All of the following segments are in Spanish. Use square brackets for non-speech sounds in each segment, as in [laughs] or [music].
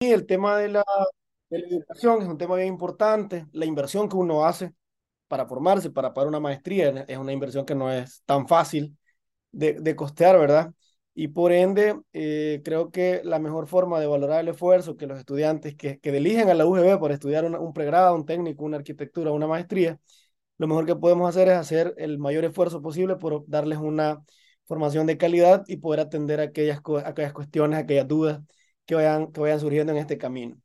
el tema de la, educación es un tema bien importante. La inversión que uno hace para formarse, para pagar una maestría, es una inversión que no es tan fácil de, de costear, ¿verdad? Y por ende, eh, creo que la mejor forma de valorar el esfuerzo que los estudiantes que, que eligen a la UGB para estudiar un pregrado, un técnico, una arquitectura, una maestría, lo mejor que podemos hacer es hacer el mayor esfuerzo posible por darles una formación de calidad y poder atender aquellas, aquellas cuestiones, aquellas dudas que vayan, que vayan surgiendo en este camino.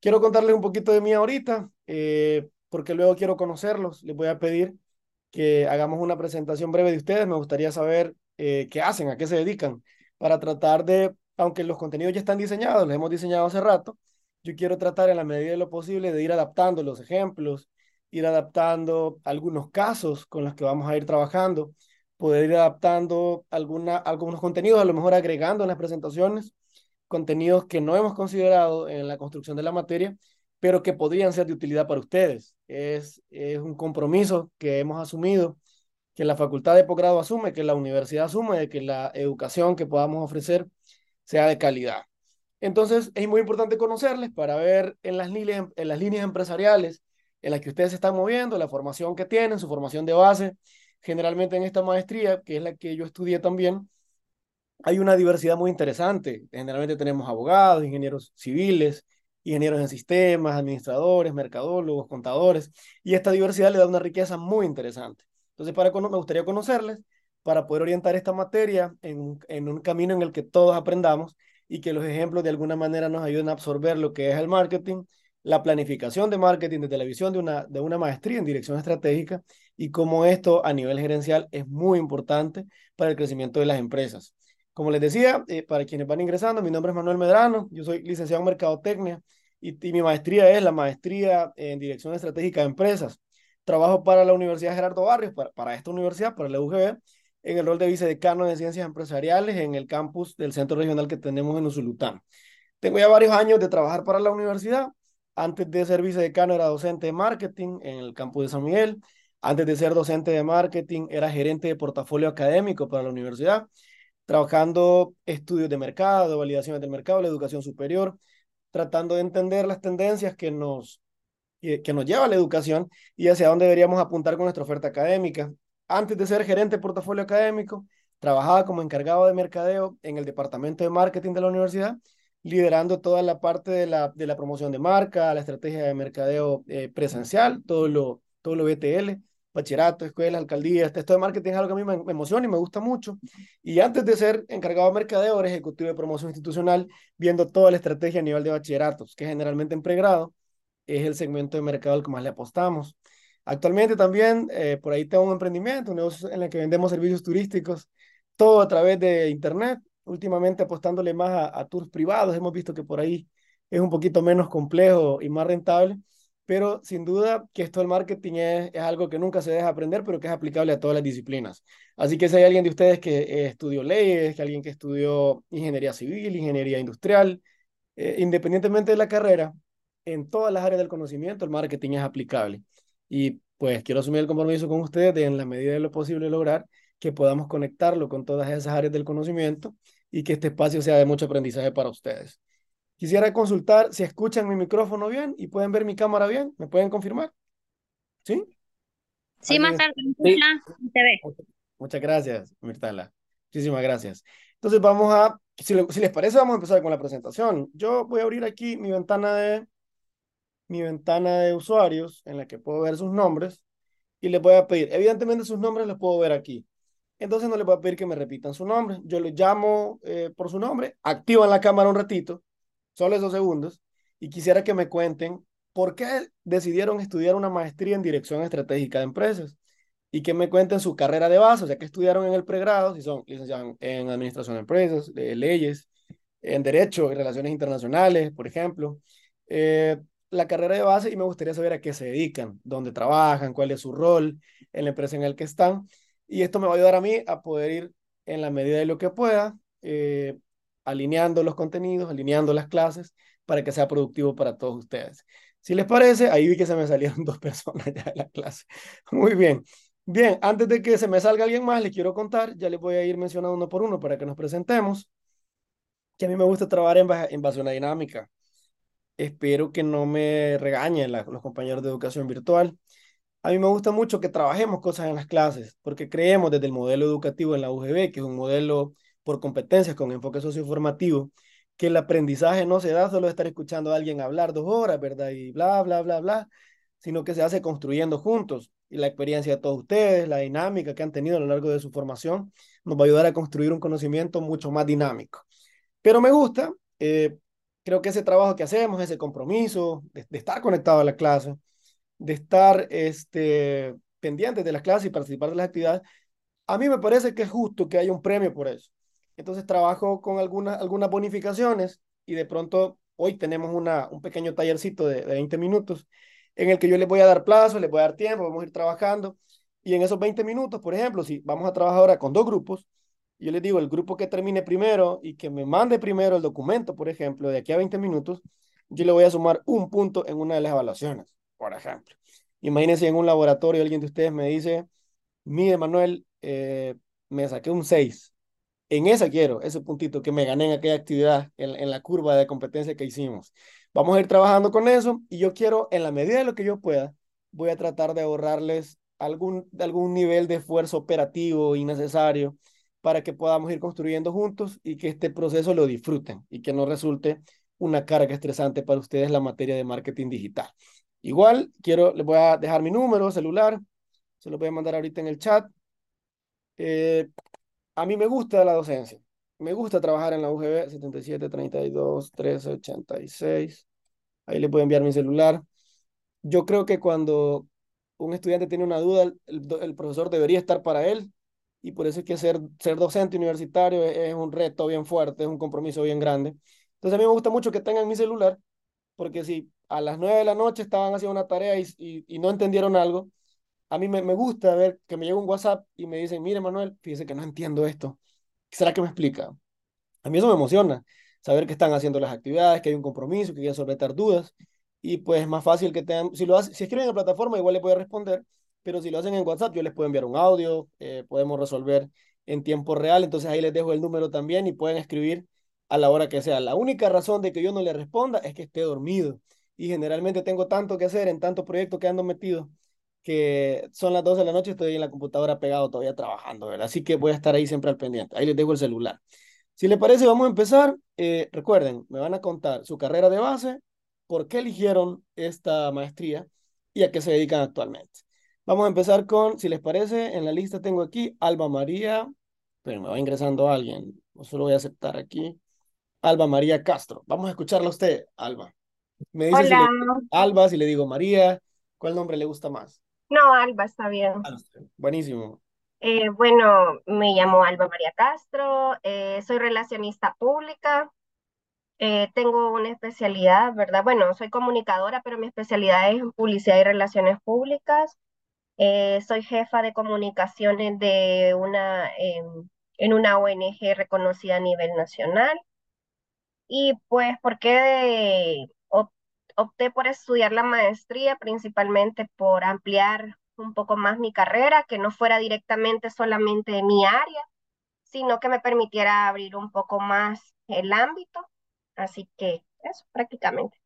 Quiero contarles un poquito de mí ahorita, eh, porque luego quiero conocerlos. Les voy a pedir que hagamos una presentación breve de ustedes. Me gustaría saber eh, qué hacen, a qué se dedican, para tratar de, aunque los contenidos ya están diseñados, los hemos diseñado hace rato, yo quiero tratar en la medida de lo posible de ir adaptando los ejemplos, ir adaptando algunos casos con los que vamos a ir trabajando, poder ir adaptando alguna, algunos contenidos, a lo mejor agregando en las presentaciones contenidos que no hemos considerado en la construcción de la materia, pero que podrían ser de utilidad para ustedes. Es, un compromiso que hemos asumido, que la facultad de posgrado asume, que la universidad asume, de que la educación que podamos ofrecer sea de calidad. Entonces, es muy importante conocerles para ver en las líneas, en las líneas empresariales en las que ustedes se están moviendo, la formación que tienen, su formación de base. Generalmente en esta maestría, que es la que yo estudié también, hay una diversidad muy interesante. Generalmente tenemos abogados, ingenieros civiles, ingenieros en sistemas, administradores, mercadólogos, contadores, y esta diversidad le da una riqueza muy interesante. Entonces, para, me gustaría conocerles para poder orientar esta materia en, un camino en el que todos aprendamos y que los ejemplos de alguna manera nos ayuden a absorber lo que es el marketing, la planificación de marketing de televisión de una, de una maestría en dirección estratégica y cómo esto a nivel gerencial es muy importante para el crecimiento de las empresas. Como les decía, eh, para quienes van ingresando, mi nombre es Manuel Medrano, yo soy licenciado en Mercadotecnia y, y mi maestría es la maestría en Dirección Estratégica de Empresas. Trabajo para la Universidad Gerardo Barrios, para, para esta universidad, para la UGB, en el rol de vicedecano de Ciencias Empresariales en el campus del centro regional que tenemos en Usulután. Tengo ya varios años de trabajar para la universidad. Antes de ser vicedecano era docente de marketing en el campus de San Miguel. Antes de ser docente de marketing era gerente de portafolio académico para la universidad trabajando estudios de mercado, validaciones del mercado, la educación superior, tratando de entender las tendencias que nos, que nos lleva a la educación y hacia dónde deberíamos apuntar con nuestra oferta académica. Antes de ser gerente de portafolio académico, trabajaba como encargado de mercadeo en el departamento de marketing de la universidad, liderando toda la parte de la, de la promoción de marca, la estrategia de mercadeo eh, presencial, todo lo, todo lo BTL, bachillerato, escuela, alcaldía, esto de marketing es algo que a mí me, emociona y me gusta mucho. Y antes de ser encargado de mercadeo, ejecutivo de promoción institucional, viendo toda la estrategia a nivel de bachilleratos, que generalmente en pregrado es el segmento de mercado al que más le apostamos. Actualmente también eh, por ahí tengo un emprendimiento, un negocio en el que vendemos servicios turísticos, todo a través de internet, últimamente apostándole más a tours privados, hemos visto que por ahí es un poquito menos complejo y más rentable pero sin duda que esto del marketing es, es, algo que nunca se deja aprender, pero que es aplicable a todas las disciplinas. Así que si hay alguien de ustedes que eh, estudió leyes, que alguien que estudió ingeniería civil, ingeniería industrial, eh, independientemente de la carrera, en todas las áreas del conocimiento el marketing es aplicable. Y pues quiero asumir el compromiso con ustedes de en la medida de lo posible lograr que podamos conectarlo con todas esas áreas del conocimiento y que este espacio sea de mucho aprendizaje para ustedes. Quisiera consultar si escuchan mi micrófono bien y pueden ver mi cámara bien. ¿Me pueden confirmar? ¿Sí? Sí, más tarde. Sí. Te ve. Muchas gracias, Mirtala. Muchísimas gracias. Entonces vamos a, si, si, les parece, vamos a empezar con la presentación. Yo voy a abrir aquí mi ventana de, mi ventana de usuarios en la que puedo ver sus nombres y les voy a pedir, evidentemente sus nombres los puedo ver aquí. Entonces no les voy a pedir que me repitan su nombre. Yo les llamo eh, por su nombre, activan la cámara un ratito solo esos segundos, y quisiera que me cuenten por qué decidieron estudiar una maestría en dirección estratégica de empresas y que me cuenten su carrera de base, o sea, que estudiaron en el pregrado, si son licenciados en administración de empresas, de leyes, en derecho, en relaciones internacionales, por ejemplo. Eh, la carrera de base y me gustaría saber a qué se dedican, dónde trabajan, cuál es su rol en la empresa en la que están. Y esto me va a ayudar a mí a poder ir en la medida de lo que pueda, eh, alineando los contenidos, alineando las clases para que sea productivo para todos ustedes. Si les parece, ahí vi que se me salieron [laughs] dos personas ya de la clase. Muy bien. Bien, antes de que se me salga alguien más, les quiero contar, ya les voy a ir mencionando uno por uno para que nos presentemos, que a mí me gusta trabajar en, en base a una dinámica. Espero que no me regañen los compañeros de educación virtual. A mí me gusta mucho que trabajemos cosas en las clases, porque creemos desde el modelo educativo en la UGB, que es un modelo por competencias con enfoque socioformativo, que el aprendizaje no se da solo de estar escuchando a alguien hablar dos horas, ¿verdad? Y bla, bla, bla, bla, sino que se hace construyendo juntos. Y la experiencia de todos ustedes, la dinámica que han tenido a lo largo de su formación, nos va a ayudar a construir un conocimiento mucho más dinámico. Pero me gusta eh, creo que ese trabajo que hacemos, ese compromiso de, estar conectado a la clase, de estar este, pendientes de las clases y participar de las actividades, a mí me parece que es justo que haya un premio por eso. Entonces trabajo con algunas, algunas bonificaciones y de pronto hoy tenemos una, un pequeño tallercito de, de 20 minutos en el que yo les voy a dar plazo, les voy a dar tiempo, vamos a ir trabajando. Y en esos 20 minutos, por ejemplo, si vamos a trabajar ahora con dos grupos, yo les digo, el grupo que termine primero y que me mande primero el documento, por ejemplo, de aquí a 20 minutos, yo le voy a sumar un punto en una de las evaluaciones, por ejemplo. Imagínense en un laboratorio alguien de ustedes me dice, mire Manuel, eh, me saqué un 6. En esa quiero, ese puntito que me gané en aquella actividad, en, en la curva de competencia que hicimos. Vamos a ir trabajando con eso y yo quiero, en la medida de lo que yo pueda, voy a tratar de ahorrarles algún, algún nivel de esfuerzo operativo innecesario para que podamos ir construyendo juntos y que este proceso lo disfruten y que no resulte una carga estresante para ustedes la materia de marketing digital. Igual, quiero, les voy a dejar mi número celular, se lo voy a mandar ahorita en el chat. Eh, a mí me gusta la docencia, me gusta trabajar en la UGB 77 32 13 86. Ahí voy a enviar mi celular. Yo creo que cuando un estudiante tiene una duda, el, el profesor debería estar para él y por eso es que ser, ser docente universitario es, un reto bien fuerte, es un compromiso bien grande. Entonces a mí me gusta mucho que tengan mi celular, porque si a las nueve de la noche estaban haciendo una tarea y, y, no entendieron algo, a mí me, me, gusta ver que me llega un WhatsApp y me dicen, mire Manuel, fíjese que no entiendo esto, ¿será que me explica? A mí eso me emociona, saber que están haciendo las actividades, que hay un compromiso, que quieren solventar dudas, y pues es más fácil que tengan, si lo hacen, si escriben en la plataforma igual le puedo responder, pero si lo hacen en WhatsApp, yo les puedo enviar un audio, eh, podemos resolver en tiempo real, entonces ahí les dejo el número también y pueden escribir a la hora que sea. La única razón de que yo no le responda es que esté dormido y generalmente tengo tanto que hacer en tantos proyectos que ando metido que son las 12 de la noche estoy en la computadora pegado todavía trabajando, ¿verdad? Así que voy a estar ahí siempre al pendiente. Ahí les dejo el celular. Si les parece, vamos a empezar. Eh, recuerden, me van a contar su carrera de base, por qué eligieron esta maestría y a qué se dedican actualmente. Vamos a empezar con, si les parece, en la lista tengo aquí Alba María, pero me va ingresando alguien, no solo voy a aceptar aquí. Alba María Castro. Vamos a escucharla a usted, Alba. Me dice Hola. Si Alba, si le digo María, ¿cuál nombre le gusta más? No, Alba está bien. buenísimo. Eh, bueno, me llamo Alba María Castro, eh, soy relacionista pública, eh, tengo una especialidad, ¿verdad? Bueno, soy comunicadora, pero mi especialidad es en publicidad y relaciones públicas. Soy jefa de comunicaciones de una, em, en una ONG reconocida a nivel nacional. Y pues, ¿por qué opté por estudiar la maestría? Principalmente por ampliar un poco más mi carrera, que no fuera directamente solamente de mi área, sino que me permitiera abrir un poco más el ámbito. Así que eso, prácticamente.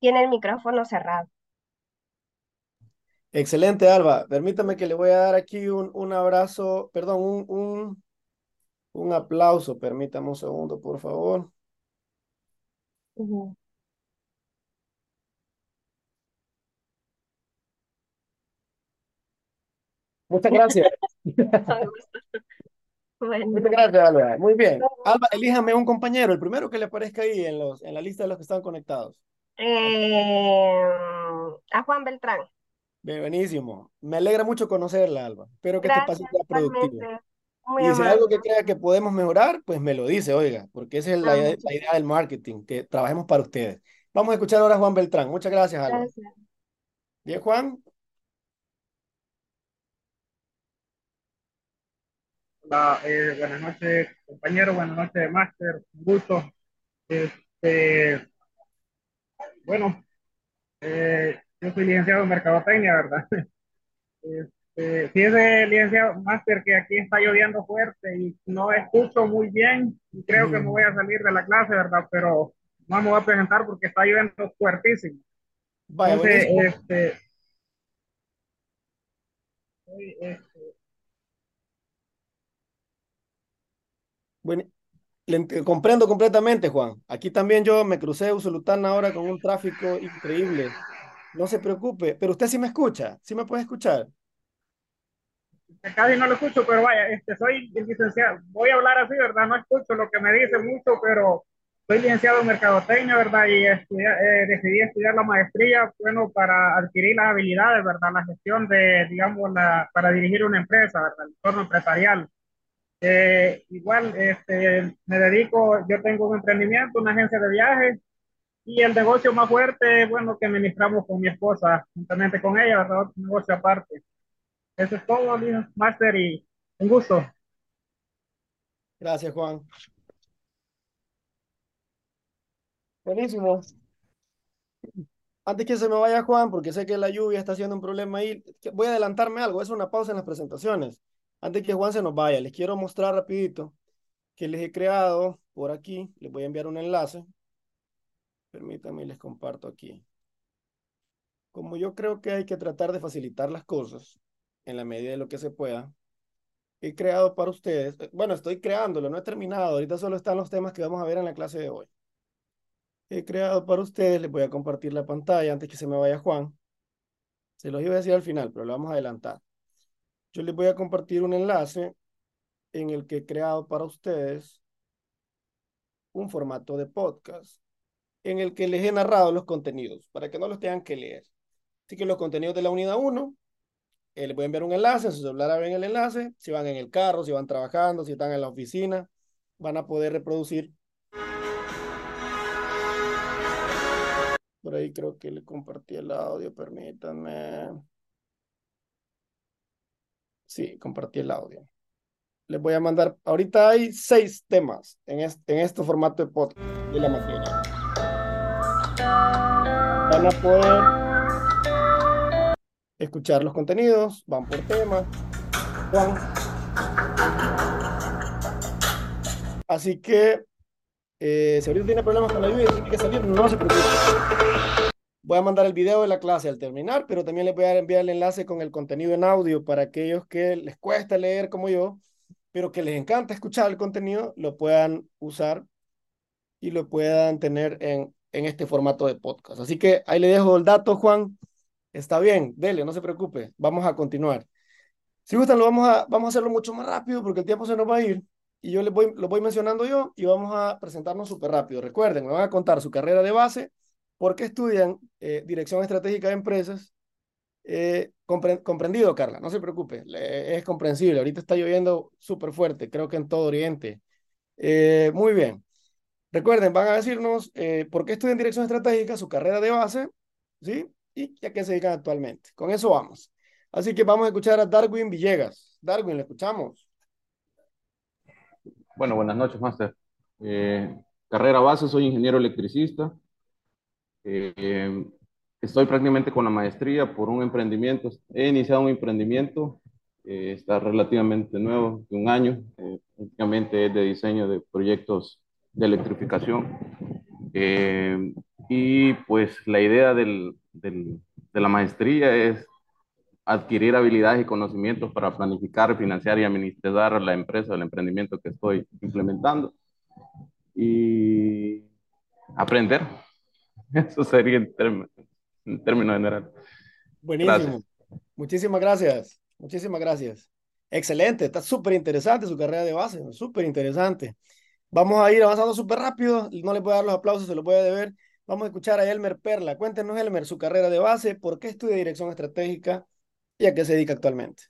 Tiene el micrófono cerrado. Excelente, Alba. Permítame que le voy a dar aquí un, un abrazo, perdón, un, un, un aplauso. Permítame un segundo, por favor. Muchas gracias. [laughs] Muchas gracias, Alba. Muy bien. Alba, elíjame un compañero, el primero que le aparezca ahí en, los, en la lista de los que están conectados. Eh, a Juan Beltrán. Buenísimo. Me alegra mucho conocerla, Alba. Espero que este pase sea productivo. Y si hay algo que crea que podemos mejorar, pues me lo dice, oiga, porque esa es la, idea del marketing, que trabajemos para ustedes. Vamos a escuchar ahora a Juan Beltrán. Muchas gracias, Alba. Gracias. Bien, Juan. Hola, eh, buenas noches, compañero, buenas noches, máster, un gusto. Este, bueno, eh, yo soy licenciado en Mercadotecnia, ¿verdad? [laughs] Este, este, fíjese, licenciado Máster, que aquí está lloviendo fuerte y no escucho muy bien y creo que me voy a salir de la clase, ¿verdad? Pero no me voy a presentar porque está lloviendo fuertísimo. Vaya, Entonces, este, este, Buen- le ent- comprendo completamente, Juan. Aquí también yo me crucé Usulután ahora con un tráfico increíble. No se preocupe, pero usted sí me escucha, sí me puede escuchar. Casi no lo escucho, pero vaya, este, soy licenciado. Voy a hablar así, ¿verdad? No escucho lo que me dice mucho, pero soy licenciado en mercadotecnia, ¿verdad? Y eh, decidí estudiar la maestría, bueno, para adquirir las habilidades, ¿verdad? La gestión de, digamos, la, para dirigir una empresa, ¿verdad? El entorno empresarial. Eh, igual, este, me dedico, yo tengo un emprendimiento, una agencia de viajes, y el negocio más fuerte, bueno, que administramos con mi esposa, juntamente con ella, ¿verdad? Otro negocio aparte. Eso es todo, Master, y un gusto. Gracias, Juan. Buenísimo. Antes que se me vaya Juan, porque sé que la lluvia está haciendo un problema ahí, voy a adelantarme algo, es una pausa en las presentaciones. Antes que Juan se nos vaya, les quiero mostrar rapidito que les he creado por aquí, les voy a enviar un enlace. Permítanme, les comparto aquí. Como yo creo que hay que tratar de facilitar las cosas en la medida de lo que se pueda, he creado para ustedes, bueno, estoy creándolo, no he terminado, ahorita solo están los temas que vamos a ver en la clase de hoy he creado para ustedes. Les voy a compartir la pantalla antes que se me vaya Juan. Se los iba a decir al final, pero lo vamos a adelantar. Yo les voy a compartir un enlace en el que he creado para ustedes un formato de podcast en el que les he narrado los contenidos para que no los tengan que leer. Así que los contenidos de la unidad 1, eh, les voy a enviar un enlace, en su celular abren el enlace, si van en el carro, si van trabajando, si están en la oficina, van a poder reproducir Por ahí creo que le compartí el audio, permítanme. Sí, compartí el audio. Les voy a mandar, ahorita hay seis temas en este, en este formato de podcast de la materia. Van a poder escuchar los contenidos, van por tema. Juan. Así que eh, si ahorita tiene problemas con la lluvia y tiene que salir, no se preocupe. Voy a mandar el video de la clase al terminar, pero también les voy a enviar el enlace con el contenido en audio para aquellos que les cuesta leer como yo, pero que les encanta escuchar el contenido, lo puedan usar y lo puedan tener en, en este formato de podcast. Así que ahí le dejo el dato, Juan. Está bien, dele, no se preocupe. Vamos a continuar. Si gustan, lo vamos a, vamos a hacerlo mucho más rápido porque el tiempo se nos va a ir y yo les voy, lo voy mencionando yo y vamos a presentarnos súper rápido. Recuerden, me van a contar su carrera de base, por qué estudian eh, Dirección Estratégica de Empresas. Eh, compre comprendido, Carla, no se preocupe, es comprensible. Ahorita está lloviendo súper fuerte, creo que en todo Oriente. Eh, muy bien. Recuerden, van a decirnos por qué estudian Dirección Estratégica, su carrera de base, ¿sí? Y a qué se dedican actualmente. Con eso vamos. Así que vamos a escuchar a Darwin Villegas. Darwin, le escuchamos. Bueno, buenas noches, Máster. Eh, carrera base, soy ingeniero electricista. Eh, estoy prácticamente con la maestría por un emprendimiento. He iniciado un emprendimiento, eh, está relativamente nuevo, de un año. Eh, prácticamente es de diseño de proyectos de electrificación. Eh, y pues la idea del, del, de la maestría es adquirir habilidades y conocimientos para planificar, financiar y administrar la empresa, el emprendimiento que estoy implementando. Y aprender. [laughs] Eso sería en, términos, en términos generales. Buenísimo. Gracias. Muchísimas gracias. Muchísimas gracias. Excelente. Está súper interesante su carrera de base. Súper interesante. Vamos a ir avanzando súper rápido. No voy a dar los aplausos, se los voy a deber. Vamos a escuchar a Elmer Perla. Cuéntenos, Elmer, su carrera de base, por qué estudia dirección estratégica y a qué se dedica actualmente.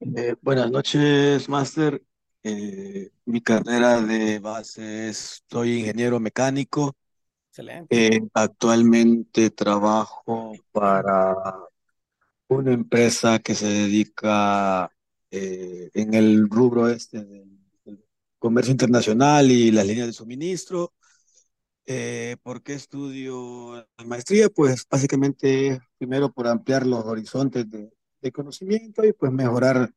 Eh, buenas noches, Máster. Eh, mi carrera de base es, soy ingeniero mecánico. Excelente. Eh, actualmente trabajo para una empresa que se dedica eh, en el rubro este del, comercio internacional y las líneas de suministro. Eh, ¿Por qué estudio la maestría? Pues básicamente primero por ampliar los horizontes de, de conocimiento y pues mejorar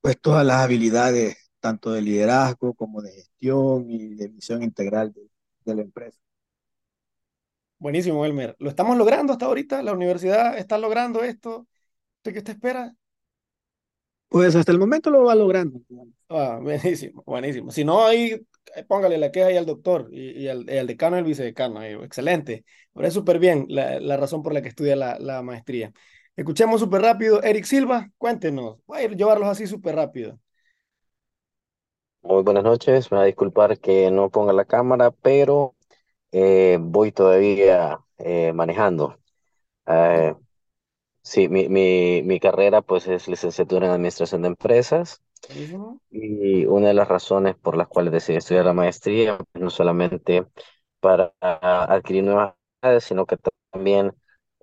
pues todas las habilidades, tanto de liderazgo como de gestión y de visión integral de, de la empresa. Buenísimo, Elmer. Lo estamos logrando hasta ahorita. La universidad está logrando esto. ¿Usted qué usted espera? Pues hasta el momento lo va logrando. Ah, [laughs] buenísimo, buenísimo. Si no, ahí eh, póngale la queja ahí al doctor y, y al, y al decano y al vicedecano. ahí, excelente. Ahora es súper bien la, la razón por la que estudia la, la maestría. Escuchemos súper rápido. Eric Silva, cuéntenos. Voy a llevarlos así súper rápido. Muy buenas noches, me va a disculpar que no ponga la cámara, pero eh, voy todavía eh, manejando. Eh, sí, mi, mi, mi carrera pues es licenciatura en Administración de Empresas y una de las razones por las cuales decidí estudiar la maestría, no solamente para adquirir nuevas habilidades, sino que también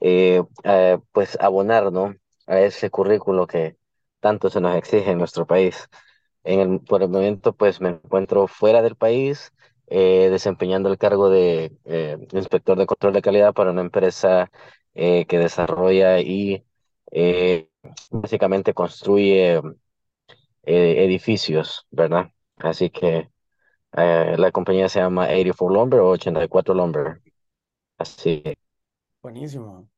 eh, eh, pues abonar, ¿no? a ese currículo que tanto se nos exige en nuestro país. En el, por el momento, pues me encuentro fuera del país, eh, desempeñando el cargo de eh, inspector de control de calidad para una empresa eh, que desarrolla y eh, básicamente construye eh, edificios, ¿verdad? Así que la compañía se llama 84 Lumber o 84 Lumber. Así Buenísimo.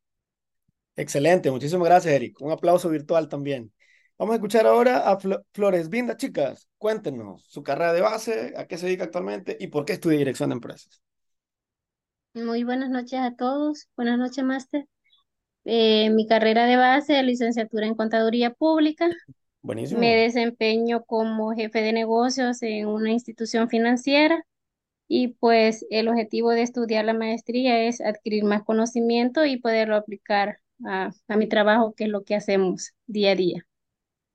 Excelente. Muchísimas gracias, Eric. Un aplauso virtual también. Vamos a escuchar ahora a Flo- Flores Vinda. Chicas, cuéntenos su carrera de base, a qué se dedica actualmente y por qué estudia dirección de empresas. Muy buenas noches a todos. Buenas noches, máster. Eh, mi carrera de base es licenciatura en Contaduría Pública. Buenísimo. Me desempeño como jefe de negocios en una institución financiera y pues el objetivo de estudiar la maestría es adquirir más conocimiento y poderlo aplicar a, a mi trabajo, que es lo que hacemos día a día.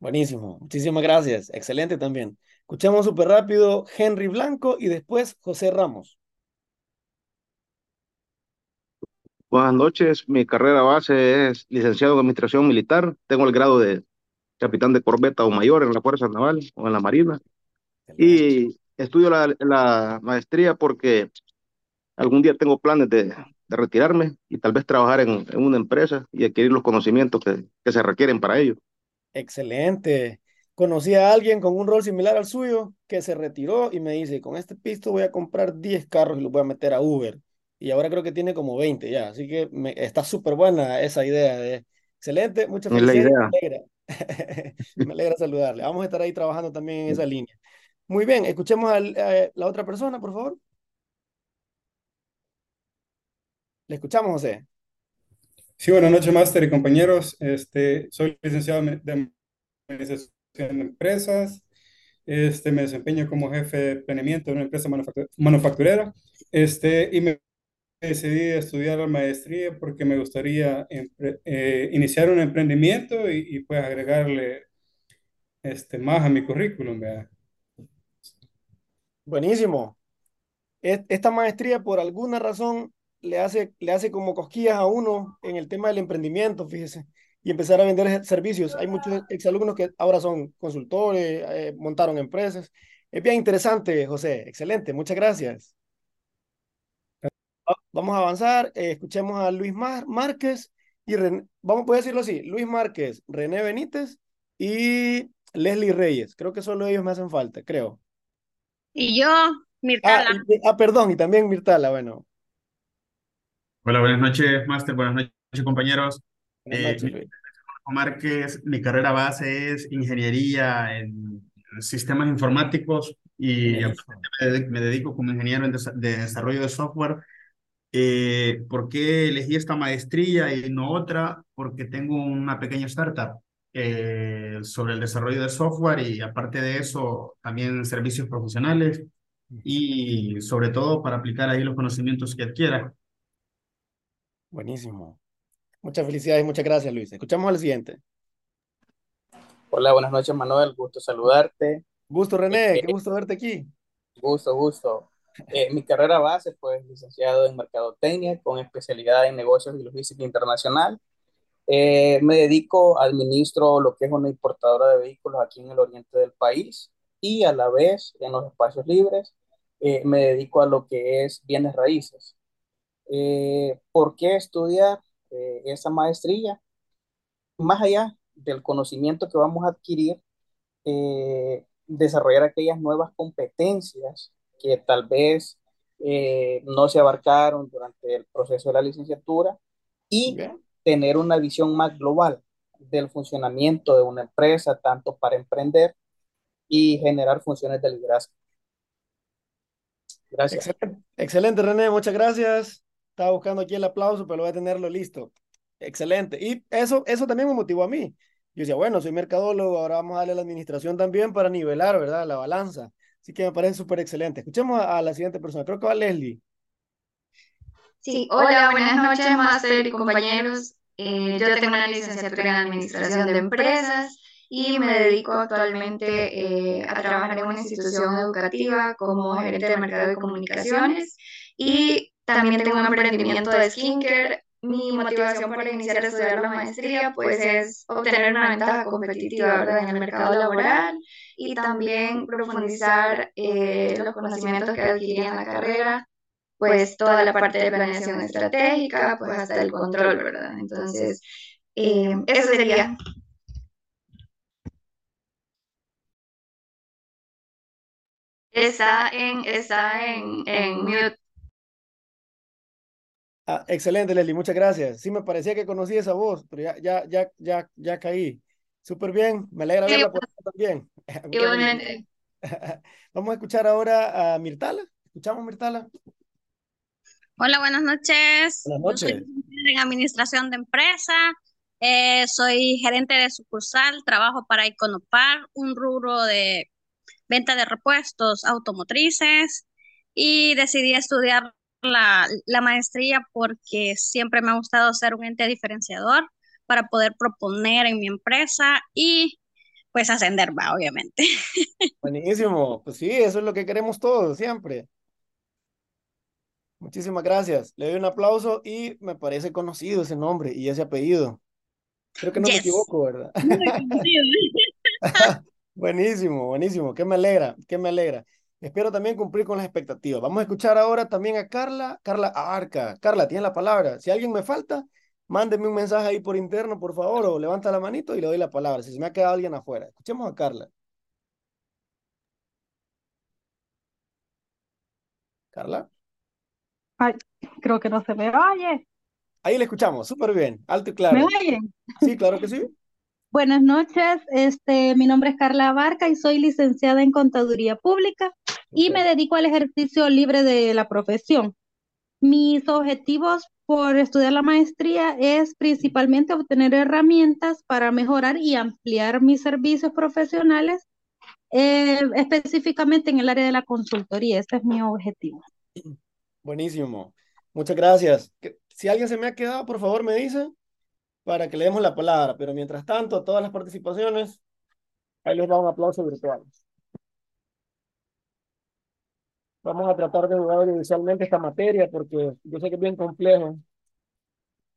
Buenísimo. Muchísimas gracias. Excelente también. Escuchamos súper rápido Henry Blanco y después José Ramos. Buenas noches, mi carrera base es licenciado en Administración Militar. Tengo el grado de capitán de corbeta o mayor en la Fuerza Naval o en la Marina. Y estudio la, la maestría porque algún día tengo planes de, de retirarme y tal vez trabajar en, en una empresa y adquirir los conocimientos que, que se requieren para ello. Excelente. Conocí a alguien con un rol similar al suyo que se retiró y me dice, con este pisto voy a comprar 10 carros y los voy a meter a Uber. Y ahora creo que tiene como 20 ya. Así que me, está súper buena esa idea de... Excelente, muchas felicidades. Me alegra. [laughs] Me alegra saludarle. Vamos a estar ahí trabajando también en esa línea. Muy bien, escuchemos a la otra persona, por favor. Le escuchamos, José. Sí, buenas noches, máster y compañeros. Este, soy licenciado de Administración de Empresas. Este, me desempeño como jefe de planeamiento de una empresa manufactu- manufacturera. Este, y me decidí estudiar la maestría porque me gustaría eh, iniciar un emprendimiento y, y, pues agregarle este, más a mi currículum, ¿verdad? Buenísimo. Es- Esta maestría, por alguna razón, le hace, le hace como cosquillas a uno en el tema del emprendimiento, fíjese, y empezar a vender servicios. Hay muchos exalumnos que ahora son consultores, eh, montaron empresas. Es bien interesante, José. Excelente, muchas gracias. Va- Vamos a avanzar. eh, escuchemos a Luis Mar- Márquez y Ren- vamos a decirlo así: Luis Márquez, René Benítez y Leslie Reyes. Creo que solo ellos me hacen falta, creo. Y yo, Ah, Mirtala. y- ah, perdón, y también Mirtala, bueno. Hola, buenas noches, máster. Buenas noches, compañeros. Buenas Eh, noches. Márquez, mi carrera base es ingeniería en sistemas informáticos y me dedico, como ingeniero en de desarrollo de software. Eh, ¿por qué elegí esta maestría y no otra? Porque tengo una pequeña startup eh, sobre el desarrollo de software y aparte de eso, también servicios profesionales y sobre todo para aplicar ahí los conocimientos que adquiera. Buenísimo. Muchas felicidades y muchas gracias, Luis. Escuchamos al siguiente. Hola, buenas noches, Manuel. Gusto saludarte. Gusto, René. Eh, Qué gusto verte aquí. gusto, gusto. Eh, mi carrera base, pues, licenciado en Mercadotecnia con especialidad en negocios y logística internacional. Eh, me dedico, administro lo que es una importadora de vehículos aquí en el oriente del país y a la vez, en los espacios libres, eh, me dedico a lo que es bienes raíces. ¿por qué estudiar esa maestría? Más allá del conocimiento que vamos a adquirir, desarrollar aquellas nuevas competencias que tal vez eh, no se abarcaron durante el proceso de la licenciatura y tener una visión más global del funcionamiento de una empresa, tanto para emprender y generar funciones de liderazgo. Gracias. Excelente, excelente, René, muchas gracias. Estaba buscando aquí el aplauso, pero voy a tenerlo listo. Excelente. Y eso, eso también me motivó a mí. Yo decía, bueno, soy mercadólogo, ahora vamos a darle a la administración también para nivelar, ¿verdad? La balanza. Así que me parece súper excelente. Escuchemos a, la siguiente persona. Creo que va Leslie. Sí, hola, buenas noches, máster y compañeros. Eh, yo tengo una licenciatura en Administración de Empresas y me dedico actualmente eh, a trabajar en una institución educativa como gerente de mercado de comunicaciones y también tengo un emprendimiento de skincare. Mi motivación para iniciar a estudiar la maestría pues es obtener una ventaja competitiva ¿verdad? en el mercado laboral y también profundizar eh, los conocimientos que adquirí en la carrera pues toda la parte de planeación estratégica, pues hasta el control, ¿verdad? Entonces, eh, eso sería. Está en, está en, en mute. Ah, excelente, Leslie, muchas gracias. Sí, me parecía que conocía esa voz, pero ya, ya, ya, ya, ya caí. Súper bien, me alegra verla por también. [laughs] Igualmente. [laughs] Vamos a escuchar ahora a Mirtala. ¿Escuchamos, Mirtala? Hola, buenas noches. Buenas noches. Yo soy en administración de empresa. Eh, soy gerente de sucursal, trabajo para Iconopar, un rubro de venta de repuestos automotrices y decidí estudiar la, la, maestría porque siempre me ha gustado ser un ente diferenciador para poder proponer en mi empresa y pues ascender, va, obviamente. [laughs] Buenísimo, pues sí, eso es lo que queremos todos, siempre. Muchísimas gracias. Le doy un aplauso y me parece conocido ese nombre y ese apellido. Creo que no me equivoco, ¿verdad? [laughs] [laughs] buenísimo, buenísimo. Qué me alegra, qué me alegra. Espero también cumplir con las expectativas. Vamos a escuchar ahora también a Carla, Carla Arca. Carla, tiene la palabra. Si alguien me falta, mándeme un mensaje ahí por interno, por favor, o levanta la manito y le doy la palabra. Si se me ha quedado alguien afuera. Escuchemos a Carla. Carla. Ay, creo que no se me oye. Ahí le escuchamos, súper bien, alto y claro. ¿Me oyen? Sí, claro que sí. Buenas noches, este, mi nombre es Carla Barca y soy licenciada en Contaduría Pública y me dedico al ejercicio libre de la profesión. Mis objetivos por estudiar la maestría es principalmente obtener herramientas para mejorar y ampliar mis servicios profesionales, eh, específicamente en el área de la consultoría. Ese es mi objetivo. Buenísimo. Muchas gracias. Si alguien se me ha quedado, por favor me dice para que le demos la palabra. Pero mientras tanto, todas las participaciones, ahí les da un aplauso virtual. Vamos a tratar de jugar audiovisualmente esta materia porque yo sé que es bien complejo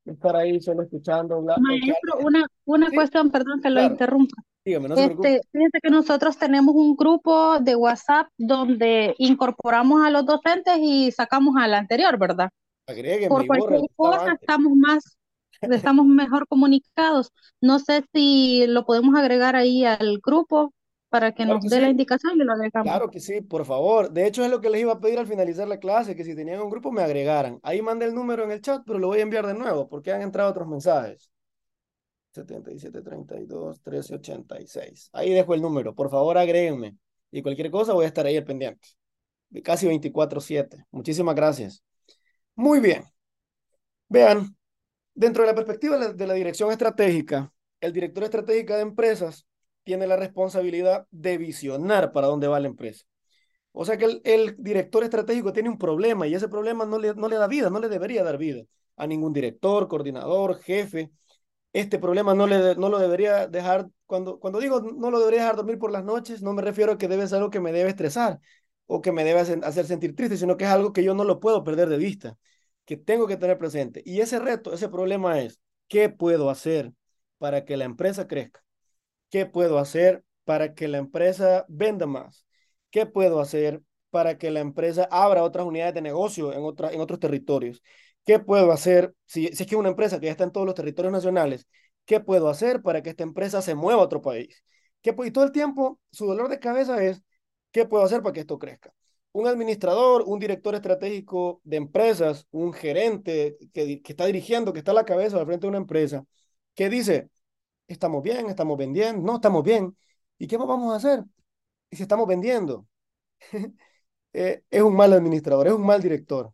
estar ahí solo escuchando. Maestro, una, una cuestión, perdón que lo interrumpa. Dígame, no este, fíjense que nosotros tenemos un grupo de WhatsApp donde incorporamos a los docentes y sacamos al anterior, ¿verdad? Agréguenme, Por cualquier cosa estamos más, estamos mejor comunicados. No sé si lo podemos agregar ahí al grupo para que nos dé la indicación y lo agregamos. Claro que sí, por favor. De hecho, es lo que les iba a pedir al finalizar la clase, que si tenían un grupo me agregaran. Ahí mandé el número en el chat, pero lo voy a enviar de nuevo porque han entrado otros mensajes. 77 32 13 86. Ahí dejo el número. Por favor, agréguenme. Y cualquier cosa voy a estar ahí al pendiente. Casi 24-7. Muchísimas gracias. Muy bien. Vean, dentro de la perspectiva de la dirección estratégica, el director estratégica de empresas tiene la responsabilidad de visionar para dónde va la empresa. O sea que el, director estratégico tiene un problema y ese problema no le, no le da vida, no le debería dar vida a ningún director, coordinador, jefe este problema no, le, no lo debería dejar, cuando, cuando digo no lo debería dejar dormir por las noches, no me refiero a que debe ser algo que me debe estresar o que me debe hacer sentir triste, sino que es algo que yo no lo puedo perder de vista, que tengo que tener presente. Y ese reto, ese problema es, ¿qué puedo hacer para que la empresa crezca? ¿Qué puedo hacer para que la empresa venda más? ¿Qué puedo hacer para que la empresa abra otras unidades de negocio en, en otros territorios? ¿Qué puedo hacer si, si es que una empresa que ya está en todos los territorios nacionales ¿Qué puedo hacer para que esta empresa se mueva a otro país? ¿Qué, y todo el tiempo su dolor de cabeza es, ¿qué puedo hacer para que esto crezca? Un administrador, un director estratégico de empresas, un gerente que, está dirigiendo, que está a la cabeza al frente de una empresa, que dice, estamos bien, estamos vendiendo, no estamos bien, ¿y qué vamos a hacer? Y si estamos vendiendo, [laughs] eh, es un mal administrador, es un mal director,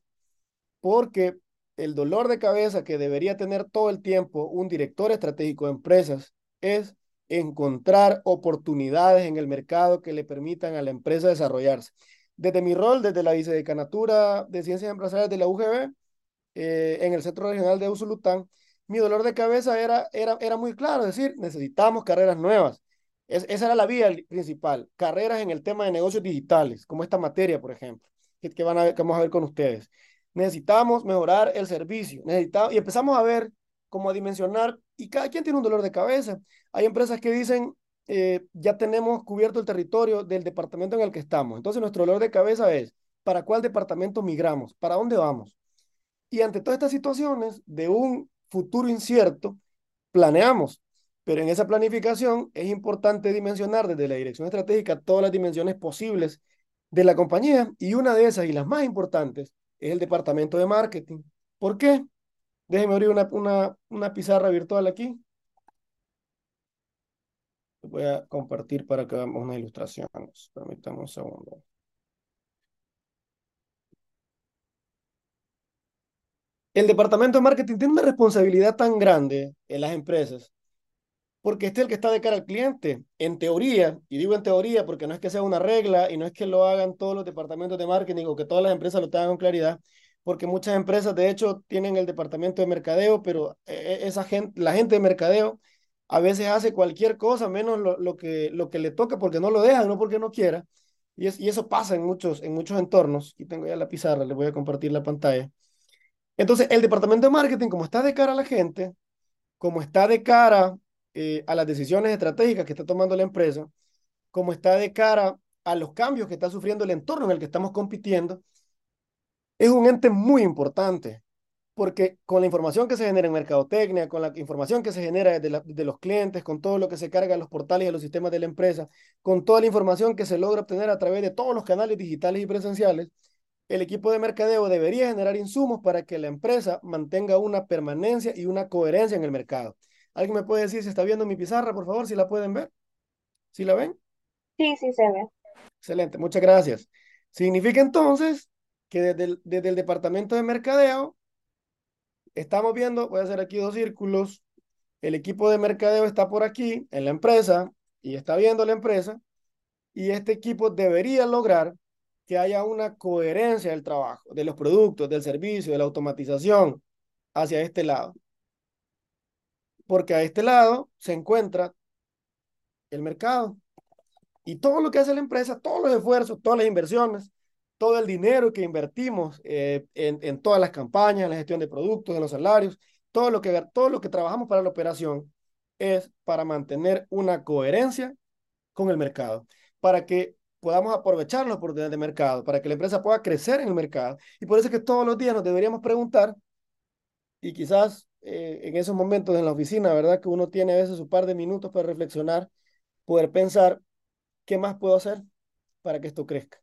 porque el dolor de cabeza que debería tener todo el tiempo un director estratégico de empresas es encontrar oportunidades en el mercado que le permitan a la empresa desarrollarse. Desde mi rol, desde la vicedecanatura de Ciencias Empresariales de la UGB, eh, en el Centro Regional de Usulután, mi dolor de cabeza era, era, era muy claro, es decir, necesitamos carreras nuevas. esa era la vía principal, carreras en el tema de negocios digitales, como esta materia, por ejemplo, que, van a, que vamos a ver con ustedes necesitamos mejorar el servicio, necesitamos, y empezamos a ver cómo a dimensionar, y cada quien tiene un dolor de cabeza. Hay empresas que dicen, eh, ya tenemos cubierto el territorio del departamento en el que estamos. Entonces nuestro dolor de cabeza es, ¿para cuál departamento migramos? ¿Para dónde vamos? Y ante todas estas situaciones de un futuro incierto, planeamos. Pero en esa planificación es importante dimensionar desde la dirección estratégica todas las dimensiones posibles de la compañía y una de esas y las más importantes es el departamento de marketing. ¿Por qué? Déjenme abrir una, una, una pizarra virtual aquí. Voy a compartir para que veamos unas ilustraciones. Permítanme un segundo. El departamento de marketing tiene una responsabilidad tan grande en las empresas porque este es el que está de cara al cliente. En teoría, y digo en teoría porque no es que sea una regla y no es que lo hagan todos los departamentos de marketing o que todas las empresas lo tengan con claridad, porque muchas empresas de hecho tienen el departamento de mercadeo, pero eh, eh, esa gente, la gente de mercadeo a veces hace cualquier cosa menos lo, que, lo que le toca porque no lo dejan, no porque no quiera. Y, es, y eso pasa en muchos, en muchos entornos. Y tengo ya la pizarra, les voy a compartir la pantalla. Entonces, el departamento de marketing, como está de cara a la gente, como está de cara eh, a las decisiones estratégicas que está tomando la empresa, como está de cara a los cambios que está sufriendo el entorno en el que estamos compitiendo, es un ente muy importante, porque con la información que se genera en mercadotecnia, con la información que se genera de, de los clientes, con todo lo que se carga en los portales y en los sistemas de la empresa, con toda la información que se logra obtener a través de todos los canales digitales y presenciales, el equipo de mercadeo debería generar insumos para que la empresa mantenga una permanencia y una coherencia en el mercado. ¿Alguien me puede decir si está viendo mi pizarra, por favor, si la pueden ver? ¿Sí la ven? Sí, sí se ve. Excelente, muchas gracias. Significa entonces que desde el, desde el departamento de mercadeo estamos viendo, voy a hacer aquí dos círculos, el equipo de mercadeo está por aquí en la empresa y está viendo la empresa y este equipo debería lograr que haya una coherencia del trabajo, de los productos, del servicio, de la automatización hacia este lado porque a este lado se encuentra el mercado. Y todo lo que hace la empresa, todos los esfuerzos, todas las inversiones, todo el dinero que invertimos eh, en, todas las campañas, en la gestión de productos, en los salarios, todo lo, que, todo lo que trabajamos para la operación es para mantener una coherencia con el mercado, para que podamos aprovechar las oportunidades de mercado, para que la empresa pueda crecer en el mercado. Y por eso es que todos los días nos deberíamos preguntar, y quizás eh, en esos momentos en la oficina, ¿verdad? Que uno tiene a veces un par de minutos para reflexionar, poder pensar, ¿qué más puedo hacer para que esto crezca?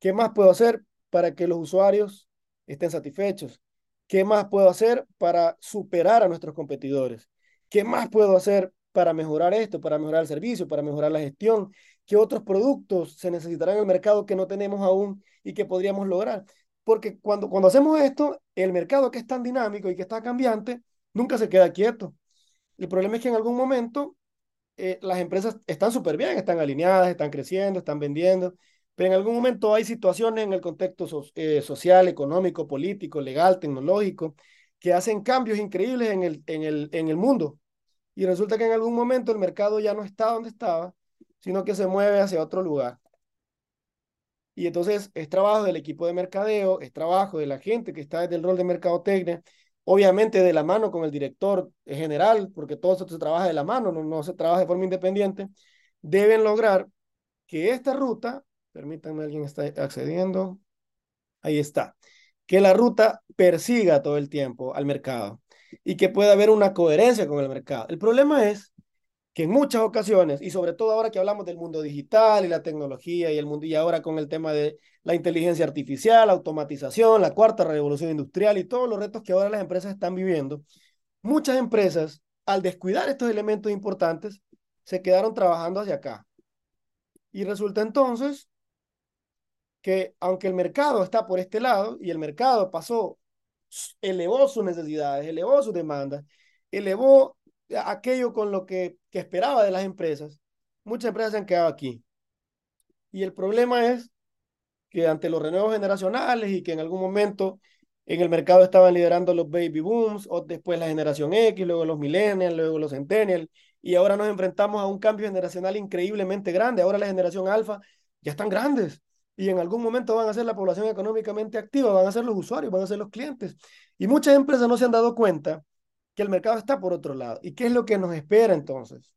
¿Qué más puedo hacer para que los usuarios estén satisfechos? ¿Qué más puedo hacer para superar a nuestros competidores? ¿Qué más puedo hacer para mejorar esto, para mejorar el servicio, para mejorar la gestión? ¿Qué otros productos se necesitarán en el mercado que no tenemos aún y que podríamos lograr? Porque cuando, cuando hacemos esto, el mercado que es tan dinámico y que está cambiante, nunca se queda quieto. El problema es que en algún momento eh, las empresas están súper bien, están alineadas, están creciendo, están vendiendo, pero en algún momento hay situaciones en el contexto eh, social, económico, político, legal, tecnológico, que hacen cambios increíbles en el, en, el, en el mundo. Y resulta que en algún momento el mercado ya no está donde estaba, sino que se mueve hacia otro lugar. Y entonces es trabajo del equipo de mercadeo, es trabajo de la gente que está desde el rol de mercadotecnia, obviamente de la mano con el director general, porque todo esto se trabaja de la mano, no, no se trabaja de forma independiente, deben lograr que esta ruta, permítanme, alguien está accediendo, ahí está, que la ruta persiga todo el tiempo al mercado, y que pueda haber una coherencia con el mercado. El problema es que en muchas ocasiones, y sobre todo ahora que hablamos del mundo digital y la tecnología y el mundo, y ahora con el tema de la inteligencia artificial, la automatización, la cuarta revolución industrial y todos los retos que ahora las empresas están viviendo, muchas empresas, al descuidar estos elementos importantes, se quedaron trabajando hacia acá. Y resulta entonces que aunque el mercado está por este lado y el mercado pasó, elevó sus necesidades, elevó sus demandas, elevó aquello con lo que, que esperaba de las empresas, muchas empresas se han quedado aquí. Y el problema es que ante los renuevos generacionales y que en algún momento en el mercado estaban liderando los baby booms, o después la generación X, luego los millennials, luego los centennials, y ahora nos enfrentamos a un cambio generacional increíblemente grande. Ahora la generación alfa ya están grandes y en algún momento van a ser la población económicamente activa, van a ser los usuarios, van a ser los clientes. Y muchas empresas no se han dado cuenta que el mercado está por otro lado. ¿Y qué es lo que nos espera entonces?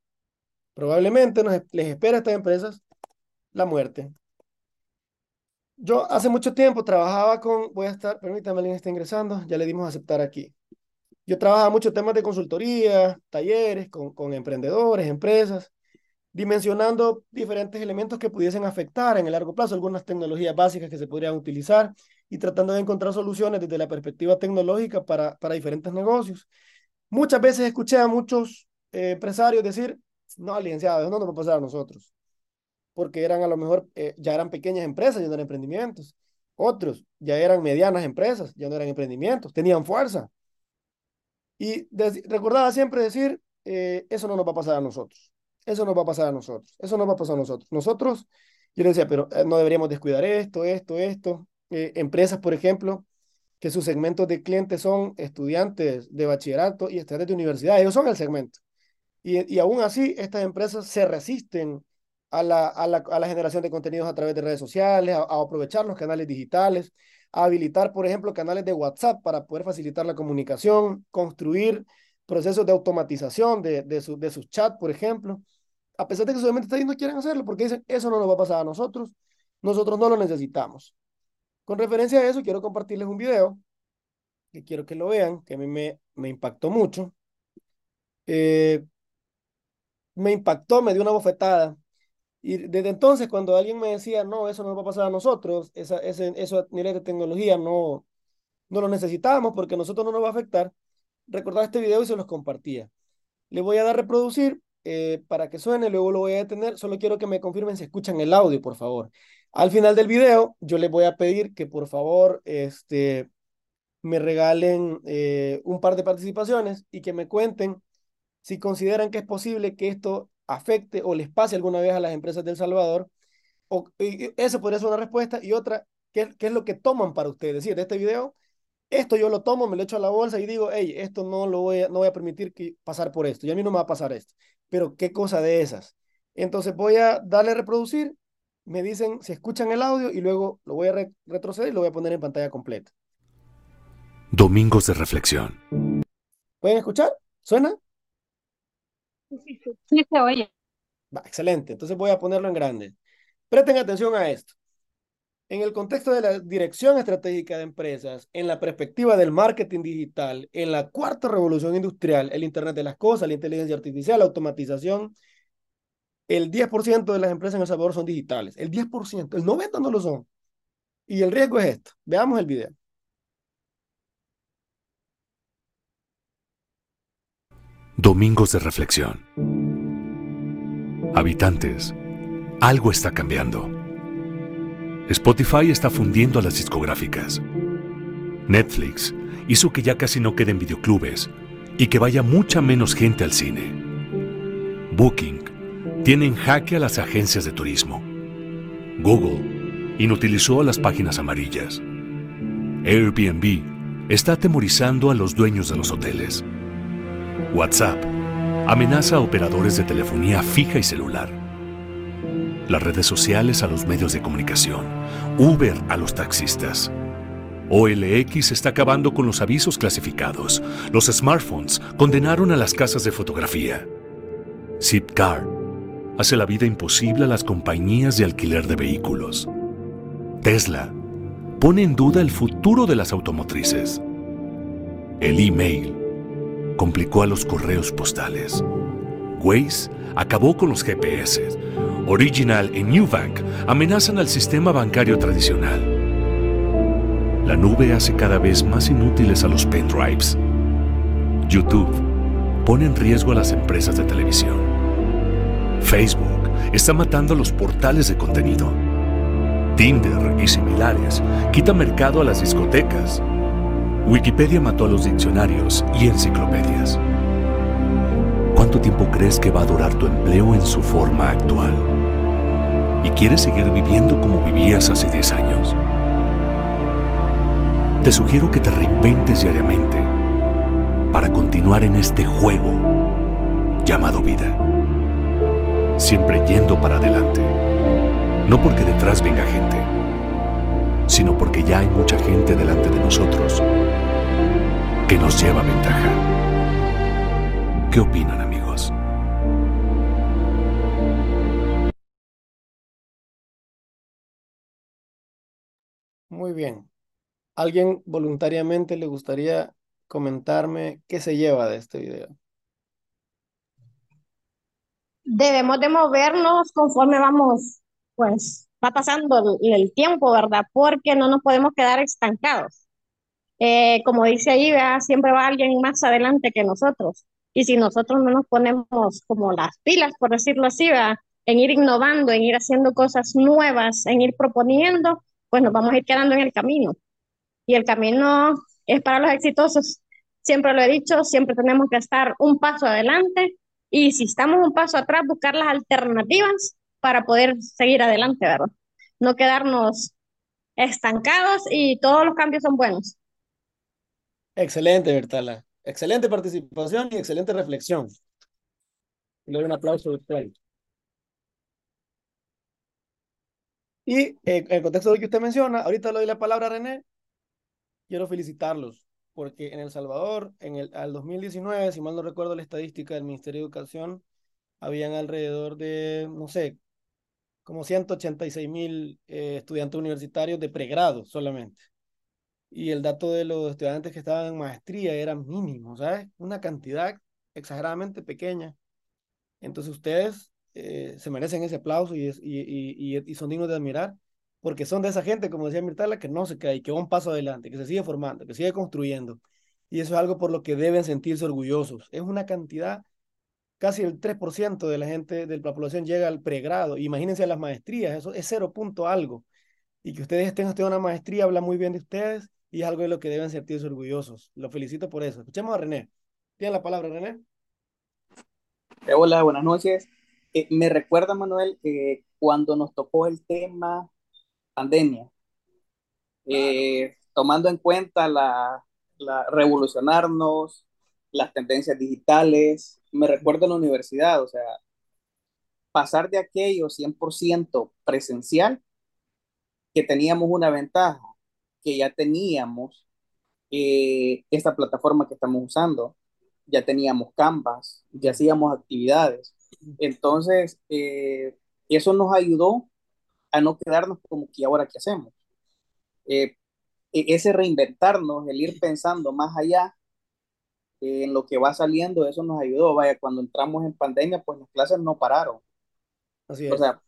Probablemente nos, les espera a estas empresas la muerte. Yo hace mucho tiempo trabajaba con, voy a estar, permítame, alguien está ingresando, ya le dimos a aceptar aquí. Yo trabajaba muchos temas de consultoría, talleres con, con emprendedores, empresas, dimensionando diferentes elementos que pudiesen afectar en el largo plazo, algunas tecnologías básicas que se podrían utilizar y tratando de encontrar soluciones desde la perspectiva tecnológica para, para diferentes negocios. Muchas veces escuché a muchos eh, empresarios decir, no, licenciado, no nos va a pasar a nosotros, porque eran a lo mejor, eh, ya eran pequeñas empresas, ya no eran emprendimientos. Otros ya eran medianas empresas, ya no eran emprendimientos, tenían fuerza. Y recordaba siempre decir, eh, eso no nos va a pasar a nosotros. Eso no va a pasar a nosotros. Eso no va a pasar a nosotros. Nosotros, yo le decía, pero eh, no deberíamos descuidar esto, esto, esto. Eh, empresas, por ejemplo, que sus segmentos de clientes son estudiantes de bachillerato y estudiantes de universidad. Ellos son el segmento. Y, y aún así, estas empresas se resisten a la, a, la, a la, generación de contenidos a través de redes sociales, a, aprovechar los canales digitales, a habilitar, por ejemplo, canales de WhatsApp para poder facilitar la comunicación, construir procesos de automatización de, de, su, de sus chats, por ejemplo a pesar de que solamente está no quieren hacerlo porque dicen, eso no nos va a pasar a nosotros, nosotros no lo necesitamos. Con referencia a eso, quiero compartirles un video que quiero que lo vean, que a mí me, me impactó mucho. Eh, me impactó, me dio una bofetada. Y desde entonces, cuando alguien me decía, no, eso no nos va a pasar a nosotros, esa, ese, eso nivel de tecnología no, no lo necesitamos porque a nosotros no nos va a afectar, recordaba este video y se los compartía. Le voy a dar reproducir eh, para que suene, luego lo voy a detener. Solo quiero que me confirmen si escuchan el audio, por favor. Al final del video, yo les voy a pedir que por favor este, me regalen eh, un par de participaciones y que me cuenten si consideran que es posible que esto afecte o les pase alguna vez a las empresas del Salvador. O, eso podría ser una respuesta. Y otra, ¿qué, ¿qué, es lo que toman para ustedes? Es decir, de este video, esto yo lo tomo, me lo echo a la bolsa y digo, hey, esto no lo voy a, no voy a permitir que pasar por esto. Y a mí no me va a pasar esto pero qué cosa de esas. Entonces voy a darle a reproducir, me dicen si escuchan el audio y luego lo voy a retroceder y lo voy a poner en pantalla completa. Domingos de reflexión. ¿Pueden escuchar? ¿Suena? Sí, sí se oye. Va, excelente, entonces voy a ponerlo en grande. Presten atención a esto. En el contexto de la dirección estratégica de empresas, en la perspectiva del marketing digital, en la cuarta revolución industrial, el Internet de las Cosas, la inteligencia artificial, la automatización, el 10% de las empresas en El Salvador son digitales. El 10%, el 90% no lo son. Y el riesgo es esto. Veamos el video. Domingos de reflexión. Habitantes, algo está cambiando. Spotify está fundiendo a las discográficas. Netflix hizo que ya casi no queden videoclubes y que vaya mucha menos gente al cine. Booking tiene en jaque a las agencias de turismo. Google inutilizó a las páginas amarillas. Airbnb está atemorizando a los dueños de los hoteles. WhatsApp amenaza a operadores de telefonía fija y celular las redes sociales a los medios de comunicación, Uber a los taxistas. OLX está acabando con los avisos clasificados. Los smartphones condenaron a las casas de fotografía. Zipcar hace la vida imposible a las compañías de alquiler de vehículos. Tesla pone en duda el futuro de las automotrices. El email complicó a los correos postales. Waze acabó con los GPS. Original y Newbank amenazan al sistema bancario tradicional. La nube hace cada vez más inútiles a los pendrives. YouTube pone en riesgo a las empresas de televisión. Facebook está matando a los portales de contenido. Tinder y similares quitan mercado a las discotecas. Wikipedia mató a los diccionarios y enciclopedias. ¿Cuánto tiempo crees que va a durar tu empleo en su forma actual? ¿Y quieres seguir viviendo como vivías hace 10 años? Te sugiero que te reinventes diariamente para continuar en este juego llamado vida. Siempre yendo para adelante. No porque detrás venga gente, sino porque ya hay mucha gente delante de nosotros que nos lleva ventaja. ¿Qué opinan amigos? Muy bien. ¿Alguien voluntariamente le gustaría comentarme qué se lleva de este video? Debemos de movernos conforme vamos, pues va pasando el, tiempo, ¿verdad? Porque no nos podemos quedar estancados. Eh, como dice ahí, ¿verdad? siempre va alguien más adelante que nosotros. Y si nosotros no nos ponemos como las pilas, por decirlo así, ¿verdad? en ir innovando, en ir haciendo cosas nuevas, en ir proponiendo, pues nos vamos a ir quedando en el camino. Y el camino es para los exitosos. Siempre lo he dicho, siempre tenemos que estar un paso adelante y si estamos un paso atrás, buscar las alternativas para poder seguir adelante, ¿verdad? No quedarnos estancados y todos los cambios son buenos. Excelente, Bertala. Excelente participación y excelente reflexión. Le doy un aplauso a usted. Y eh, en el contexto de que usted menciona, ahorita le doy la palabra a René. Quiero felicitarlos porque en El Salvador, en el al 2019, si mal no recuerdo la estadística del Ministerio de Educación, habían alrededor de, no sé, como 186 mil eh, estudiantes universitarios de pregrado solamente. Y el dato de los estudiantes que estaban en maestría era mínimo, ¿sabes? Una cantidad exageradamente pequeña. Entonces ustedes eh, se merecen ese aplauso y, son dignos de admirar, porque son de esa gente, como decía Mirtala, que no se cae, que va un paso adelante, que se sigue formando, que sigue construyendo. Y eso es algo por lo que deben sentirse orgullosos. Es una cantidad, casi el 3% de la gente, de la población llega al pregrado. Imagínense las maestrías, eso es cero punto algo. Y que ustedes estudiando una maestría habla muy bien de ustedes y es algo de lo que deben sentirse orgullosos. Lo felicito por eso. Escuchemos a René. Tiene la palabra, René. Eh, hola, buenas noches. Eh, me recuerda, Manuel, eh, cuando nos tocó el tema pandemia, eh, tomando en cuenta la, la, revolucionarnos, las tendencias digitales, me recuerdo en la universidad, o sea, pasar de aquello 100% presencial, que teníamos una ventaja, que ya teníamos eh, esta plataforma que estamos usando, ya teníamos Canvas, ya hacíamos actividades. Entonces, eh, eso nos ayudó a no quedarnos como que ahora qué hacemos. Eh, e-, ese reinventarnos, el ir pensando más allá eh, en lo que va saliendo, eso nos ayudó. Vaya, cuando entramos en pandemia, pues las clases no pararon. Así es. O sea,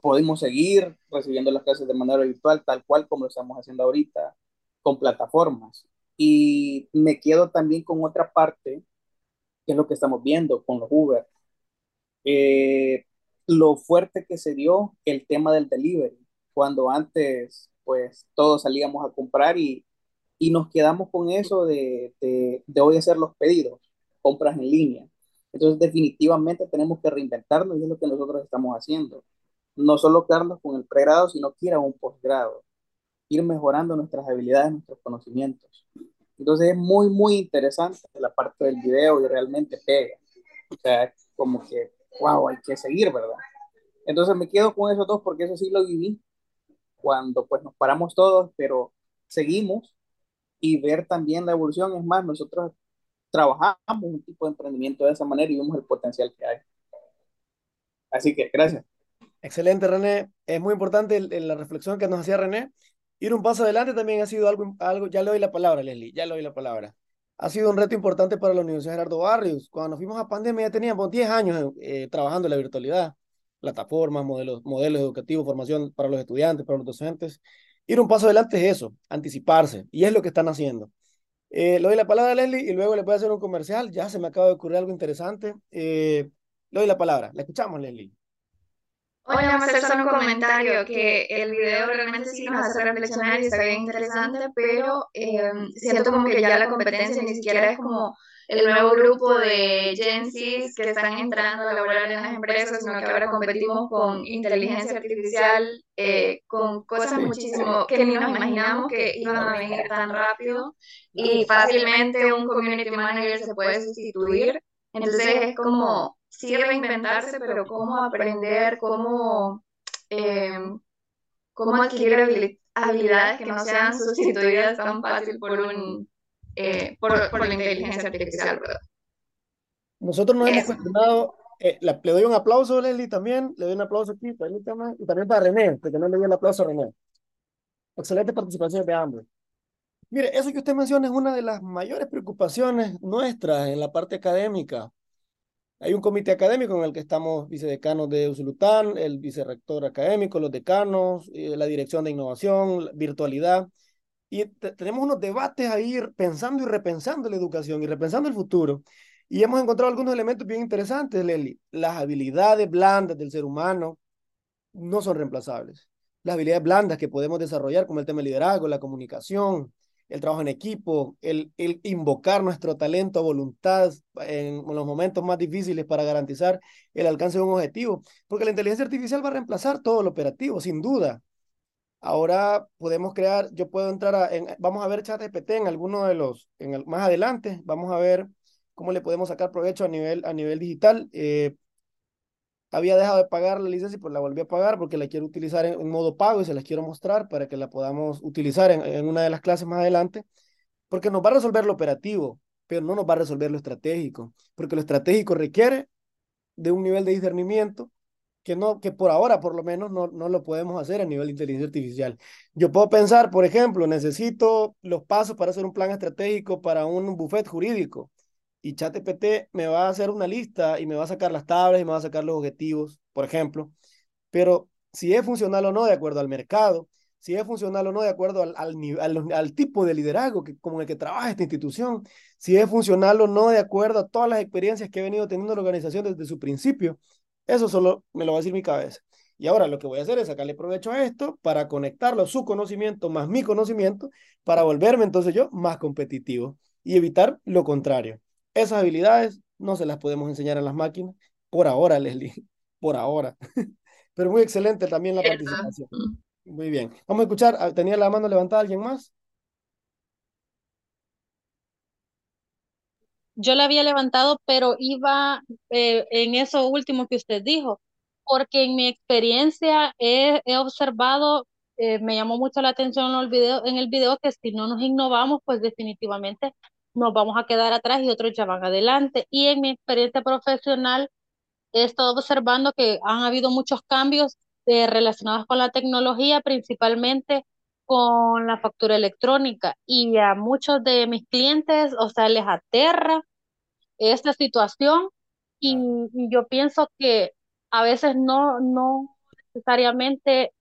pudimos seguir recibiendo las clases de manera virtual, tal cual como lo estamos haciendo ahorita, con plataformas. Y me quedo también con otra parte, que es lo que estamos viendo con los Uber. Eh, lo fuerte que se dio el tema del delivery, cuando antes pues todos salíamos a comprar y, y nos quedamos con eso de, de, de, hoy hacer los pedidos, compras en línea. Entonces definitivamente tenemos que reinventarnos y es lo que nosotros estamos haciendo. No solo quedarnos con el pregrado, sino que ir a un posgrado, ir mejorando nuestras habilidades, nuestros conocimientos. Entonces es muy, muy interesante la parte del video y realmente pega. O sea, como que wow, hay que seguir, ¿verdad? Entonces me quedo con esos dos porque eso sí lo viví cuando pues nos paramos todos, pero seguimos y ver también la evolución. Es más, nosotros trabajamos un tipo de emprendimiento de esa manera y vemos el potencial que hay. Así que gracias. Excelente, René. Es muy importante la reflexión que nos hacía René. Ir un paso adelante también ha sido algo, algo, ya le doy la palabra, Leslie, ya le doy la palabra. Ha sido un reto importante para la Universidad Gerardo Barrios. Cuando nos fuimos a pandemia ya teníamos 10 años eh, trabajando en la virtualidad, plataformas, modelos, modelos educativos, formación para los estudiantes, para los docentes. Ir un paso adelante es eso, anticiparse, y es lo que están haciendo. Eh, le doy la palabra a Leslie y luego le voy a hacer un comercial. Ya se me acaba de ocurrir algo interesante. Eh, le doy la palabra. La escuchamos, Leslie. Hola, vamos a hacer solo un comentario, que el video realmente sí nos hace reflexionar y está bien interesante, pero eh, siento como que ya la competencia ni siquiera es como el nuevo grupo de Gen que están entrando a laborar en las empresas, sino que ahora competimos con inteligencia artificial, eh, con cosas muchísimo que ni nos imaginamos que iban a venir tan rápido y fácilmente un community manager se puede sustituir. Entonces es como sí reinventarse, pero cómo aprender, cómo, eh, cómo adquirir habilidades que no sean sustituidas tan fácil por, un, eh, por, por, la inteligencia artificial, ¿verdad? Nosotros nos hemos cuestionado, eh, le, doy un aplauso a Leslie también, le doy un aplauso aquí para y también para René, porque no le doy el aplauso a René. Excelente participación de ambos. Mire, eso que usted menciona es una de las mayores preocupaciones nuestras en la parte académica. Hay un comité académico en el que estamos vicedecanos de Usulután, el vicerrector académico, los decanos, la dirección de innovación, virtualidad. Y tenemos unos debates ahí pensando y repensando la educación y repensando el futuro. Y hemos encontrado algunos elementos bien interesantes, Leli. Las habilidades blandas del ser humano no son reemplazables. Las habilidades blandas que podemos desarrollar, como el tema del liderazgo, la comunicación, el trabajo en equipo, el, el invocar nuestro talento, voluntad en los momentos más difíciles para garantizar el alcance de un objetivo, porque la inteligencia artificial va a reemplazar todo lo operativo, sin duda. Ahora podemos crear, yo puedo entrar a, en, vamos a ver ChatGPT en alguno de los, en el, más adelante, vamos a ver cómo le podemos sacar provecho a nivel, a nivel digital. Eh, había dejado de pagar la licencia y pues la volví a pagar porque la quiero utilizar en, modo pago y se las quiero mostrar para que la podamos utilizar en, en, una de las clases más adelante, porque nos va a resolver lo operativo, pero no nos va a resolver lo estratégico, porque lo estratégico requiere de un nivel de discernimiento que, no, que por ahora por lo menos no, no lo podemos hacer a nivel de inteligencia artificial. Yo puedo pensar, por ejemplo, necesito los pasos para hacer un plan estratégico para un buffet jurídico y ChatGPT me va a hacer una lista y me va a sacar las tablas y me va a sacar los objetivos, por ejemplo. Pero si es funcional o no de acuerdo al mercado, si es funcional o no de acuerdo al, tipo de liderazgo que, con el que trabaja esta institución, si es funcional o no de acuerdo a todas las experiencias que ha venido teniendo la organización desde su principio, eso solo me lo va a decir mi cabeza. Y ahora lo que voy a hacer es sacarle provecho a esto para conectarlo su conocimiento más mi conocimiento para volverme entonces yo más competitivo y evitar lo contrario. Esas habilidades no se las podemos enseñar a las máquinas, por ahora, Leslie, [laughs] por ahora. [laughs] Pero muy excelente también la participación. Muy bien. Vamos a escuchar, ah, ¿tenía la mano levantada alguien más? Yo la había levantado, pero iba eh, en eso último que usted dijo, porque en mi experiencia he, observado, eh, me llamó mucho la atención en el, video, en el video que si no nos innovamos, pues definitivamente nos vamos a quedar atrás y otros ya van adelante. Y en mi experiencia profesional he estado observando que han habido muchos cambios eh, relacionados con la tecnología, principalmente con la factura electrónica. Y a muchos de mis clientes, o sea, les aterra esta situación y, yo pienso que a veces no, no necesariamente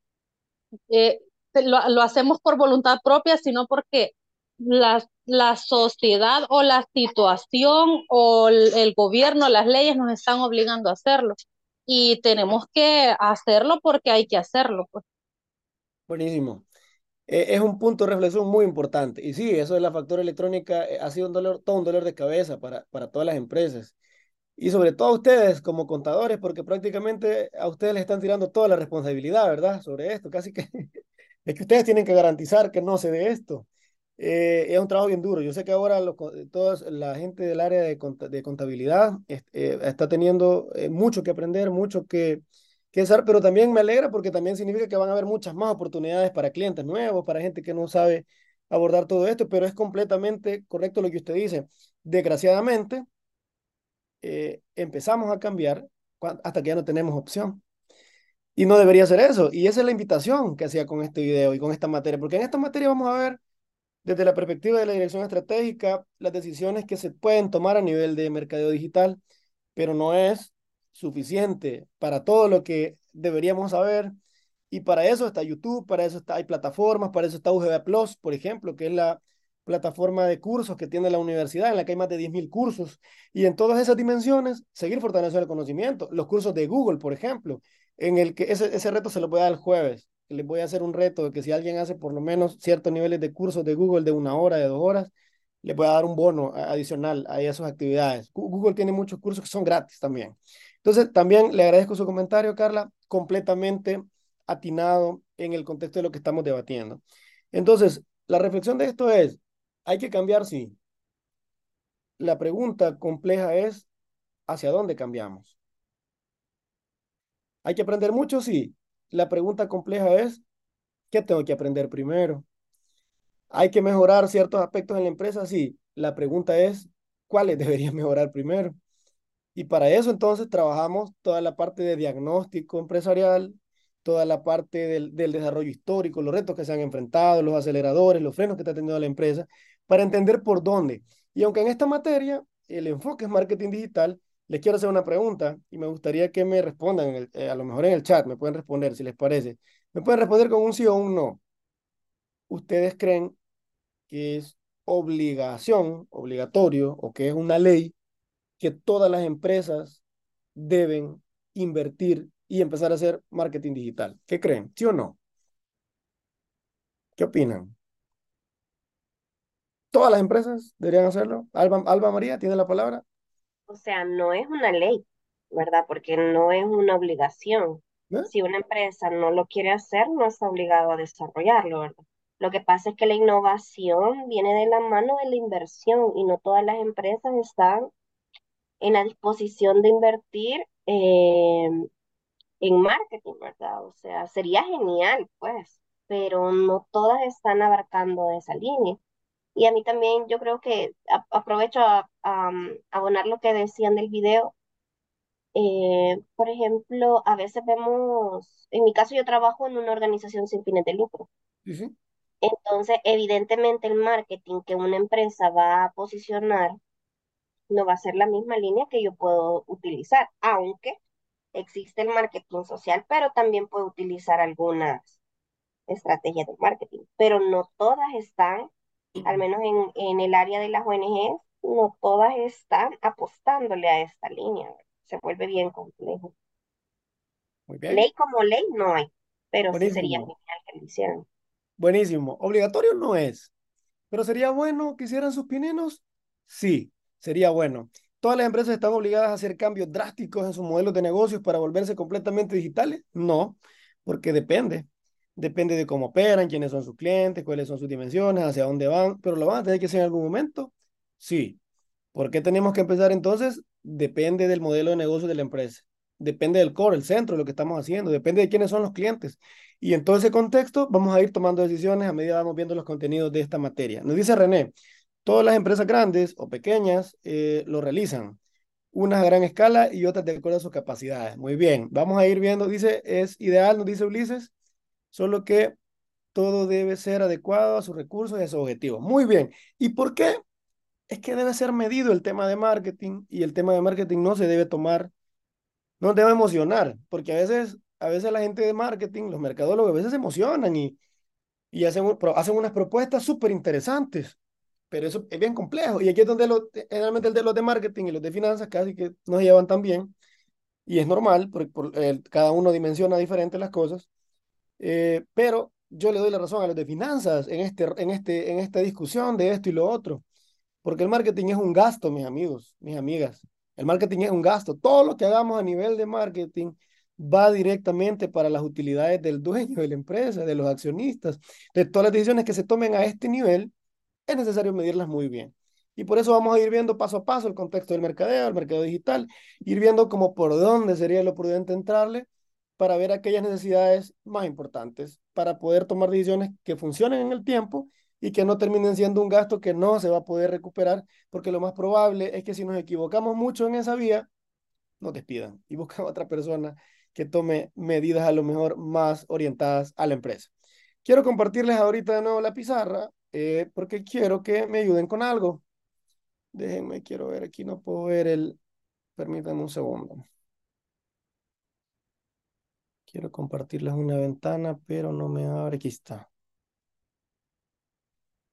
eh, lo, lo, hacemos por voluntad propia, sino porque la, la sociedad o la situación o el, gobierno, las leyes nos están obligando a hacerlo. Y tenemos que hacerlo porque hay que hacerlo. Pues. Buenísimo. E, es un punto de reflexión muy importante. Y sí, eso de la factura electrónica eh, ha sido un dolor, todo un dolor de cabeza para, para todas las empresas. Y sobre todo a ustedes como contadores, porque prácticamente a ustedes les están tirando toda la responsabilidad, ¿verdad? Sobre esto, casi que [laughs] es que ustedes tienen que garantizar que no se dé esto. Eh, es un trabajo bien duro. Yo sé que ahora los, toda la gente del área de, de contabilidad eh, está teniendo eh, mucho que aprender, mucho que, que hacer, pero también me alegra porque también significa que van a haber muchas más oportunidades para clientes nuevos, para gente que no sabe abordar todo esto, pero es completamente correcto lo que usted dice. Desgraciadamente, empezamos a cambiar hasta que ya no tenemos opción. Y no debería ser eso. Y esa es la invitación que hacía con este video y con esta materia, porque en esta materia vamos a ver Desde la perspectiva de la dirección estratégica, las decisiones que se pueden tomar a nivel de mercadeo digital, pero no es suficiente para todo lo que deberíamos saber. Y para eso está YouTube, para eso está, hay plataformas, para eso está UGB Plus, por ejemplo, que es la plataforma de cursos que tiene la universidad, en la que hay más de 10.000 cursos. Y en todas esas dimensiones, seguir fortaleciendo el conocimiento. Los cursos de Google, por ejemplo, en el que ese, ese reto se lo voy a dar el jueves. Les voy a hacer un reto de que si alguien hace por lo menos ciertos niveles de cursos de Google de una hora, de dos horas, le voy a dar un bono adicional a esas actividades. Google tiene muchos cursos que son gratis también. Entonces, también le agradezco su comentario, Carla, completamente atinado en el contexto de lo que estamos debatiendo. Entonces, la reflexión de esto es, hay que cambiar, sí. La pregunta compleja es, ¿hacia dónde cambiamos? ¿Hay que aprender mucho? Sí. La pregunta compleja es, ¿qué tengo que aprender primero? ¿Hay que mejorar ciertos aspectos en la empresa? Sí. La pregunta es, ¿cuáles [laughs] debería mejorar primero? Y para eso entonces trabajamos toda la parte de diagnóstico empresarial, toda la parte del, del, desarrollo histórico, los retos que se han enfrentado, los aceleradores, los frenos que está teniendo la empresa, para entender por dónde. Y aunque en esta materia el enfoque es marketing digital, les quiero hacer una pregunta y me gustaría que me respondan, eh, a lo mejor en el chat, me pueden responder si les parece. Me pueden responder con un sí o un no. ¿Ustedes creen que es obligación, obligatorio, o que es una ley que todas las empresas deben invertir y empezar a hacer marketing digital? ¿Qué creen? ¿Sí o no? ¿Qué opinan? ¿Todas las empresas deberían hacerlo? Alba, Alba María, ¿tiene la palabra? O sea, no es una ley, ¿verdad? Porque no es una obligación. ¿Eh? Si una empresa no lo quiere hacer, no está obligado a desarrollarlo, ¿verdad? Lo que pasa es que la innovación viene de la mano de la inversión y no todas las empresas están en la disposición de invertir eh, en marketing, ¿verdad? O sea, sería genial, pues, pero no todas están abarcando esa línea. Y a mí también yo creo que a- aprovecho a, a, um, abonar lo que decían del video. Eh, por ejemplo, a veces vemos, en mi caso yo trabajo en una organización sin fines de lucro. Sí, sí. Entonces, evidentemente el marketing que una empresa va a posicionar no va a ser la misma línea que yo puedo utilizar, aunque existe el marketing social, pero también puedo utilizar algunas estrategias de marketing, pero no todas están, al menos en, en el área de las ONGs, no todas están apostándole a esta línea. Se vuelve bien complejo. Muy bien. Ley como ley no hay, pero sí sería genial que lo hicieran. Buenísimo. Obligatorio no es, pero sería bueno que hicieran sus pininos. Sí, sería bueno. ¿Todas las empresas están obligadas a hacer cambios drásticos en sus modelos de negocios para volverse completamente digitales? No, porque depende. Depende de cómo operan, quiénes son sus clientes, cuáles son sus dimensiones, hacia dónde van, pero lo van a tener que hacer en algún momento. Sí. ¿Por qué tenemos que empezar entonces? Depende del modelo de negocio de la empresa. Depende del core, el centro, lo que estamos haciendo. Depende de quiénes son los clientes. Y en todo ese contexto vamos a ir tomando decisiones a medida que vamos viendo los contenidos de esta materia. Nos dice René, todas las empresas grandes o pequeñas eh, lo realizan. Unas a gran escala y otras de acuerdo a sus capacidades. Muy bien, vamos a ir viendo, dice, es ideal, nos dice Ulises, solo que todo debe ser adecuado a sus recursos y a sus objetivos. Muy bien. ¿Y por qué? Es que debe ser medido el tema de marketing y el tema de marketing no se debe tomar, no debe emocionar, porque a veces, a veces la gente de marketing, los mercadólogos, a veces se emocionan y, y hacen, hacen unas propuestas súper interesantes, pero eso es bien complejo. Y aquí es donde generalmente el de los de marketing y los de finanzas casi que no se llevan tan bien, y es normal, porque por, cada uno dimensiona diferente las cosas. Eh, pero yo le doy la razón a los de finanzas en, este, en, este, en esta discusión de esto y lo otro, porque el marketing es un gasto, mis amigos, mis amigas. El marketing es un gasto. Todo lo que hagamos a nivel de marketing va directamente para las utilidades del dueño de la empresa, de los accionistas. De todas las decisiones que se tomen a este nivel, es necesario medirlas muy bien. Y por eso vamos a ir viendo paso a paso el contexto del mercadeo, el mercado digital, ir viendo como por dónde sería lo prudente entrarle para ver aquellas necesidades más importantes, para poder tomar decisiones que funcionen en el tiempo y que no terminen siendo un gasto que no se va a poder recuperar, porque lo más probable es que si nos equivocamos mucho en esa vía, nos despidan y [laughs] buscan a otra persona que tome medidas a lo mejor más orientadas a la empresa. Quiero compartirles ahorita de nuevo la pizarra eh, porque quiero que me ayuden con algo. Déjenme, quiero ver, aquí no puedo ver el... Permítanme un segundo. Quiero compartirles una ventana, pero no me abre. Aquí está.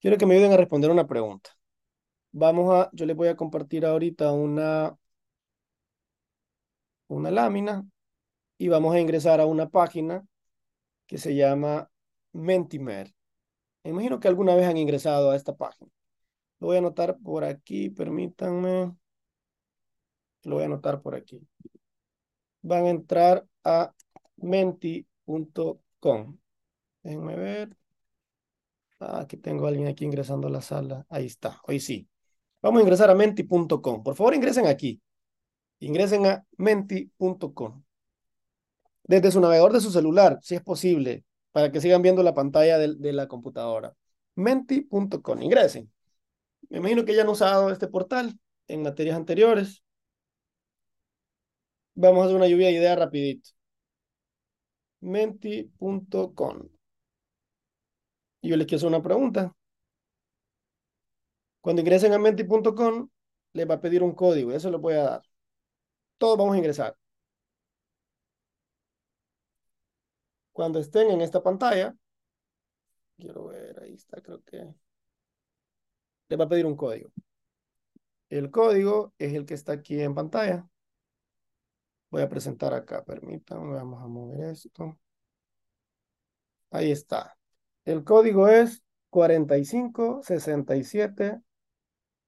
Quiero que me ayuden a responder una pregunta. Vamos a, yo les voy a compartir ahorita una, una lámina y vamos a ingresar a una página que se llama Mentimer. Me imagino que alguna vez han ingresado a esta página. Lo voy a anotar por aquí, permítanme. Lo voy a anotar por aquí. Van a entrar a menti.com. Déjenme ver. Ah, aquí tengo a alguien aquí ingresando a la sala. Ahí está, hoy sí. Vamos a ingresar a menti.com. Por favor, ingresen aquí. Ingresen a menti.com. Desde su navegador de su celular, si es posible, para que sigan viendo la pantalla de, de la computadora. Menti.com. Ingresen. Me imagino que ya han usado este portal en materias anteriores. Vamos a hacer una lluvia de ideas rapidito. Menti.com. Y yo les quiero hacer una pregunta. Cuando ingresen a menti.com, les va a pedir un código. Eso lo voy a dar. Todos vamos a ingresar. Cuando estén en esta pantalla, quiero ver, ahí está, creo que les va a pedir un código. El código es el que está aquí en pantalla. Voy a presentar acá, permítanme, vamos a mover esto. Ahí está. El código es 45 67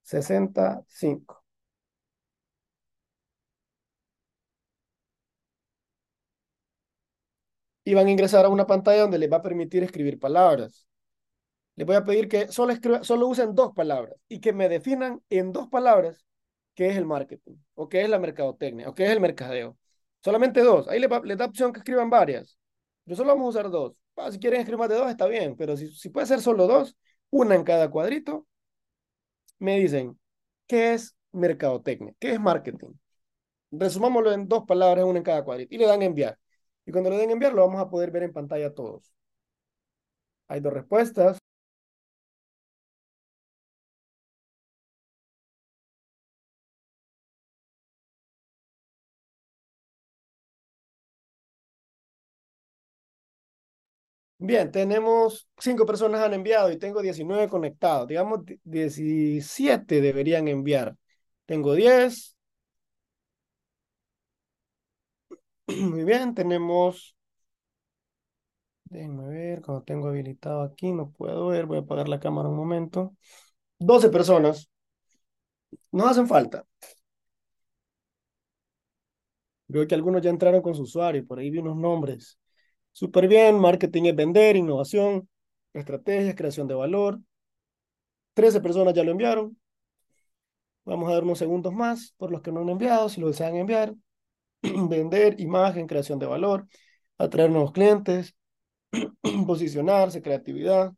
65. Y van a ingresar a una pantalla donde les va a permitir escribir palabras. Les voy a pedir que solo, solo usen dos palabras y que me definan en dos palabras qué es el marketing, o qué es la mercadotecnia, o qué es el mercadeo. Solamente dos. Ahí les, da opción que escriban varias. Pero solo vamos a usar dos. Ah, si quieren escribir más de dos, está bien, pero si, si puede ser solo dos, una en cada cuadrito, me dicen, ¿qué es mercadotecnia? ¿Qué es marketing? Resumámoslo en dos palabras, una en cada cuadrito, y le dan enviar. Y cuando le den enviar, lo vamos a poder ver en pantalla todos. Hay dos respuestas. Bien, tenemos cinco personas han enviado y tengo 19 conectados. Digamos, 17 deberían enviar. Tengo 10. [clears throat] Muy bien, tenemos... Déjenme ver, cuando tengo habilitado aquí, no puedo ver, voy a apagar la cámara un momento. 12 personas. No hacen falta. Veo que algunos ya entraron con su usuario, por ahí vi unos nombres. Súper bien, marketing es vender, innovación, estrategias, creación de valor. 13 personas ya lo enviaron. Vamos a dar unos segundos más por los que no han enviado, si lo desean enviar. [clears throat] vender, imagen, creación de valor, atraer nuevos clientes, [clears throat] posicionarse, creatividad.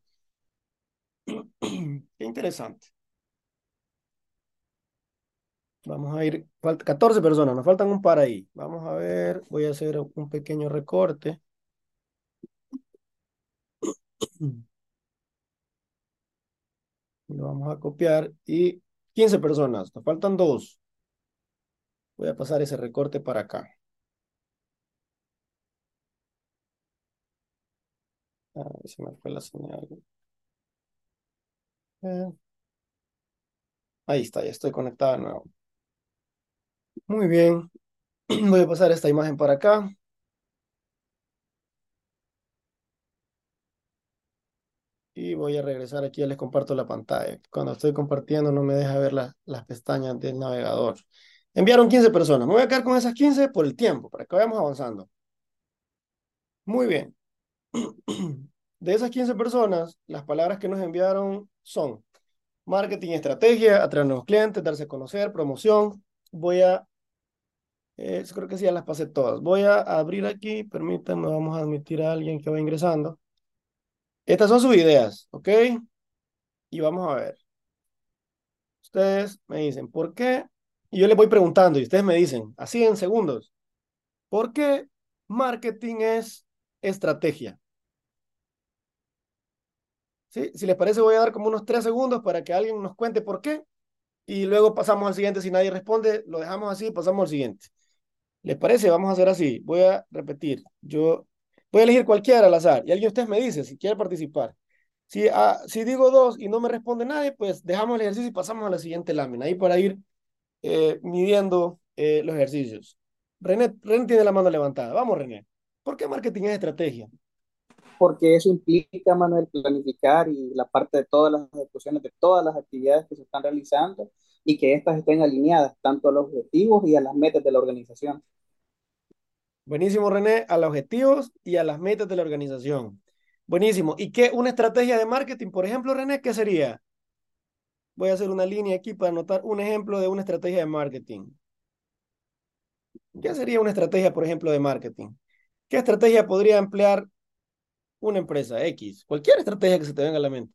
[clears throat] Qué interesante. Vamos a ir, 14 personas, nos faltan un par ahí. Vamos a ver, voy a hacer un pequeño recorte. Lo vamos a copiar y 15 personas, nos faltan dos. Voy a pasar ese recorte para acá. Ah, se me fue la señal. Eh. Ahí está, ya estoy conectado de nuevo. Muy bien. [clears throat] Voy a pasar esta imagen para acá. Voy a regresar aquí, ya les comparto la pantalla. Cuando estoy compartiendo no me deja ver las pestañas del navegador. Enviaron 15 personas. Me voy a quedar con esas 15 por el tiempo, para que vayamos avanzando. Muy bien. [clears throat] De esas 15 personas, las palabras que nos enviaron son marketing, estrategia, atraer nuevos clientes, darse a conocer, promoción. Voy a, eh, creo que sí, ya las pasé todas. Voy a abrir aquí, permítanme, vamos a admitir a alguien que va ingresando. Estas son sus ideas, ¿ok? Y vamos a ver. Ustedes me dicen, ¿por qué? Y yo les voy preguntando y ustedes me dicen, así en segundos, ¿por qué marketing es estrategia? ¿sí? Si les parece, voy a dar como unos tres segundos para que alguien nos cuente por qué y luego pasamos al siguiente. Si nadie responde, lo dejamos así y pasamos al siguiente. ¿Les parece? Vamos a hacer así. Voy a repetir. Yo voy a elegir cualquiera al azar y alguien de me dice si quiere participar. Si, ah, si digo dos y no me responde nadie, pues dejamos el ejercicio y pasamos a la siguiente lámina. Ahí para ir eh, midiendo eh, los ejercicios. René, René tiene la mano levantada. Vamos, René. ¿Por qué marketing es estrategia? Porque eso implica, Manuel, planificar y la parte de todas las ejecuciones de todas las actividades que se están realizando y que éstas estén alineadas tanto a los objetivos y a las metas de la organización. Buenísimo, René, a los objetivos y a las metas de la organización. Buenísimo. ¿Y qué una estrategia de marketing, por ejemplo, René, qué sería? Voy a hacer una línea aquí para anotar un ejemplo de una estrategia de marketing. ¿Qué sería una estrategia, por ejemplo, de marketing? ¿Qué estrategia podría emplear una empresa X? Cualquier estrategia que se te venga a la mente.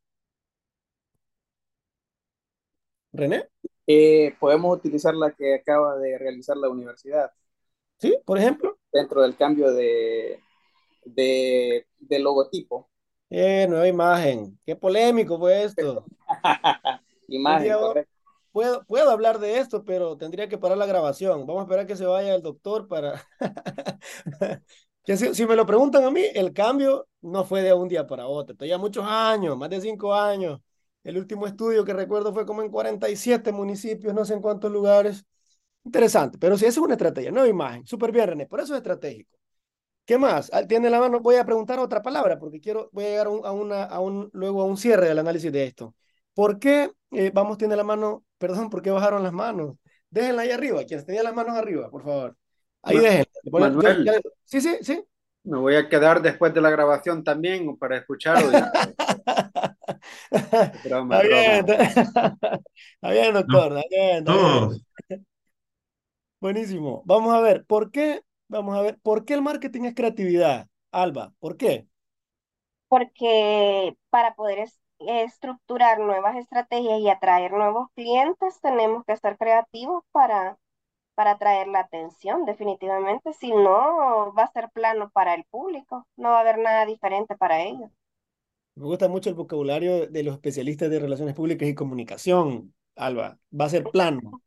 René. Eh, podemos utilizar la que acaba de realizar la universidad. ¿Sí? Por ejemplo. Dentro del cambio de, de, de logotipo. Eh, nueva imagen. Qué polémico fue esto. [laughs] imagen, correcto. Puedo, puedo hablar de esto, pero tendría que parar la grabación. Vamos a esperar que se vaya el doctor para... [laughs] que si, si, me lo preguntan a mí, el cambio no fue de un día para otro. ya muchos años, más de cinco años. El último estudio que recuerdo fue como en 47 municipios, no sé en cuántos lugares. Interesante, pero si esa es una estrategia, nueva imagen. Súper bien, René, por eso es estratégico. ¿Qué más? Ah, tiene la mano, voy a preguntar otra palabra porque quiero, voy a llegar a, un, a una, a un, luego a un cierre del análisis de esto. ¿Por qué, eh, vamos, tiene la mano, perdón, por qué bajaron las manos? Déjenla ahí arriba, quienes tenían las manos arriba, por favor. Ahí déjenla. Manuel, sí, sí, sí. Me voy a quedar después de la grabación también para escucharlo. [laughs] broma, está bien, está bien, doctor. Está bien, está bien. Buenísimo. Vamos a ver, ¿por qué Vamos a ver, ¿por qué el marketing es creatividad? Alba, ¿por qué? Porque para poder estructurar nuevas estrategias y atraer nuevos clientes, tenemos que ser creativos para, para atraer la atención, definitivamente. Si no, va a ser plano para el público, no va a haber nada diferente para ellos. Me gusta mucho el vocabulario de los especialistas de relaciones públicas y comunicación, Alba. Va a ser plano.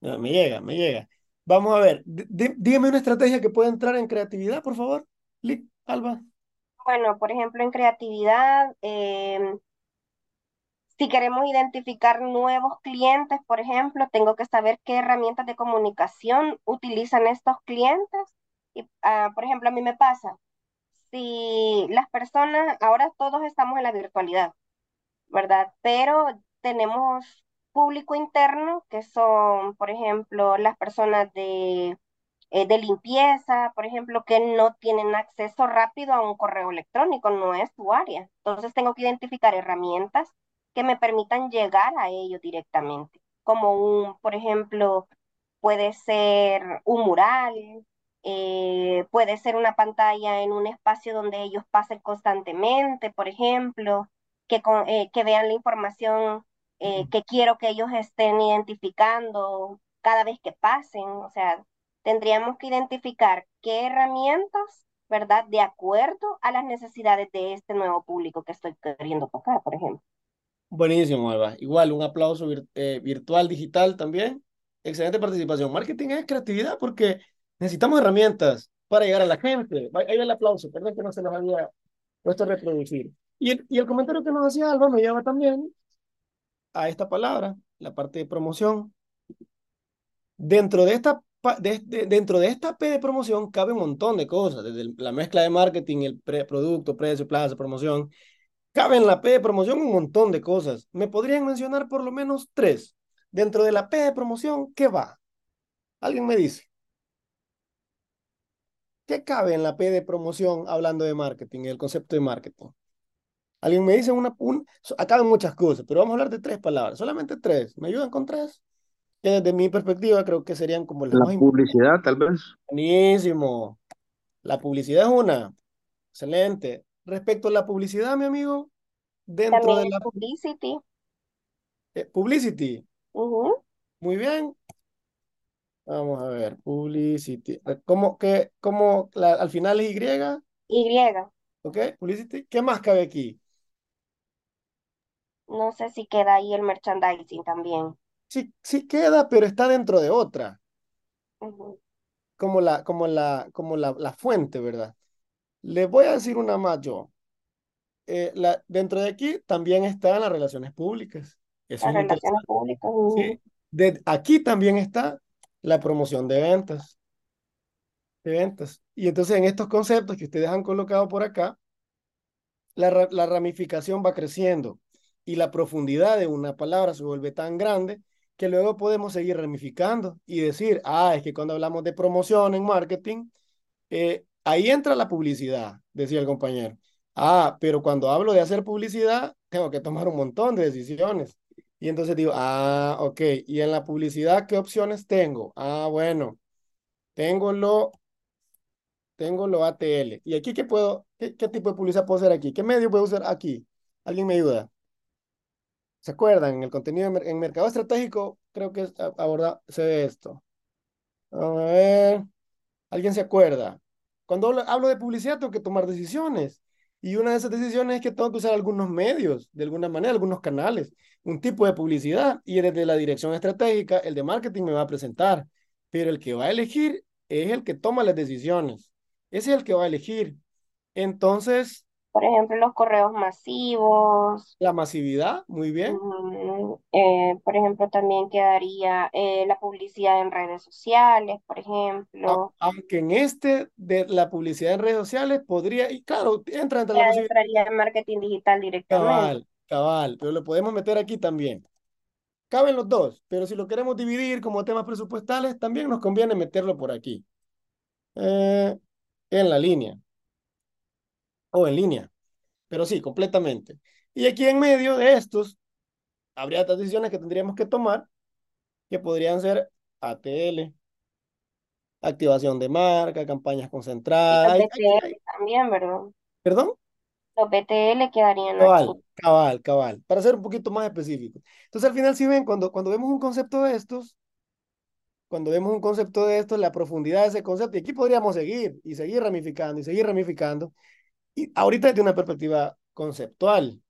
me llega, me llega. Vamos a ver, dígame una estrategia que pueda entrar en creatividad, por favor, Lick, Alba. Bueno, por ejemplo, en creatividad, em, si queremos identificar nuevos clientes, por ejemplo, tengo que saber qué herramientas de comunicación utilizan estos clientes. Y, ah, por ejemplo, a mí me pasa, si las personas, ahora todos estamos en la virtualidad, ¿verdad? Pero tenemos público interno, que son, por ejemplo, las personas de, eh, de limpieza, por ejemplo, que no tienen acceso rápido a un correo electrónico, no es su área. Entonces tengo que identificar herramientas que me permitan llegar a ellos directamente, como un, por ejemplo, puede ser un mural, eh, puede ser una pantalla en un espacio donde ellos pasen constantemente, por ejemplo, que, eh, que vean la información eh, que quiero que ellos estén identificando cada vez que pasen. O sea, tendríamos que identificar qué herramientas, ¿verdad? De acuerdo a las necesidades de este nuevo público que estoy queriendo tocar, por ejemplo. Buenísimo, Eva. Igual, un aplauso eh, virtual, digital también. Excelente participación. Marketing es creatividad porque necesitamos herramientas para llegar a la gente. Ahí va el aplauso, perdón que no se nos había puesto a reproducir. Y el, y el comentario que nos hacía Alba me lleva también a esta palabra, la parte de promoción. Dentro de esta, dentro de esta P de promoción cabe un montón de cosas, desde la mezcla de marketing, el producto, precio, plaza, promoción. Cabe en la P de promoción un montón de cosas. ¿Me podrían mencionar por lo menos tres? Dentro de la P de promoción, ¿qué va? ¿Alguien me dice? ¿Qué cabe en la P de promoción hablando de marketing, el concepto de marketing? Alguien me dice una, un, acá hay muchas cosas, pero vamos a hablar de tres palabras, solamente tres. ¿Me ayudan con tres? Que desde mi perspectiva creo que serían como las La publicidad, tal vez. Buenísimo. La publicidad es una. Excelente. Respecto a la publicidad, mi amigo, dentro de la publicity. Eh, publicity. Muy bien. Vamos a ver, publicity. ¿Cómo que, cómo la, al final es Y? Y. ¿Ok? Publicity. ¿Qué más cabe aquí? No sé si queda ahí el merchandising también. Sí, sí queda, pero está dentro de otra, como la, como la, como la, la fuente, ¿verdad? Les voy a decir una más yo. Eh, la, dentro de aquí también están las relaciones públicas. Eso Las es relaciones públicas. Sí. De, aquí también está la promoción de ventas. De ventas. Y entonces en estos conceptos que ustedes han colocado por acá, la, la ramificación va creciendo y la profundidad de una palabra se vuelve tan grande que luego podemos seguir ramificando y decir, ah, es que cuando hablamos de promoción en marketing, eh, ahí entra la publicidad, decía el compañero. Ah, pero cuando hablo de hacer publicidad, tengo que tomar un montón de decisiones. Y entonces digo, ah, ok, y en la publicidad, ¿qué opciones tengo? Ah, bueno, tengo lo, tengo lo ATL. ¿Y aquí qué puedo, qué, qué tipo de publicidad puedo hacer aquí? ¿Qué medio puedo usar aquí? ¿Alguien me ayuda? ¿Se acuerdan? En el contenido en mercado estratégico, creo que aborda, se ve esto. A ver, ¿alguien se acuerda? Cuando hablo de publicidad, tengo que tomar decisiones. Y una de esas decisiones es que tengo que usar algunos medios, de alguna manera, algunos canales, un tipo de publicidad. Y desde la dirección estratégica, el de marketing me va a presentar. Pero el que va a elegir es el que toma las decisiones. Ese es el que va a elegir. Entonces, Por ejemplo, los correos masivos. la masividad, muy bien. mm, eh, por ejemplo, también quedaría eh, la publicidad en redes sociales, por A- ejemplo. Aunque en este de la publicidad en redes sociales podría, y claro, entra entre la entraría en marketing digital directamente. Cabal, cabal, pero lo podemos meter aquí también. Caben los dos, pero si lo queremos dividir como temas presupuestales, también nos conviene meterlo por aquí, eh, en la línea o en línea, pero sí, completamente. Y aquí en medio de estos, habría otras decisiones que tendríamos que tomar, que podrían ser ATL, activación de marca, campañas Y los concentradas. Hay- hay- BTL también, ¿verdad? ¿Perdón? Los BTL quedarían aquí. Cabal, cabal, cabal, para ser un poquito más específico. Entonces, al final, si ven, cuando, cuando vemos un concepto de estos, cuando vemos un concepto de estos, la profundidad de ese concepto, y aquí podríamos seguir y seguir ramificando y seguir ramificando, y ahorita desde una perspectiva conceptual,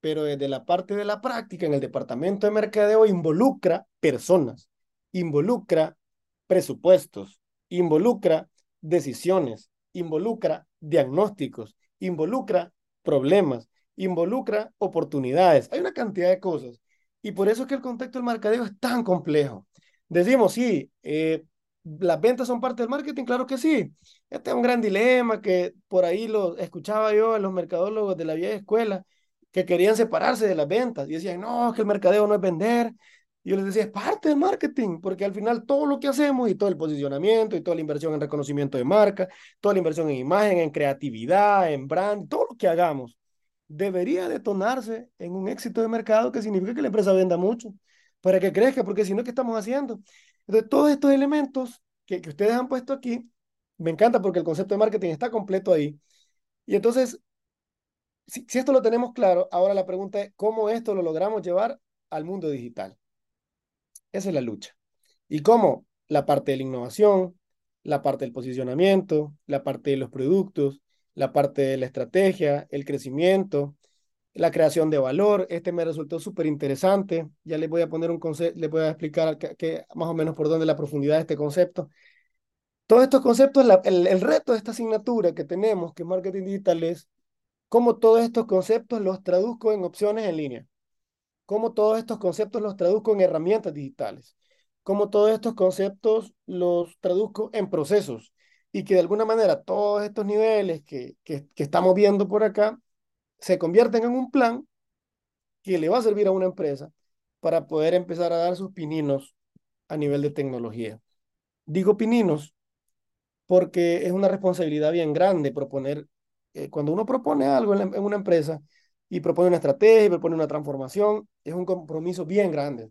pero desde la parte de la práctica, en el departamento de mercadeo, involucra personas, involucra presupuestos, involucra decisiones, involucra diagnósticos, involucra problemas, involucra oportunidades. Hay una cantidad de cosas. Y por eso es que el contexto del mercadeo es tan complejo. Decimos, sí, eh, las ventas son parte del marketing, claro que sí. Este es un gran dilema que por ahí lo escuchaba yo a los mercadólogos de la vieja escuela que querían separarse de las ventas y decían, no, que el mercadeo no es vender. Y yo les decía, es parte del marketing, porque al final todo lo que hacemos y todo el posicionamiento y toda la inversión en reconocimiento de marca, toda la inversión en imagen, en creatividad, en brand, todo lo que hagamos debería detonarse en un éxito de mercado que significa que la empresa venda mucho para que crezca, porque si no, ¿qué estamos haciendo? Entonces, todos estos elementos que, que ustedes han puesto aquí, me encanta porque el concepto de marketing está completo ahí. Y entonces, si, si esto lo tenemos claro, ahora la pregunta es, ¿cómo esto lo logramos llevar al mundo digital? Esa es la lucha. ¿Y cómo? La parte de la innovación, la parte del posicionamiento, la parte de los productos, la parte de la estrategia, el crecimiento, la creación de valor. Este me resultó súper interesante. Ya les voy a poner un concepto, les voy a explicar que, más o menos por dónde la profundidad de este concepto. Todos estos conceptos, el, reto de esta asignatura que tenemos, que es marketing digital, es cómo todos estos conceptos los traduzco en opciones en línea, cómo todos estos conceptos los traduzco en herramientas digitales, cómo todos estos conceptos los traduzco en procesos y que de alguna manera todos estos niveles que, que estamos viendo por acá se convierten en un plan que le va a servir a una empresa para poder empezar a dar sus pininos a nivel de tecnología. Digo pininos porque es una responsabilidad bien grande proponer, eh, cuando uno propone algo en, en, una empresa y propone una estrategia, y propone una transformación, es un compromiso bien grande,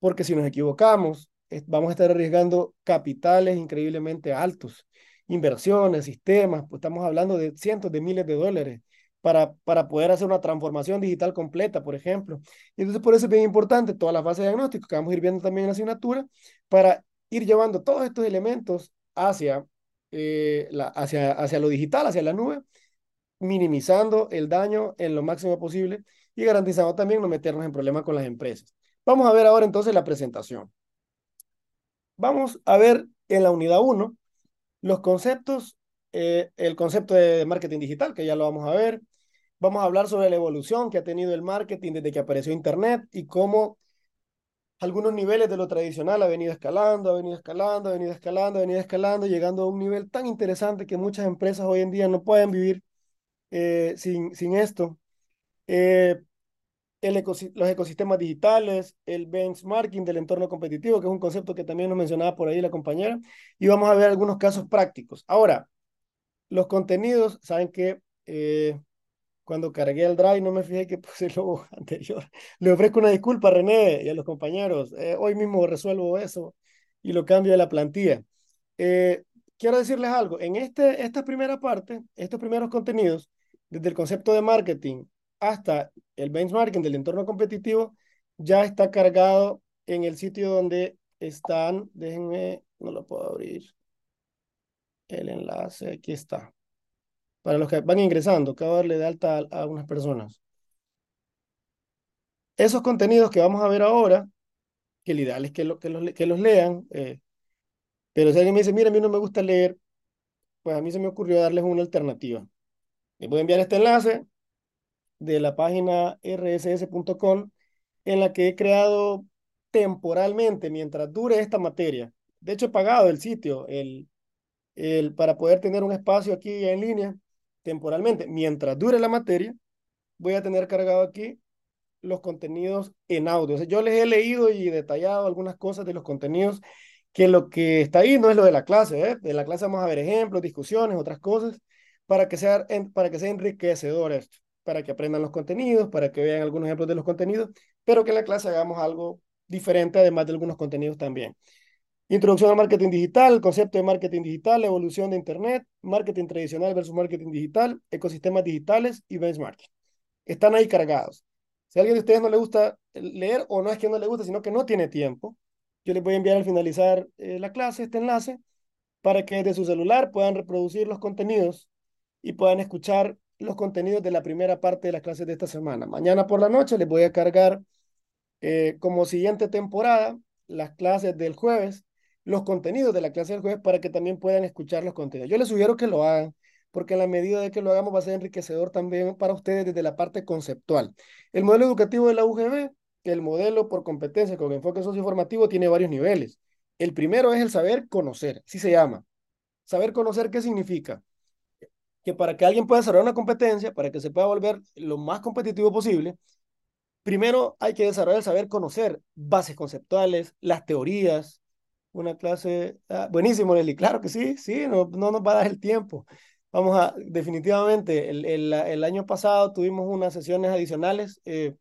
porque si nos equivocamos, vamos a estar arriesgando capitales increíblemente altos, inversiones, sistemas, pues estamos hablando de cientos de miles de dólares para, para poder hacer una transformación digital completa, por ejemplo. Entonces por eso es bien importante toda la fase de diagnóstico que vamos a ir viendo también en la asignatura, para ir llevando todos estos elementos hacia, eh, la, hacia, hacia lo digital, hacia la nube, minimizando el daño en lo máximo posible y garantizamos también no meternos en problemas con las empresas. Vamos a ver ahora entonces la presentación. Vamos a ver en la unidad 1 los conceptos, eh, el concepto de marketing digital, que ya lo vamos a ver. Vamos a hablar sobre la evolución que ha tenido el marketing desde que apareció Internet y cómo algunos niveles de lo tradicional ha venido escalando, ha venido escalando, ha venido escalando, ha venido escalando, llegando a un nivel tan interesante que muchas empresas hoy en día no pueden vivir eh, sin, sin esto. Eh, los ecosistemas digitales, el benchmarking del entorno competitivo, que es un concepto que también nos mencionaba por ahí la compañera, y vamos a ver algunos casos prácticos. Ahora, los contenidos, saben que eh, cuando cargué el drive no me fijé que puse el logo [laughs] anterior. Le ofrezco una disculpa a René y a los compañeros. Eh, hoy mismo resuelvo eso y lo cambio de la plantilla. Eh, quiero decirles algo. En este, esta primera parte, estos primeros contenidos, desde el concepto de marketing hasta el benchmarking del entorno competitivo, ya está cargado en el sitio donde están. Déjenme, no lo puedo abrir. El enlace, aquí está para los que van ingresando, que va a darle de alta a, unas personas. Esos contenidos que vamos a ver ahora, que el ideal es que, lo, que, los, lean, eh, pero si alguien me dice, mira, a mí no me gusta leer, pues a mí se me ocurrió darles una alternativa. Les voy a enviar este enlace de la página rss.com en la que he creado temporalmente, mientras dure esta materia. De hecho, he pagado el sitio el, para poder tener un espacio aquí en línea temporalmente. Mientras dure la materia, voy a tener cargado aquí los contenidos en audio. yo les he leído y detallado algunas cosas de los contenidos que lo que está ahí no es lo de la clase. ¿eh? De la clase vamos a ver ejemplos, discusiones, otras cosas, para que sea, para que sea enriquecedor para que aprendan los contenidos, para que vean algunos ejemplos de los contenidos, pero que en la clase hagamos algo diferente, además de algunos contenidos también. Introducción al marketing digital, concepto de marketing digital, evolución de Internet, marketing tradicional versus marketing digital, ecosistemas digitales y benchmarking. Están ahí cargados. Si a alguien de ustedes no le gusta leer, o no es que no le guste, sino que no tiene tiempo, yo les voy a enviar al finalizar eh, la clase este enlace para que desde su celular puedan reproducir los contenidos y puedan escuchar los contenidos de la primera parte de las clases de esta semana. Mañana por la noche les voy a cargar eh, como siguiente temporada las clases del jueves los contenidos de la clase del jueves para que también puedan escuchar los contenidos. Yo les sugiero que lo hagan, porque en la medida de que lo hagamos va a ser enriquecedor también para ustedes desde la parte conceptual. El modelo educativo de la UGB, el modelo por competencia con enfoque socioinformativo, tiene varios niveles. El primero es el saber conocer, así se llama. Saber conocer, ¿qué significa? Que para que alguien pueda desarrollar una competencia, para que se pueda volver lo más competitivo posible, primero hay que desarrollar el saber conocer bases conceptuales, las teorías, una clase, ah, buenísimo, Nelly, claro que sí, sí, no, no nos va a dar el tiempo. Vamos a, definitivamente, el, el, el año pasado tuvimos unas sesiones adicionales, eh,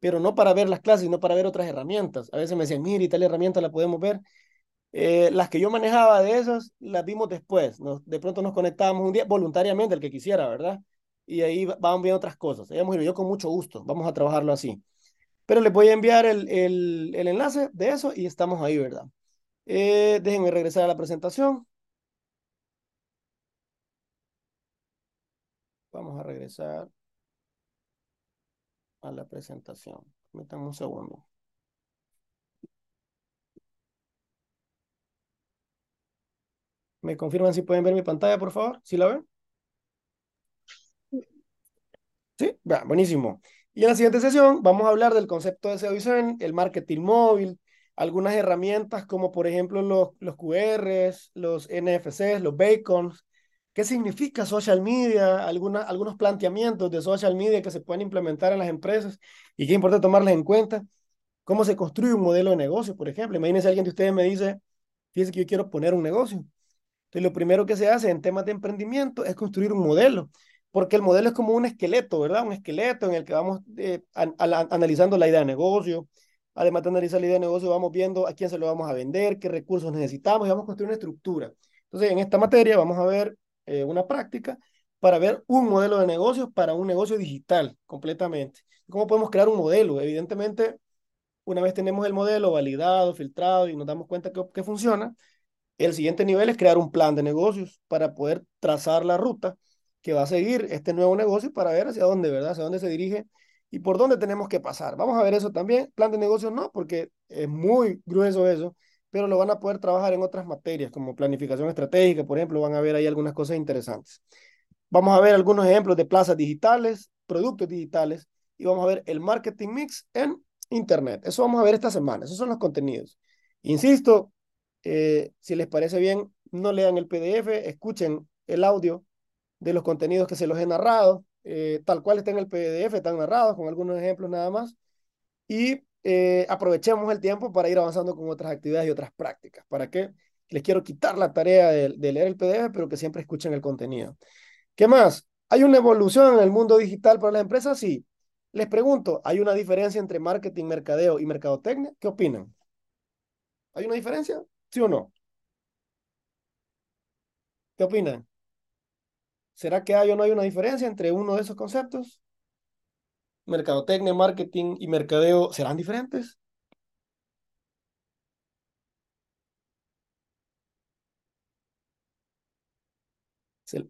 pero no para ver las clases, sino para ver otras herramientas. A veces me decían, mire, tal herramienta la podemos ver. Eh, las que yo manejaba de esas, las vimos después. Nos, de pronto nos conectábamos un día, voluntariamente, el que quisiera, ¿verdad? Y ahí vamos viendo otras cosas. Ella yo con mucho gusto, vamos a trabajarlo así. Pero les voy a enviar el, el, el enlace de eso y estamos ahí, ¿verdad? Eh, déjenme regresar a la presentación. Vamos a regresar a la presentación. Permítanme un segundo. ¿Me confirman si pueden ver mi pantalla, por favor? ¿Sí la ven? Sí, buenísimo. Y en la siguiente sesión vamos a hablar del concepto de SEO el marketing móvil, algunas herramientas como por ejemplo los, los QRs, los NFCs, los bacons. ¿Qué significa social media? Alguna, algunos planteamientos de social media que se pueden implementar en las empresas y que es importante tomarles en cuenta. ¿Cómo se construye un modelo de negocio, por ejemplo? Imagínense alguien de ustedes me dice, fíjense que yo quiero poner un negocio. Entonces, lo primero que se hace en temas de emprendimiento es construir un modelo, porque el modelo es como un esqueleto, ¿verdad? Un esqueleto en el que vamos eh, analizando la idea de negocio, Además de analizar la idea de negocio, vamos viendo a quién se lo vamos a vender, qué recursos necesitamos y vamos a construir una estructura. Entonces, en esta materia vamos a ver eh, una práctica para ver un modelo de negocio para un negocio digital completamente. ¿Cómo podemos crear un modelo? Evidentemente, una vez tenemos el modelo validado, filtrado y nos damos cuenta que, que funciona, el siguiente nivel es crear un plan de negocios para poder trazar la ruta que va a seguir este nuevo negocio para ver hacia dónde, ¿verdad? Hacia dónde se dirige y por dónde tenemos que pasar. Vamos a ver eso también. Plan de negocios no, porque es muy grueso eso, pero lo van a poder trabajar en otras materias, como planificación estratégica, por ejemplo, van a ver ahí algunas cosas interesantes. Vamos a ver algunos ejemplos de plazas digitales, productos digitales, y vamos a ver el marketing mix en Internet. Eso vamos a ver esta semana, esos son los contenidos. Insisto, eh, si les parece bien, no lean el PDF, escuchen el audio de los contenidos que se los he narrado, eh, tal cual está en el PDF, están narrados con algunos ejemplos nada más, y eh, aprovechemos el tiempo para ir avanzando con otras actividades y otras prácticas. ¿Para qué? Les quiero quitar la tarea de, de leer el PDF, pero que siempre escuchen el contenido. ¿Qué más? ¿Hay una evolución en el mundo digital para las empresas? Sí. Les pregunto, ¿hay una diferencia entre marketing, mercadeo y mercadotecnia? ¿Qué opinan? ¿Hay una diferencia? ¿Sí o no? ¿Qué opinan? ¿Será que hay o no hay una diferencia entre uno de esos conceptos? Mercadotecnia, marketing y mercadeo, ¿serán diferentes? Se-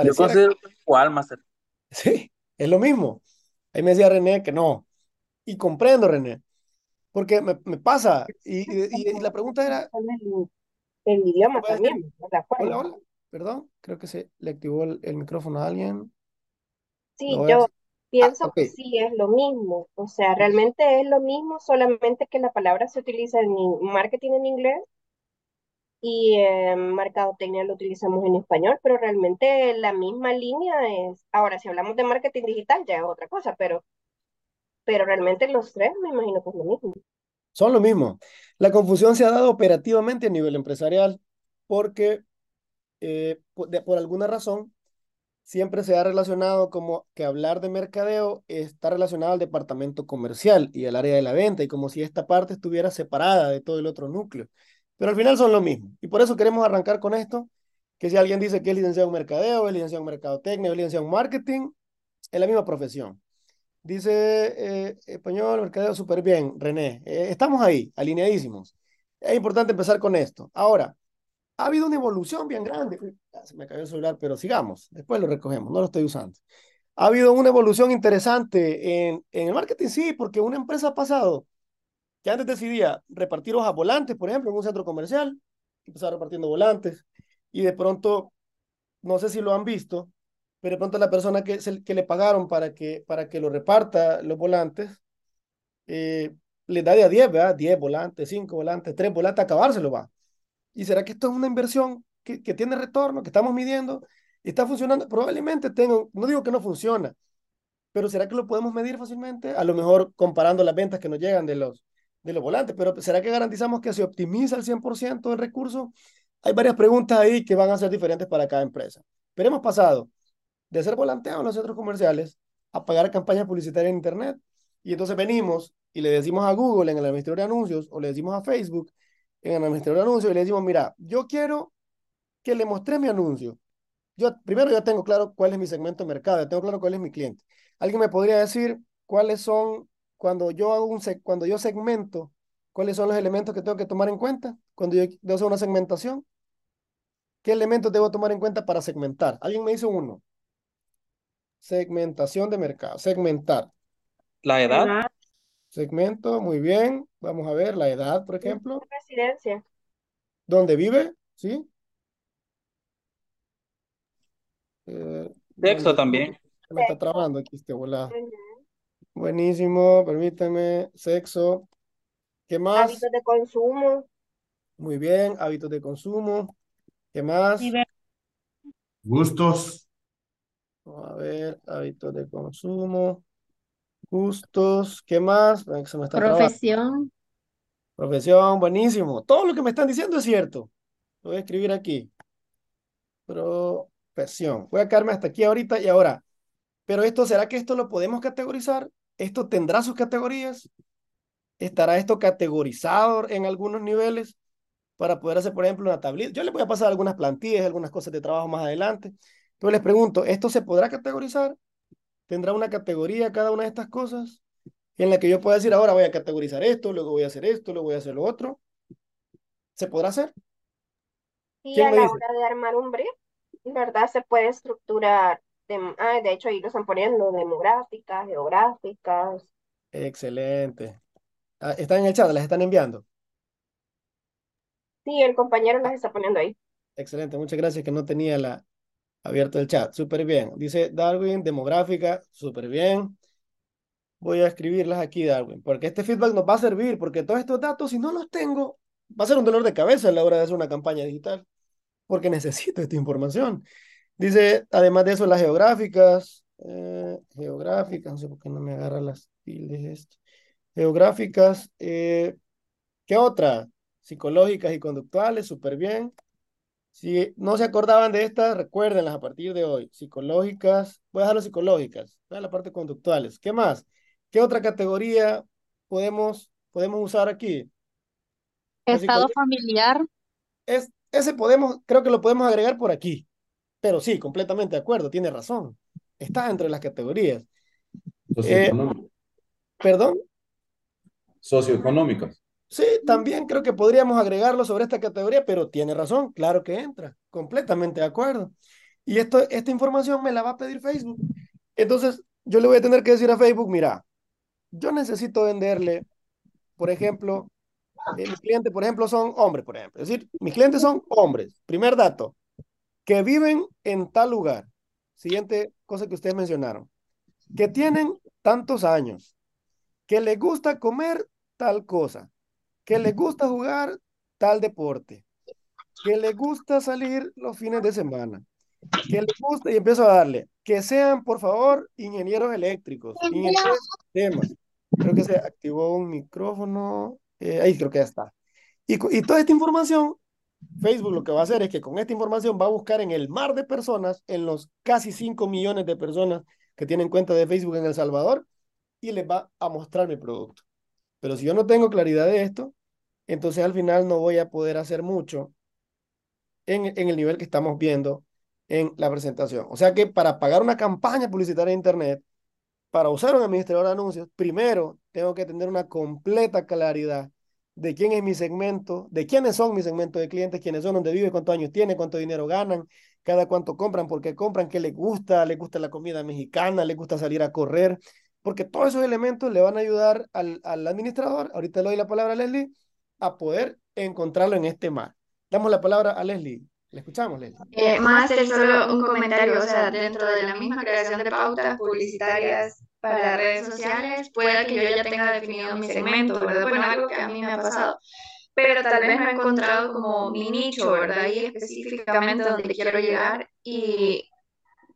Yo considero que igual, Master. [laughs] Sí, es lo mismo. Ahí me decía René que no. Y comprendo, René, porque me, me pasa. Y, y- y la pregunta era, Con el, el idioma también, ¿no? hola, hola, perdón, creo que se le activó el, el micrófono a alguien. Sí, a yo. Ah, pienso ok. que sí es lo mismo. O sea, realmente es lo mismo, solamente que la palabra se utiliza en in- marketing en inglés y en mercadotecnia lo utilizamos en español, pero realmente la misma línea es, ahora si hablamos de marketing digital ya es otra cosa, pero, pero realmente los tres me imagino que es lo mismo. Son lo mismo. La confusión se ha dado operativamente a nivel empresarial porque eh, por, de- por alguna razón siempre se ha relacionado como que hablar de mercadeo está relacionado al departamento comercial y al área de la venta y como si esta parte estuviera separada de todo el otro núcleo. Pero al final son lo mismo. Y por eso queremos arrancar con esto, que si alguien dice que es licenciado en mercadeo, es licenciado en mercadotecnia, licenciado en marketing, es la misma profesión. Dice eh, español, mercadeo, súper bien, René. Eh, estamos ahí, alineadísimos. Es importante empezar con esto. Ahora, ha habido una evolución bien grande. Se me cayó el celular, pero sigamos. Después lo recogemos, no lo estoy usando. Ha habido una evolución interesante en, en el marketing, sí, porque una empresa ha pasado que antes decidía repartir hojas volantes, por ejemplo, en un centro comercial, empezaba repartiendo volantes, y de pronto, no sé si lo han visto, pero de pronto la persona que, se, que le pagaron para que, para que lo reparta los volantes, eh, le da de a 10, ¿verdad? 10 volantes, 5 volantes, 3 volantes, a acabárselo va. ¿Y será que esto es una inversión que, que tiene retorno, que estamos midiendo? ¿Está funcionando? Probablemente tenga, no digo que no funciona, pero ¿será que lo podemos medir fácilmente? A lo mejor comparando las ventas que nos llegan de los, de los volantes, pero ¿será que garantizamos que se optimiza el 100% del recurso? Hay varias preguntas ahí que van a ser diferentes para cada empresa. Pero hemos pasado de hacer volanteo en los centros comerciales a pagar campañas publicitarias en Internet. Y entonces venimos y le decimos a Google en el administrador de anuncios o le decimos a Facebook en el administrador de anuncios y le decimos, mira, yo quiero que le mostré mi anuncio. Yo, primero ya tengo claro cuál es mi segmento de mercado, ya tengo claro cuál es mi cliente. ¿Alguien me podría decir cuáles son, cuando yo hago un, cuando yo segmento, cuáles son los elementos que tengo que tomar en cuenta cuando yo debo una segmentación? ¿Qué elementos debo tomar en cuenta para segmentar? Alguien me dice uno. Segmentación de mercado, segmentar. La edad. Segmento, muy bien. Vamos a ver la edad, por ejemplo. Residencia. ¿Dónde vive? ¿Sí? Eh, Texto ¿dónde- también. Me está trabando aquí este volado. Buenísimo, permítame. Sexo. ¿Qué más? Hábitos de consumo. Muy bien, hábitos de consumo. ¿Qué más? Gustos. Vamos a ver, hábitos de consumo. Gustos. ¿Qué más? Se me está. Profesión. Profesión, buenísimo. Todo lo que me están diciendo es cierto. Lo voy a escribir aquí. Profesión. Voy a quedarme hasta aquí ahorita y ahora. Pero esto, ¿será que esto lo podemos categorizar? ¿Esto tendrá sus categorías? ¿Estará esto categorizado en algunos niveles para poder hacer, por ejemplo, una tablita? Yo les voy a pasar algunas plantillas, algunas cosas de trabajo más adelante. Entonces les pregunto, ¿esto se podrá categorizar? ¿Tendrá una categoría cada una de estas cosas? En la que yo pueda decir, ahora voy a categorizar esto, luego voy a hacer esto, luego voy a hacer lo otro. ¿Se podrá hacer? Y ¿Quién a la dice? hora de armar un brief, ¿verdad? Se puede estructurar ah, de hecho ahí lo están poniendo, demográficas, geográficas. Excelente. Ah, ¿Están en el chat? ¿Las están enviando? Sí, el compañero las está poniendo ahí. Excelente, muchas gracias que no tenía la abierto el chat. Súper bien. Dice Darwin, demográfica, súper bien. Voy a escribirlas aquí, Darwin, porque este feedback nos va a servir, porque todos estos datos, si no los tengo, va a ser un dolor de cabeza a la hora de hacer una campaña digital, porque necesito esta información. Dice, además de eso, las geográficas, eh, geográficas, no sé por qué no me agarra las tildes esto. Geográficas, eh, ¿qué otra? Psicológicas y conductuales, súper bien. Si no se acordaban de estas, recuérdenlas a partir de hoy. Psicológicas, voy a dejarlo psicológicas, voy a la parte conductuales. ¿Qué más? ¿Qué otra categoría podemos, podemos usar aquí? Estado familiar. Es, ese podemos, creo que lo podemos agregar por aquí. Pero sí, completamente de acuerdo, tiene razón. Está entre las categorías. Eh, ¿Perdón? Socioeconómicas. Sí, también creo que podríamos agregarlo sobre esta categoría, pero tiene razón, claro que entra, completamente de acuerdo. Y esto, esta información me la va a pedir Facebook. Entonces, yo le voy a tener que decir a Facebook, mira, yo necesito venderle, por ejemplo, eh, mis clientes, por ejemplo, son hombres, por ejemplo. Es decir, mis clientes son hombres. Primer dato, que viven en tal lugar. Siguiente cosa que ustedes mencionaron. Que tienen tantos años. Que les gusta comer tal cosa que le gusta jugar tal deporte, que le gusta salir los fines de semana, que le gusta, y empiezo a darle, que sean, por favor, ingenieros eléctricos, ingenieros de sistemas. Creo que se activó un micrófono, eh, ahí creo que ya está. Y, y toda esta información, Facebook lo que va a hacer es que con esta información va a buscar en el mar de personas, en los casi 5 millones de personas que tienen cuenta de Facebook en El Salvador, y les va a mostrar mi producto. Pero si yo no tengo claridad de esto, entonces al final no voy a poder hacer mucho en, el nivel que estamos viendo en la presentación. O sea que para pagar una campaña publicitaria en Internet, para usar un administrador de anuncios, primero tengo que tener una completa claridad de quién es mi segmento, de quiénes son mis segmentos de clientes, quiénes son, dónde vive, cuántos años tiene, cuánto dinero ganan, cada cuánto compran, por qué compran, qué les gusta, les gusta la comida mexicana, les gusta salir a correr, porque todos esos elementos le van a ayudar al, al administrador, ahorita le doy la palabra a Leslie, a poder encontrarlo en este mar. Damos la palabra a Leslie. Le escuchamos, Leslie. Eh, Master, solo un comentario, o sea, dentro de la misma creación de pautas publicitarias para redes sociales, puede que yo ya tenga definido mi segmento, ¿verdad? Bueno, algo que a mí me ha pasado. Pero tal vez no he encontrado como mi nicho, ¿verdad? Y específicamente donde quiero llegar. Y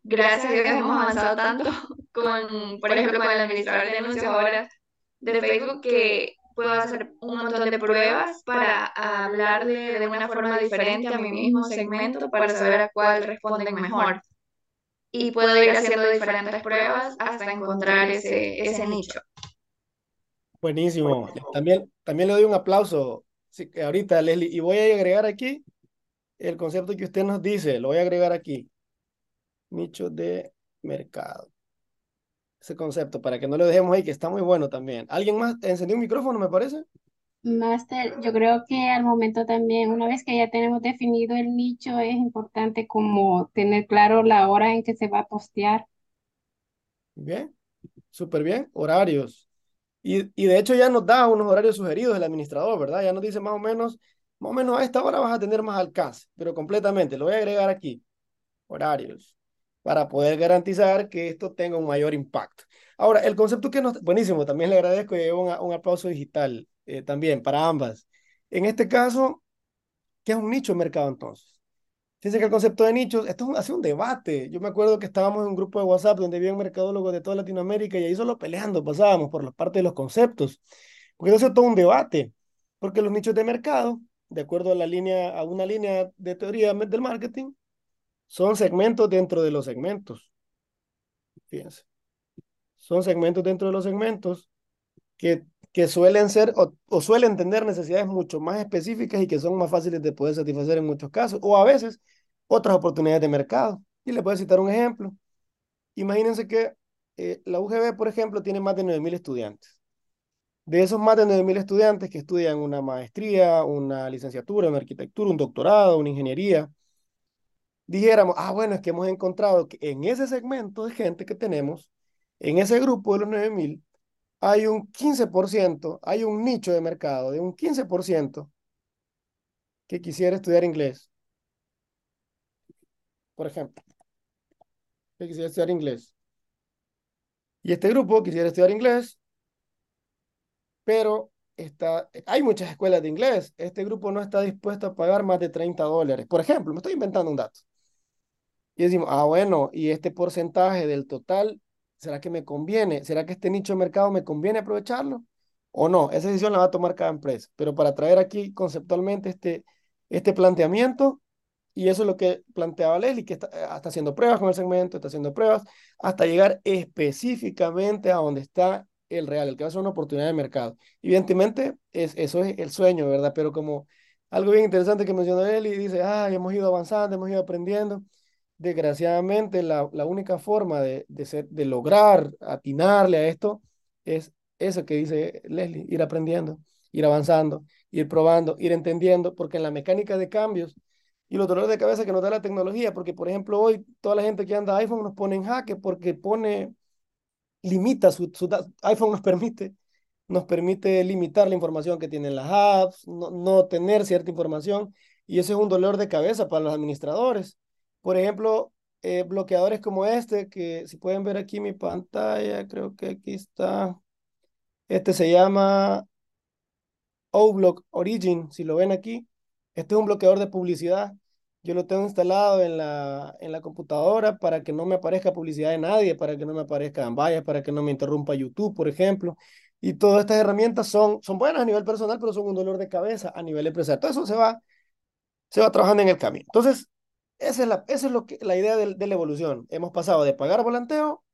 gracias a Dios hemos avanzado tanto [laughs] con, por ejemplo, con el administrador de anuncios ahora de Facebook que puedo hacer un montón de pruebas para hablar de, de una forma diferente a mi mismo segmento para saber a cuál responden mejor. Y puedo ir haciendo diferentes pruebas hasta encontrar ese, ese nicho. Buenísimo. También, también le doy un aplauso sí, ahorita, Leslie. Y voy a agregar aquí el concepto que usted nos dice. Lo voy a agregar aquí. Nicho de mercado ese concepto para que no lo dejemos ahí, que está muy bueno también. ¿Alguien más encendió un micrófono, me parece? Master, yo creo que al momento también, una vez que ya tenemos definido el nicho, es importante como tener claro la hora en que se va a postear. Bien, súper bien, horarios. Y, y de hecho ya nos da unos horarios sugeridos el administrador, ¿verdad? Ya nos dice más o menos, más o menos a esta hora vas a tener más alcance, pero completamente, lo voy a agregar aquí, horarios para poder garantizar que esto tenga un mayor impacto. Ahora, el concepto que nos... Buenísimo, también le agradezco y un, un aplauso digital eh, también para ambas. En este caso, ¿qué es un nicho de mercado entonces? Fíjense que el concepto de nichos, esto es un, hace un debate. Yo me acuerdo que estábamos en un grupo de WhatsApp donde había mercadólogos de toda Latinoamérica y ahí solo peleando pasábamos por la parte de los conceptos. Porque eso es todo un debate. Porque los nichos de mercado, de acuerdo a una línea de teoría del marketing, son segmentos dentro de los segmentos. Fíjense. Son segmentos dentro de los segmentos que, que suelen ser o, o, suelen tener necesidades mucho más específicas y que son más fáciles de poder satisfacer en muchos casos, o a veces otras oportunidades de mercado. Y voy a citar un ejemplo. Imagínense que eh, la UGB, por ejemplo, tiene más de 9.000 estudiantes. De esos más de 9.000 estudiantes que estudian una maestría, una licenciatura, una arquitectura, un doctorado, una ingeniería, dijéramos, ah, bueno, es que hemos encontrado que en ese segmento de gente que tenemos, en ese grupo de los 9000, hay un 15%, hay un nicho de mercado de un 15% que quisiera estudiar inglés. Por ejemplo, que quisiera estudiar inglés. Y este grupo quisiera estudiar inglés, pero está, hay muchas escuelas de inglés. Este grupo no está dispuesto a pagar más de 30 dólares. Por ejemplo, me estoy inventando un dato. Y decimos, ah, bueno, y este porcentaje del total, ¿será que me conviene? ¿Será que este nicho de mercado me conviene aprovecharlo? ¿O no? Esa decisión la va a tomar cada empresa. Pero para traer aquí conceptualmente este, este planteamiento, y eso es lo que planteaba Leslie, que está, eh, haciendo pruebas con el segmento, está haciendo pruebas, hasta llegar específicamente a donde está el real, el que va a ser una oportunidad de mercado. Evidentemente, es, eso es el sueño, ¿verdad? Pero como algo bien interesante que mencionó Leslie, dice, ah, hemos ido avanzando, hemos ido aprendiendo. Desgraciadamente, la, la única forma de, de, ser, de lograr atinarle a esto es eso que dice Leslie, ir aprendiendo, ir avanzando, ir probando, ir entendiendo, porque en la mecánica de cambios y los dolores de cabeza que nos da la tecnología, porque por ejemplo hoy toda la gente que anda iPhone nos pone en jaque porque pone, limita su, su iPhone nos permite, nos permite limitar la información que tienen las apps, no, no tener cierta información, y ese es un dolor de cabeza para los administradores. Por ejemplo, eh, bloqueadores como este, que si pueden ver aquí mi pantalla, creo que aquí está. Este se llama O-Block Origin, si lo ven aquí. Este es un bloqueador de publicidad. Yo lo tengo instalado en la, en la computadora para que no me aparezca publicidad de nadie, para que no me aparezcan vallas, para que no me interrumpa YouTube, por ejemplo. Y todas estas herramientas son, son buenas a nivel personal, pero son un dolor de cabeza a nivel empresarial. Todo eso se va, se va trabajando en el camino. Entonces, esa es la, esa es lo que, la idea de, de la evolución. Hemos pasado de pagar volanteo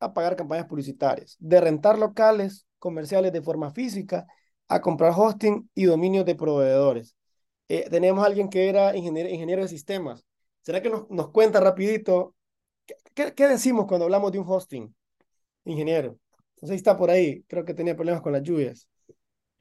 a pagar campañas publicitarias, de rentar locales comerciales de forma física a comprar hosting y dominios de proveedores. Eh, tenemos a alguien que era ingeniero, ingeniero de sistemas. ¿Será que nos, nos cuenta rapidito qué, qué, decimos cuando hablamos de un hosting? Ingeniero. Entonces está por ahí. Creo que tenía problemas con las lluvias.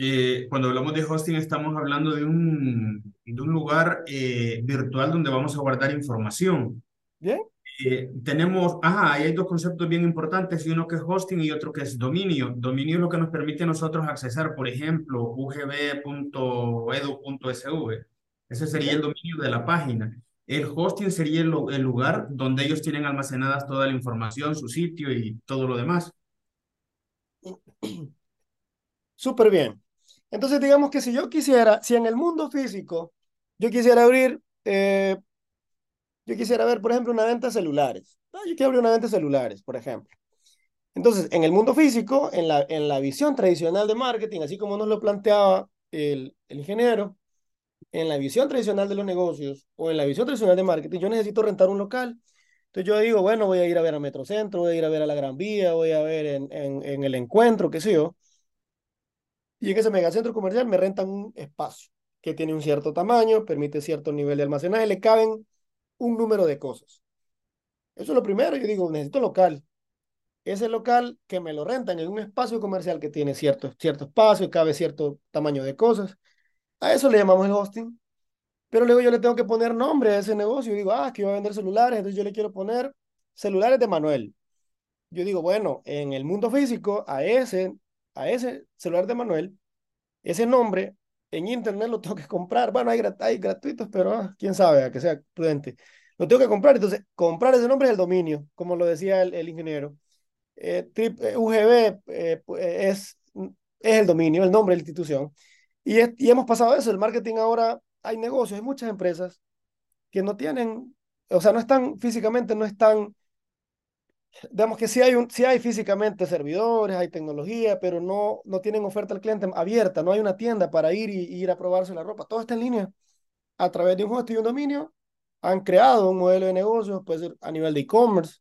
Eh, cuando hablamos de hosting estamos hablando de un, de un lugar eh, virtual donde vamos a guardar información. Bien. Eh, tenemos, ajá, hay dos conceptos bien importantes, y uno que es hosting y otro que es dominio. Dominio es lo que nos permite a nosotros accesar, por ejemplo, ugb.edu.sv. Ese sería el dominio de la página. El hosting sería el, el lugar donde ellos tienen almacenadas toda la información, su sitio y todo lo demás. [clears throat] Súper bien. Entonces, digamos que si yo quisiera, si en el mundo físico yo quisiera abrir eh, yo quisiera ver, por ejemplo, una venta de celulares. yo quiero abrir una venta de celulares, por ejemplo. Entonces, en el mundo físico, en la, en la visión tradicional de marketing, así como nos lo planteaba el, el ingeniero, en la visión tradicional de los negocios o en la visión tradicional de marketing, yo necesito rentar un local. Entonces yo digo, bueno, voy a ir a ver a Metrocentro, voy a ir a ver a la Gran Vía, voy a ver en, en, en el encuentro, qué sé yo. Y en ese megacentro comercial me rentan un espacio que tiene un cierto tamaño, permite cierto nivel de almacenaje, le caben un número de cosas. Eso es lo primero. Yo digo, necesito local. Ese local que me lo rentan en un espacio comercial que tiene cierto, cierto espacio, cabe cierto tamaño de cosas. A eso le llamamos el hosting. Pero luego yo le tengo que poner nombre a ese negocio. digo, ah, que iba a vender celulares, entonces yo le quiero poner celulares de Manuel. Yo digo, bueno, en el mundo físico, a ese, a ese celular de Manuel, ese nombre en internet lo tengo que comprar. Bueno, hay, hay gratuitos, pero ah, quién sabe, a que sea prudente. Lo tengo que comprar. Entonces, comprar ese nombre es el dominio, como lo decía el, ingeniero. Eh, eh UGB eh, es, es el dominio, el nombre de la institución. Y, y hemos pasado eso. El marketing ahora, hay negocios, hay muchas empresas que no tienen, o sea, no están físicamente, no están digamos que sí hay, un, sí hay físicamente servidores, hay tecnología, pero no, no tienen oferta al cliente abierta, no hay una tienda para ir y, y ir a probarse la ropa. Todo está en línea. A través de un host y un dominio, han creado un modelo de negocio, puede ser a nivel de e-commerce,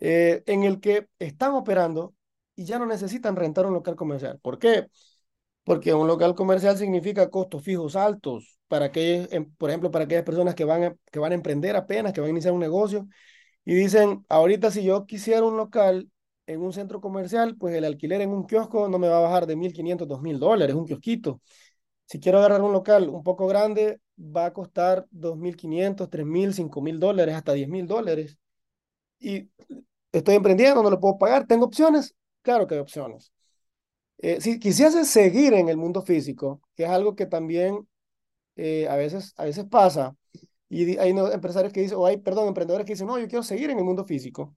eh, en el que están operando y ya no necesitan rentar un local comercial. ¿Por qué? Porque un local comercial significa costos fijos altos para aquellos, em, por ejemplo, para aquellas personas que van, a, que van a emprender apenas, que van a iniciar un negocio y dicen, ahorita si yo quisiera un local en un centro comercial, pues el alquiler en un kiosco no me va a bajar de 1.500, 2.000 dólares, un kiosquito. Si quiero agarrar un local un poco grande, va a costar 2.500, 3.000, 5.000 dólares, hasta 10.000 dólares. Y estoy emprendiendo, no lo puedo pagar. ¿Tengo opciones? Claro que hay opciones. Eh, si quisiese seguir en el mundo físico, que es algo que también eh, a veces, a veces pasa, y hay empresarios que dicen, o hay, perdón, emprendedores que dicen, no, yo quiero seguir en el mundo físico.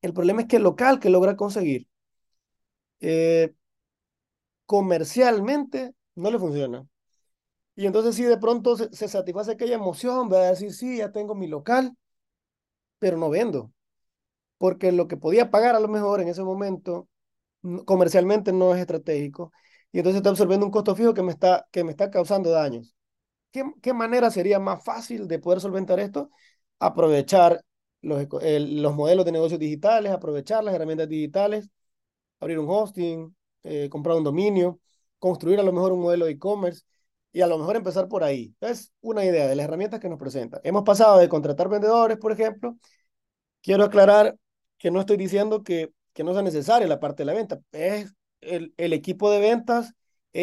El problema es que el local que logra conseguir eh, comercialmente no le funciona. Y entonces si de pronto se, satisface aquella emoción, va a decir, sí, ya tengo mi local, pero no vendo. Porque lo que podía pagar a lo mejor en ese momento comercialmente no es estratégico. Y entonces está absorbiendo un costo fijo que me está, que me está causando daños. ¿Qué, ¿Qué manera sería más fácil de poder solventar esto? Aprovechar los, los modelos de negocios digitales, aprovechar las herramientas digitales, abrir un hosting, eh, comprar un dominio, construir a lo mejor un modelo de e-commerce y a lo mejor empezar por ahí. Es una idea de las herramientas que nos presentan. Hemos pasado de contratar vendedores, por ejemplo. Quiero aclarar que no estoy diciendo que, que no sea necesaria la parte de la venta. Es el, el equipo de ventas,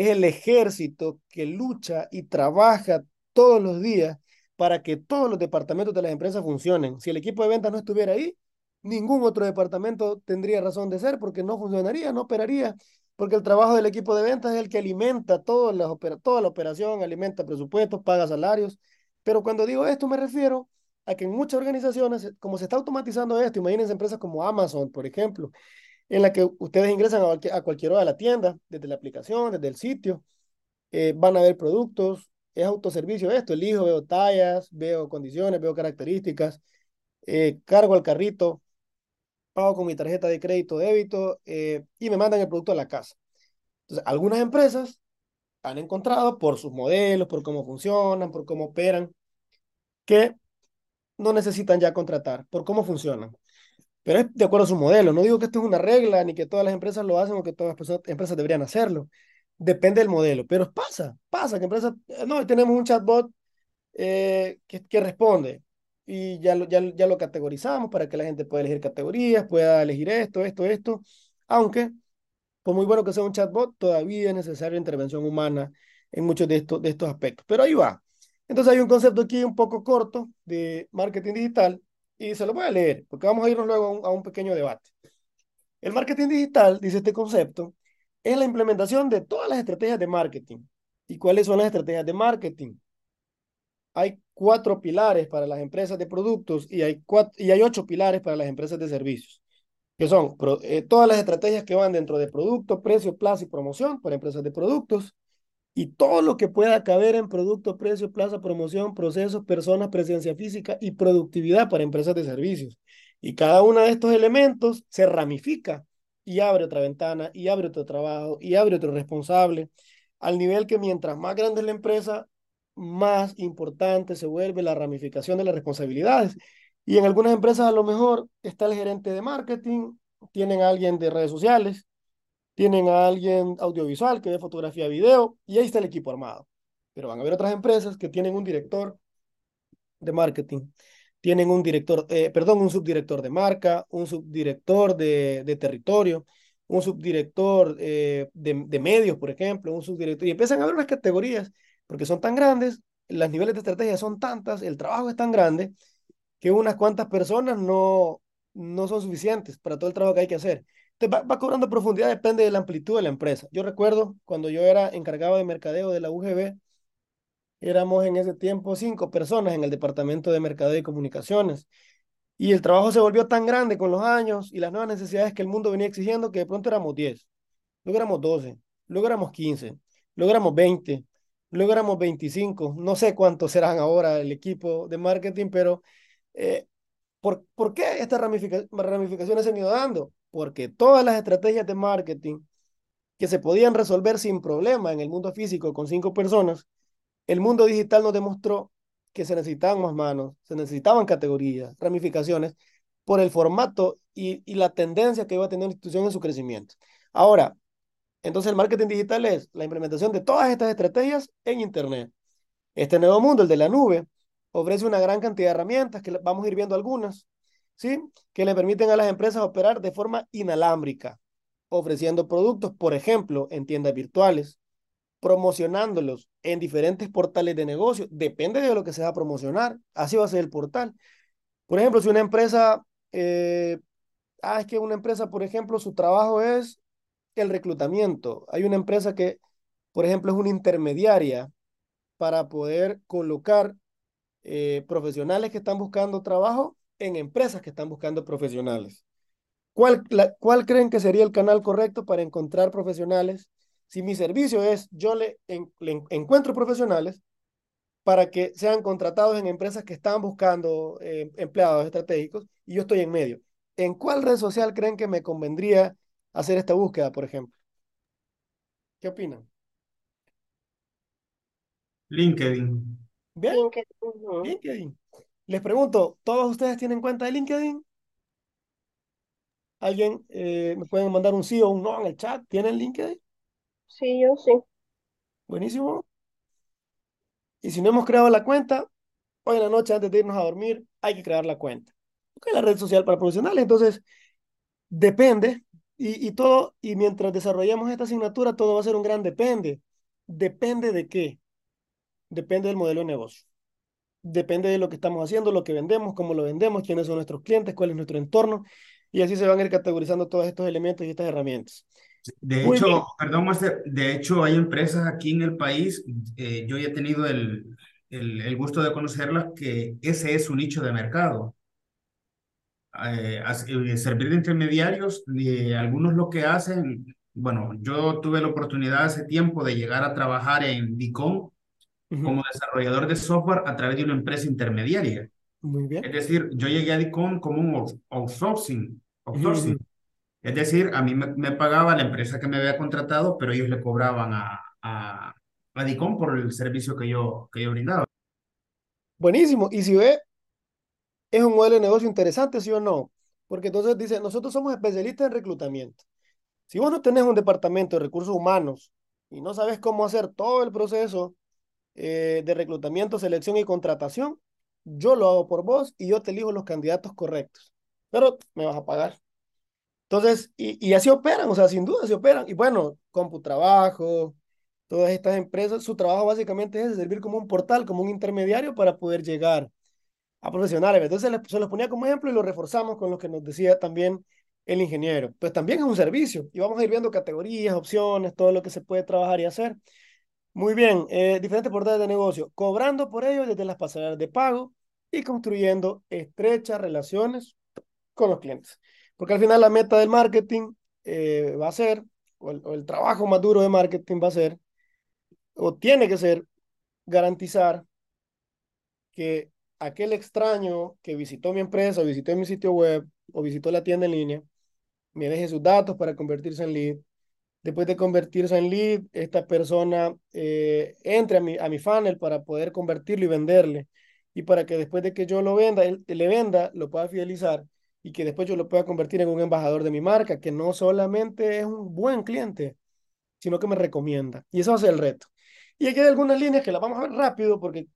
es el ejército que lucha y trabaja todos los días para que todos los departamentos de las empresas funcionen. Si el equipo de ventas no estuviera ahí, ningún otro departamento tendría razón de ser porque no funcionaría, no operaría, porque el trabajo del equipo de ventas es el que alimenta toda la, toda la operación, alimenta presupuestos, paga salarios. Pero cuando digo esto me refiero a que en muchas organizaciones, como se está automatizando esto, imagínense empresas como Amazon, por ejemplo, en la que ustedes ingresan a, cualquier hora de la tienda, desde la aplicación, desde el sitio, eh, van a ver productos, es autoservicio esto, elijo, veo tallas, veo condiciones, veo características, eh, cargo al carrito, pago con mi tarjeta de crédito débito eh, y me mandan el producto a la casa. Entonces, algunas empresas han encontrado por sus modelos, por cómo funcionan, por cómo operan, que no necesitan ya contratar, por cómo funcionan. Pero es de acuerdo a su modelo. No digo que esto es una regla, ni que todas las empresas lo hacen o que todas las empresas deberían hacerlo. Depende del modelo. Pero pasa, pasa que empresas, eh, no, tenemos un chatbot eh, que, que responde y ya lo, ya, ya lo categorizamos para que la gente pueda elegir categorías, pueda elegir esto, esto, esto, aunque por muy bueno que sea un chatbot, todavía es necesaria intervención humana en muchos de estos, de estos aspectos. Pero ahí va. Entonces hay un concepto aquí un poco corto de marketing digital y se lo voy a leer porque vamos a irnos luego a un, pequeño debate. El marketing digital, dice este concepto, es la implementación de todas las estrategias de marketing. ¿Y cuáles son las estrategias de marketing? hay cuatro pilares para las empresas de productos y hay, cuatro, y hay ocho pilares para las empresas de servicios, que son eh, todas las estrategias que van dentro de producto, precio, plaza y promoción para empresas de productos y todo lo que pueda caber en producto, precio, plaza, promoción, procesos, personas, presencia física y productividad para empresas de servicios. Y cada uno de estos elementos se ramifica y abre otra ventana y abre otro trabajo y abre otro responsable, al nivel que mientras más grande es la empresa, más importante se vuelve la ramificación de las responsabilidades. Y en algunas empresas a lo mejor está el gerente de marketing, tienen alguien de redes sociales, tienen a alguien audiovisual que ve fotografía, video, y ahí está el equipo armado. Pero van a haber otras empresas que tienen un director de marketing, tienen un director, eh, perdón, un subdirector de marca, un subdirector de, de territorio, un subdirector eh, de, de medios, por ejemplo, un subdirector, y empiezan a haber unas categorías porque son tan grandes, los niveles de estrategia son tantas, el trabajo es tan grande, que unas cuantas personas no, no son suficientes para todo el trabajo que hay que hacer. Va, cobrando profundidad, depende de la amplitud de la empresa. Yo recuerdo cuando yo era encargado de mercadeo de la UGB, éramos en ese tiempo cinco personas en el departamento de mercadeo y comunicaciones. Y el trabajo se volvió tan grande con los años y las nuevas necesidades que el mundo venía exigiendo que de pronto éramos 10, luego éramos 12, luego éramos 15, luego éramos 20, luego éramos 25, no sé cuántos serán ahora el equipo de marketing, pero eh, ¿por, ¿por qué estas ramificaciones se han ido dando? Porque todas las estrategias de marketing que se podían resolver sin problema en el mundo físico con cinco personas, el mundo digital nos demostró que se necesitaban más manos, se necesitaban categorías, ramificaciones, por el formato y, la tendencia que iba a tener la institución en su crecimiento. Ahora, entonces el marketing digital es la implementación de todas estas estrategias en Internet. Este nuevo mundo, el de la nube, ofrece una gran cantidad de herramientas, que vamos a ir viendo algunas, ¿sí? que le permiten a las empresas operar de forma inalámbrica, ofreciendo productos, por ejemplo, en tiendas virtuales, promocionándolos en diferentes portales de negocio. Depende de lo que se va a promocionar. Así va a ser el portal. Por ejemplo, si una empresa, eh, ah, es que una empresa, por ejemplo, su trabajo es el reclutamiento. Hay una empresa que, por ejemplo, es una intermediaria para poder colocar eh, profesionales que están buscando trabajo en empresas que están buscando profesionales. ¿Cuál, ¿Cuál creen que sería el canal correcto para encontrar profesionales? Si mi servicio es, yo le, encuentro profesionales para que sean contratados en empresas que están buscando eh, empleados estratégicos y yo estoy en medio. ¿En cuál red social creen que me convendría hacer esta búsqueda, por ejemplo? ¿Qué opinan? LinkedIn. ¿Bien? LinkedIn. Les pregunto, ¿todos ustedes tienen cuenta de LinkedIn? ¿Alguien eh, me pueden mandar un sí o un no en el chat? ¿Tienen LinkedIn? Sí, yo sí. Buenísimo. Y si no hemos creado la cuenta, hoy en la noche antes de irnos a dormir, hay que crear la cuenta. Porque es la red social para profesionales. Entonces, depende. Y, y todo, y mientras desarrollamos esta asignatura, todo va a ser un gran depende. ¿Depende de qué? Depende del modelo de negocio depende de lo que estamos haciendo, lo que vendemos, cómo lo vendemos, quiénes son nuestros clientes, cuál es nuestro entorno, y así se van a ir categorizando todos estos elementos y estas herramientas. De hecho, perdón, Master, de hecho hay empresas aquí en el país, eh, yo ya he tenido el, el, el, gusto de conocerlas, que ese es su nicho de mercado. Eh, eh servir de intermediarios, algunos lo que hacen, bueno, yo tuve la oportunidad hace tiempo de llegar a trabajar en Dicom, como desarrollador de software a través de una empresa intermediaria. Muy bien. Es decir, yo llegué a Dicom como un outsourcing. outsourcing. Es decir, a mí me, pagaba la empresa que me había contratado, pero ellos le cobraban a, a, a Dicom por el servicio que yo, que yo brindaba. Buenísimo. Y si ve, es un modelo de negocio interesante, ¿sí o no? Porque entonces dice, nosotros somos especialistas en reclutamiento. Si vos no tenés un departamento de recursos humanos y no sabes cómo hacer todo el proceso eh, de reclutamiento, selección y contratación, yo lo hago por vos y yo te elijo los candidatos correctos, pero me vas a pagar. Entonces, y, y así operan, o sea, sin duda se operan. Y bueno, CompuTrabajo, todas estas empresas, su trabajo básicamente es servir como un portal, como un intermediario para poder llegar a profesionales. Entonces se los ponía como ejemplo y lo reforzamos con lo que nos decía también el ingeniero. Pues también es un servicio y vamos a ir viendo categorías, opciones, todo lo que se puede trabajar y hacer. Muy bien, eh, diferentes portales de negocio, cobrando por ello desde las pasarelas de pago y construyendo estrechas relaciones con los clientes. Porque al final la meta del marketing eh, va a ser, o el, o el trabajo más duro de marketing va a ser, o tiene que ser, garantizar que aquel extraño que visitó mi empresa, o visitó mi sitio web, o visitó la tienda en línea, me deje sus datos para convertirse en lead, Después de convertirse en lead, esta persona eh, entre a mi, a mi funnel para poder convertirlo y venderle. Y para que después de que yo lo venda, él, le venda, lo pueda fidelizar y que después yo lo pueda convertir en un embajador de mi marca, que no solamente es un buen cliente, sino que me recomienda. Y eso va el reto. Y aquí hay algunas líneas que las vamos a ver rápido porque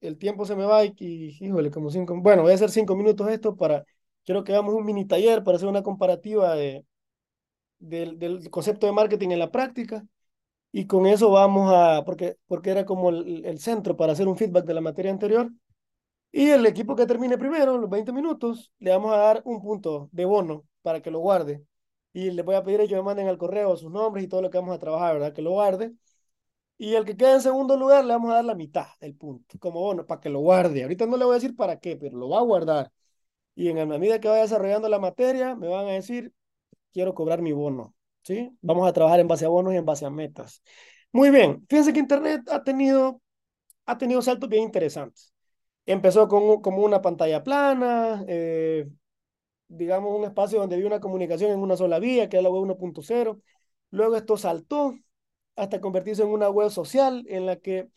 el tiempo se me va y, y híjole, como cinco, bueno, voy a hacer cinco minutos esto para, quiero que hagamos un mini taller para hacer una comparativa de, del, concepto de marketing en la práctica y con eso vamos a, porque, porque era como el, centro para hacer un feedback de la materia anterior. Y el equipo que termine primero, los 20 minutos, le vamos a dar un punto de bono para que lo guarde. Y le voy a pedir a que me manden al correo sus nombres y todo lo que vamos a trabajar, ¿verdad? Que lo guarde. Y el que quede en segundo lugar, le vamos a dar la mitad del punto, como bono, para que lo guarde. Ahorita no le voy a decir para qué, pero lo va a guardar. Y en la medida que vaya desarrollando la materia, me van a decir, quiero cobrar mi bono, ¿sí? Vamos a trabajar en base a bonos y en base a metas. Muy bien, fíjense que Internet ha tenido, ha tenido saltos bien interesantes. Empezó con como una pantalla plana, eh, digamos un espacio donde había una comunicación en una sola vía, que era la web 1.0. Luego esto saltó hasta convertirse en una web social en la que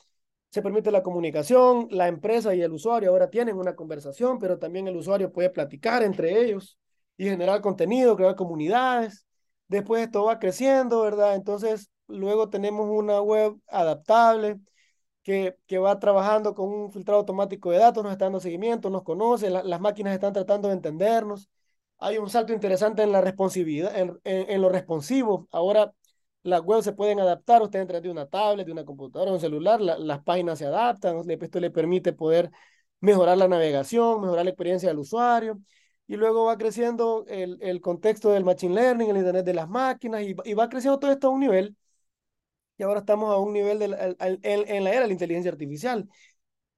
se permite la comunicación, la empresa y el usuario ahora tienen una conversación, pero también el usuario puede platicar entre ellos y generar contenido, crear comunidades. Después esto va creciendo, ¿verdad? Entonces, luego tenemos una web adaptable que, que va trabajando con un filtrado automático de datos, nos está dando seguimiento, nos conoce, las máquinas están tratando de entendernos. Hay un salto interesante en la responsividad, en, en, en, lo responsivo. Ahora las webs se pueden adaptar, usted entra de una tablet, de una computadora, de un celular, las páginas se adaptan, esto le permite poder mejorar la navegación, mejorar la experiencia del usuario, y luego va creciendo el, el contexto del machine learning, el internet de las máquinas, y, y va creciendo todo esto a un nivel, y ahora estamos a un nivel de en, la era de la inteligencia artificial.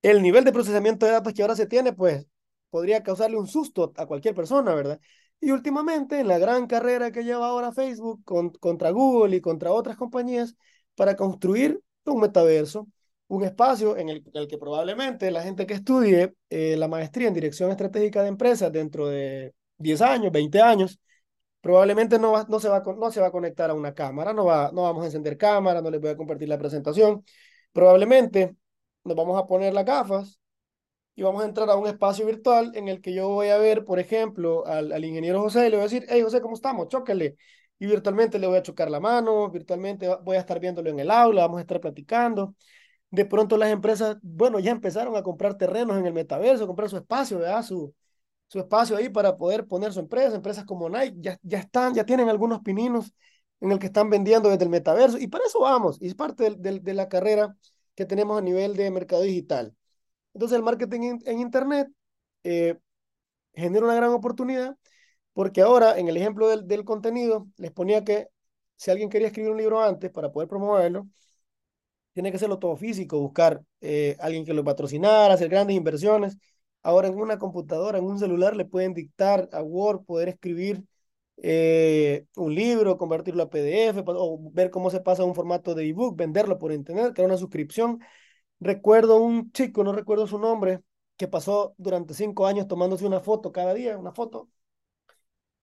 El nivel de procesamiento de datos que ahora se tiene, pues, podría causarle un susto a cualquier persona, ¿verdad? Y últimamente, en la gran carrera que lleva ahora Facebook contra Google y contra otras compañías para construir un metaverso, un espacio en el, que probablemente la gente que estudie eh, la maestría en dirección estratégica de empresas dentro de 10 años, 20 años, probablemente no, va, no, se va, no se va a conectar a una cámara, no, va, no vamos a encender cámara, no les voy a compartir la presentación. Probablemente nos vamos a poner las gafas y vamos a entrar a un espacio virtual en el que yo voy a ver, por ejemplo, al, ingeniero José y le voy a decir, hey José, ¿cómo estamos? Chóquele. Y virtualmente le voy a chocar la mano, virtualmente voy a estar viéndolo en el aula, vamos a estar platicando. De pronto las empresas, bueno, ya empezaron a comprar terrenos en el metaverso, comprar su espacio, ¿verdad? Su, su espacio ahí para poder poner su empresa. Empresas como Nike ya, ya están, ya tienen algunos pininos en el que están vendiendo desde el metaverso. Y para eso vamos, y es parte de, de la carrera que tenemos a nivel de mercado digital. Entonces el marketing en, Internet eh, genera una gran oportunidad porque ahora en el ejemplo del, del, contenido les ponía que si alguien quería escribir un libro antes para poder promoverlo, tiene que hacerlo todo físico, buscar eh, alguien que lo patrocinara, hacer grandes inversiones. Ahora en una computadora, en un celular, le pueden dictar a Word, poder escribir eh, un libro, convertirlo a PDF o ver cómo se pasa a un formato de ebook, venderlo por internet, crear una suscripción. Recuerdo un chico, no recuerdo su nombre, que pasó durante cinco años tomándose una foto cada día, una foto,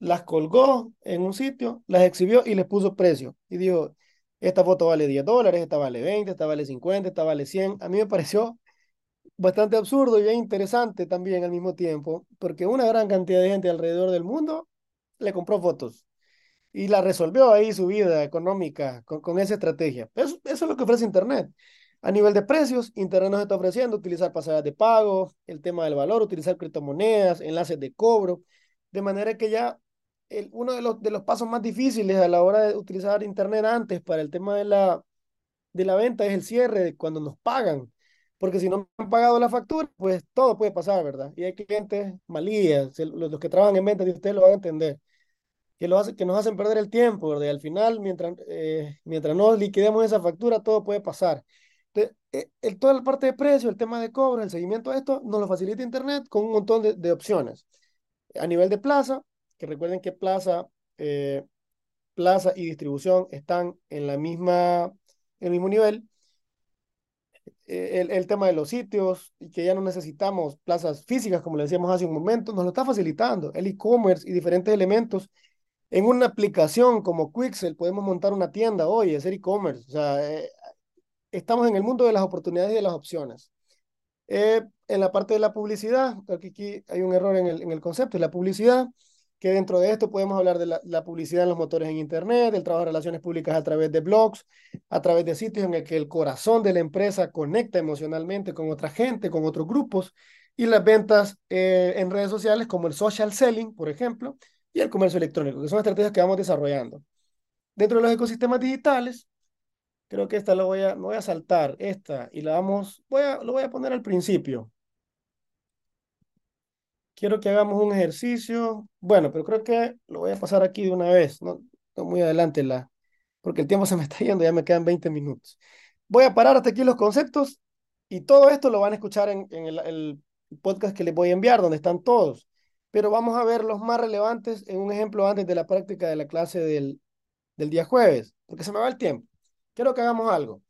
las colgó en un sitio, las exhibió y les puso precio. Y dijo, esta foto vale 10 dólares, esta vale 20, esta vale 50, esta vale 100. A mí me pareció bastante absurdo y interesante también al mismo tiempo, porque una gran cantidad de gente alrededor del mundo le compró fotos y la resolvió ahí su vida económica con, con esa estrategia. Eso, eso es lo que ofrece Internet. A nivel de precios, Internet nos está ofreciendo utilizar pasadas de pago, el tema del valor, utilizar criptomonedas, enlaces de cobro, de manera que ya uno de los, de los pasos más difíciles a la hora de utilizar Internet antes para el tema de la, de la venta es el cierre, de cuando nos pagan. Porque si no han pagado la factura, pues todo puede pasar, ¿verdad? Y hay clientes malías, los, los que trabajan en ventas, y ustedes lo van a entender que, lo hace, que nos hacen perder el tiempo, ¿verdad? Y al final, mientras, eh, mientras no liquidemos esa factura, todo puede pasar. Entonces, eh, el, toda la parte de precio, el tema de cobro, el seguimiento de esto, nos lo facilita Internet con un montón de, de opciones. A nivel de plaza, que recuerden que plaza, eh, plaza y distribución están en, la misma, en el mismo nivel. El, el, tema de los sitios y que ya no necesitamos plazas físicas, como le decíamos hace un momento, nos lo está facilitando. El e-commerce y diferentes elementos en una aplicación como Quixel podemos montar una tienda hoy, hacer e-commerce. O sea, eh, estamos en el mundo de las oportunidades y de las opciones. Eh, en la parte de la publicidad, aquí, aquí hay un error en el, en el concepto, es la publicidad, que dentro de esto podemos hablar de la, la, publicidad en los motores en Internet, del trabajo de relaciones públicas a través de blogs, a través de sitios en el que el corazón de la empresa conecta emocionalmente con otra gente, con otros grupos, y las ventas eh, en redes sociales como el social selling, por ejemplo, y el comercio electrónico, que son estrategias que vamos desarrollando. Dentro de los ecosistemas digitales, creo que esta lo voy a, voy a saltar, esta, y la vamos, voy a, lo voy a poner al principio. Quiero que hagamos un ejercicio, bueno, pero creo que lo voy a pasar aquí de una vez, no, muy adelante, la, porque el tiempo [laughs] se me está yendo, ya me quedan 20 minutos. Voy a parar hasta aquí los conceptos y todo esto lo van a escuchar en, en el, el podcast que les voy a enviar, donde están todos pero vamos a ver los más relevantes en un ejemplo antes de la práctica de la clase del, del día jueves, porque se me va el tiempo. Quiero que hagamos algo.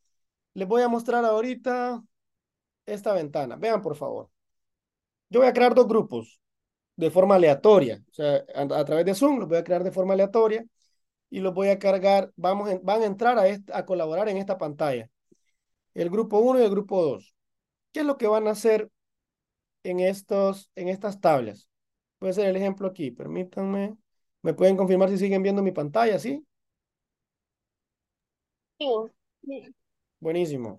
Les voy a mostrar ahorita esta ventana. Vean, por favor. Yo voy a crear dos grupos de forma aleatoria. O sea, a, través de Zoom los voy a crear de forma aleatoria y los voy a cargar. Vamos van a entrar a, a colaborar en esta pantalla. El grupo 1 y el grupo 2. ¿Qué es lo que van a hacer en, estos, en estas tablas? Voy a hacer el ejemplo aquí. Permítanme. ¿Me pueden confirmar si siguen viendo mi pantalla, sí? Sí. Buenísimo.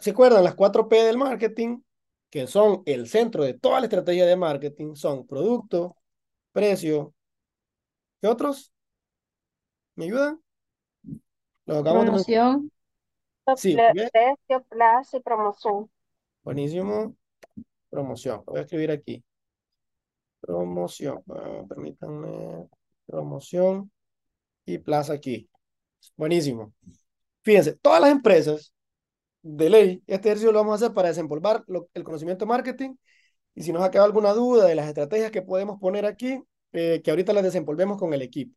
¿Se acuerdan? Las 4P del marketing, que son el centro de toda la estrategia de marketing, son producto, precio, ¿qué otros? ¿Me ayudan? Acabamos de. Promoción. Sí, bien. Precio, plazo y promoción. Buenísimo. Promoción. Voy a escribir aquí. Promoción. Ah, permítanme. Promoción y plaza aquí. Buenísimo. Fíjense, todas las empresas de ley, este ejercicio lo vamos a hacer para desempolvar el conocimiento marketing. Y si nos ha quedado alguna duda de las estrategias que podemos poner aquí, eh, que ahorita las desempolvemos con el equipo.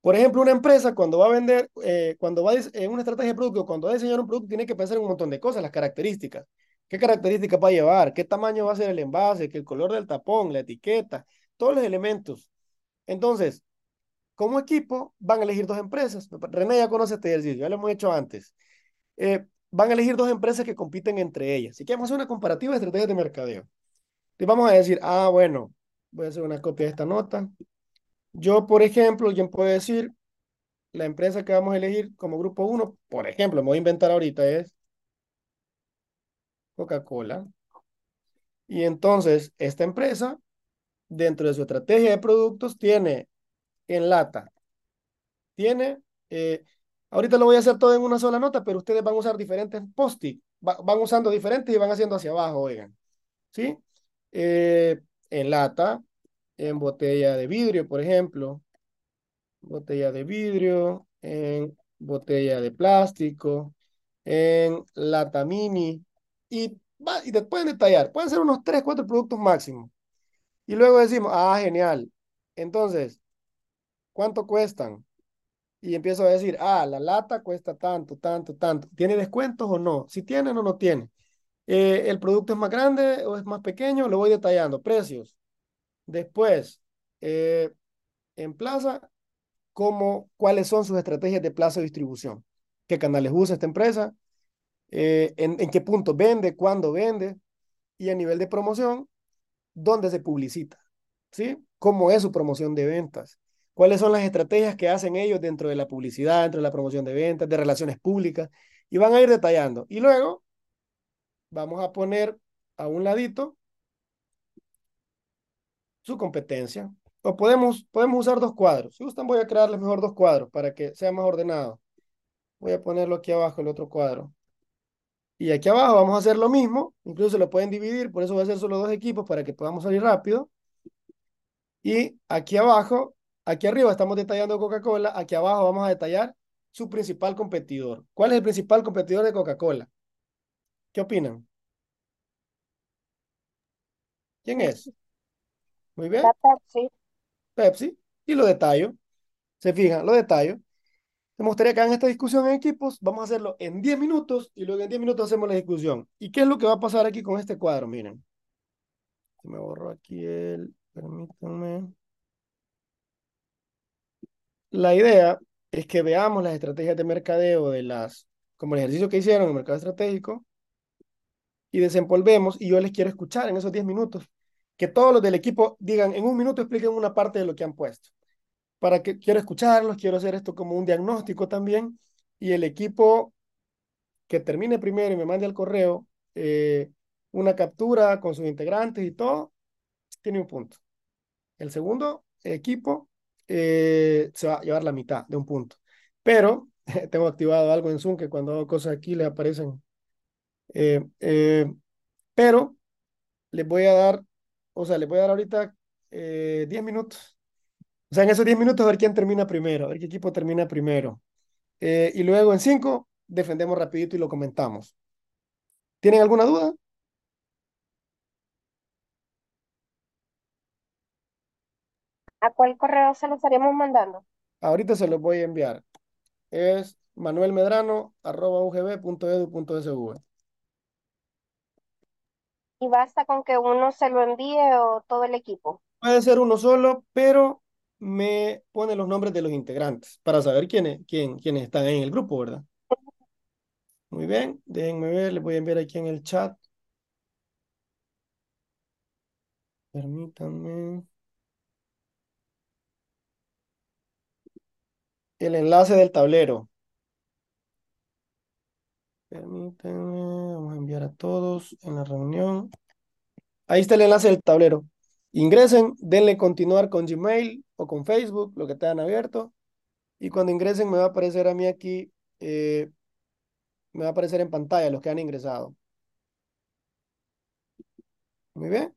Por ejemplo, una empresa cuando va a vender, eh, cuando va a en una estrategia de producto, cuando va a diseñar un producto, tiene que pensar en un montón de cosas, las características. ¿Qué características va a llevar? ¿Qué tamaño va a ser el envase? ¿Qué el color del tapón? ¿La etiqueta? Todos los elementos. Entonces, como equipo, van a elegir dos empresas. René ya conoce este ejercicio, ya lo hemos hecho antes. Eh, van a elegir dos empresas que compiten entre ellas. Así que hacer una comparativa de estrategias de mercadeo. Y vamos a decir, ah, bueno, voy a hacer una copia de esta nota. Yo, por ejemplo, alguien puede decir, la empresa que vamos a elegir como grupo 1, por ejemplo, me voy a inventar ahorita, es Coca-Cola. Y entonces, esta empresa, dentro de su estrategia de productos, tiene en lata, tiene, eh, ahorita lo voy a hacer todo en una sola nota, pero ustedes van a usar diferentes post-it, va- van usando diferentes y van haciendo hacia abajo, oigan, ¿sí? Eh, en lata, en botella de vidrio, por ejemplo, botella de vidrio, en botella de plástico, en lata mini, y, va- y después detallar, pueden ser unos 3, 4 productos máximo. Y luego decimos, ah, genial. Entonces, ¿cuánto cuestan? Y empiezo a decir, ah, la lata cuesta tanto, tanto, tanto. ¿Tiene descuentos o no? Si tiene o no tiene. Eh, ¿el producto es más grande o es más pequeño? Lo voy detallando. Precios. Después, eh, en plaza, cómo, cuáles son sus estrategias de plazo de distribución. ¿Qué canales usa esta empresa? Eh, en, en qué punto vende? ¿Cuándo vende? Y a nivel de promoción, ¿dónde se publicita? ¿Sí? ¿Cómo es su promoción de ventas? ¿Cuáles son las estrategias que hacen ellos dentro de la publicidad, dentro de la promoción de ventas, de relaciones públicas? Y van a ir detallando. Y luego vamos a poner a un ladito su competencia. O podemos, podemos usar dos cuadros. Si gustan, voy a crearles mejor dos cuadros para que sea más ordenado. Voy a ponerlo aquí abajo, el otro cuadro. Y aquí abajo vamos a hacer lo mismo. Incluso lo pueden dividir, por eso voy a hacer solo dos equipos para que podamos salir rápido. Y aquí abajo, aquí arriba estamos detallando Coca-Cola, aquí abajo vamos a detallar su principal competidor. ¿Cuál es el principal competidor de Coca-Cola? ¿Qué opinan? ¿Quién es? Muy bien. La Pepsi. Pepsi. Y lo detallo. Se fijan, lo detallo. Me gustaría que hagan esta discusión en equipos. Vamos a hacerlo en 10 minutos y luego en 10 minutos hacemos la discusión. ¿Y qué es lo que va a pasar aquí con este cuadro? Miren. Me borró aquí el... Permítanme. La idea es que veamos las estrategias de mercadeo de las, como el ejercicio que hicieron en el mercado estratégico, y desempolvemos, y yo les quiero escuchar en esos 10 minutos, que todos los del equipo digan en un minuto, expliquen una parte de lo que han puesto. Para que quiero escucharlos, quiero hacer esto como un diagnóstico también, y el equipo que termine primero y me mande al correo eh, una captura con sus integrantes y todo, tiene un punto. El segundo equipo eh, se va a llevar la mitad de un punto. Pero [laughs] tengo activado algo en Zoom que cuando hago cosas aquí le aparecen. Eh, eh, pero les voy a dar, o sea, les voy a dar ahorita eh, 10 minutos. O sea, en esos 10 minutos a ver quién termina primero, a ver qué equipo termina primero. Eh, y luego en 5 defendemos rapidito y lo comentamos. ¿Tienen alguna duda? ¿A cuál correo se lo estaríamos mandando? Ahorita se los voy a enviar. Es manuelmedrano.ugb.edu.sv. ¿Y basta con que uno se lo envíe o todo el equipo? Puede ser uno solo, pero me pone los nombres de los integrantes para saber quiénes, quién, quiénes están en el grupo, ¿verdad? Muy bien, déjenme ver, les voy a enviar aquí en el chat. Permítanme. El enlace del tablero. Permítanme, vamos a enviar a todos en la reunión. Ahí está el enlace del tablero. Ingresen, denle continuar con Gmail o con Facebook, lo que tengan abierto. Y cuando ingresen me va a aparecer a mí aquí, eh, me va a aparecer en pantalla los que han ingresado. Muy bien.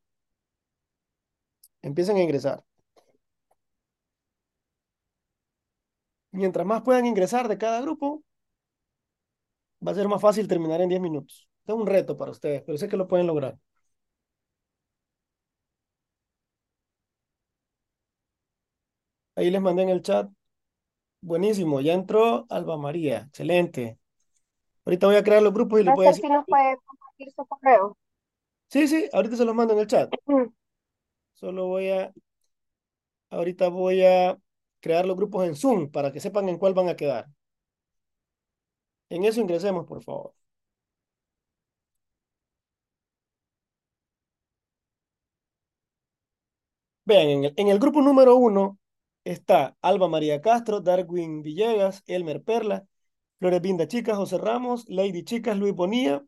Empiecen a ingresar. Mientras más puedan ingresar de cada grupo, va a ser más fácil terminar en 10 minutos. es un reto para ustedes, pero sé que lo pueden lograr. Ahí les mandé en el chat. Buenísimo, ya entró Alba María. Excelente. Ahorita voy a crear los grupos y les voy a decir. si nos puede compartir su correo. Sí, sí, ahorita se los mando en el chat. [clears throat] Solo voy a, ahorita voy a crear los grupos en Zoom para que sepan en cuál van a quedar. En eso ingresemos, por favor. Vean, en el, grupo número uno está Alba María Castro, Darwin Villegas, Elmer Perla, Flores Binda Chicas, José Ramos, Lady Chicas, Luis Bonilla.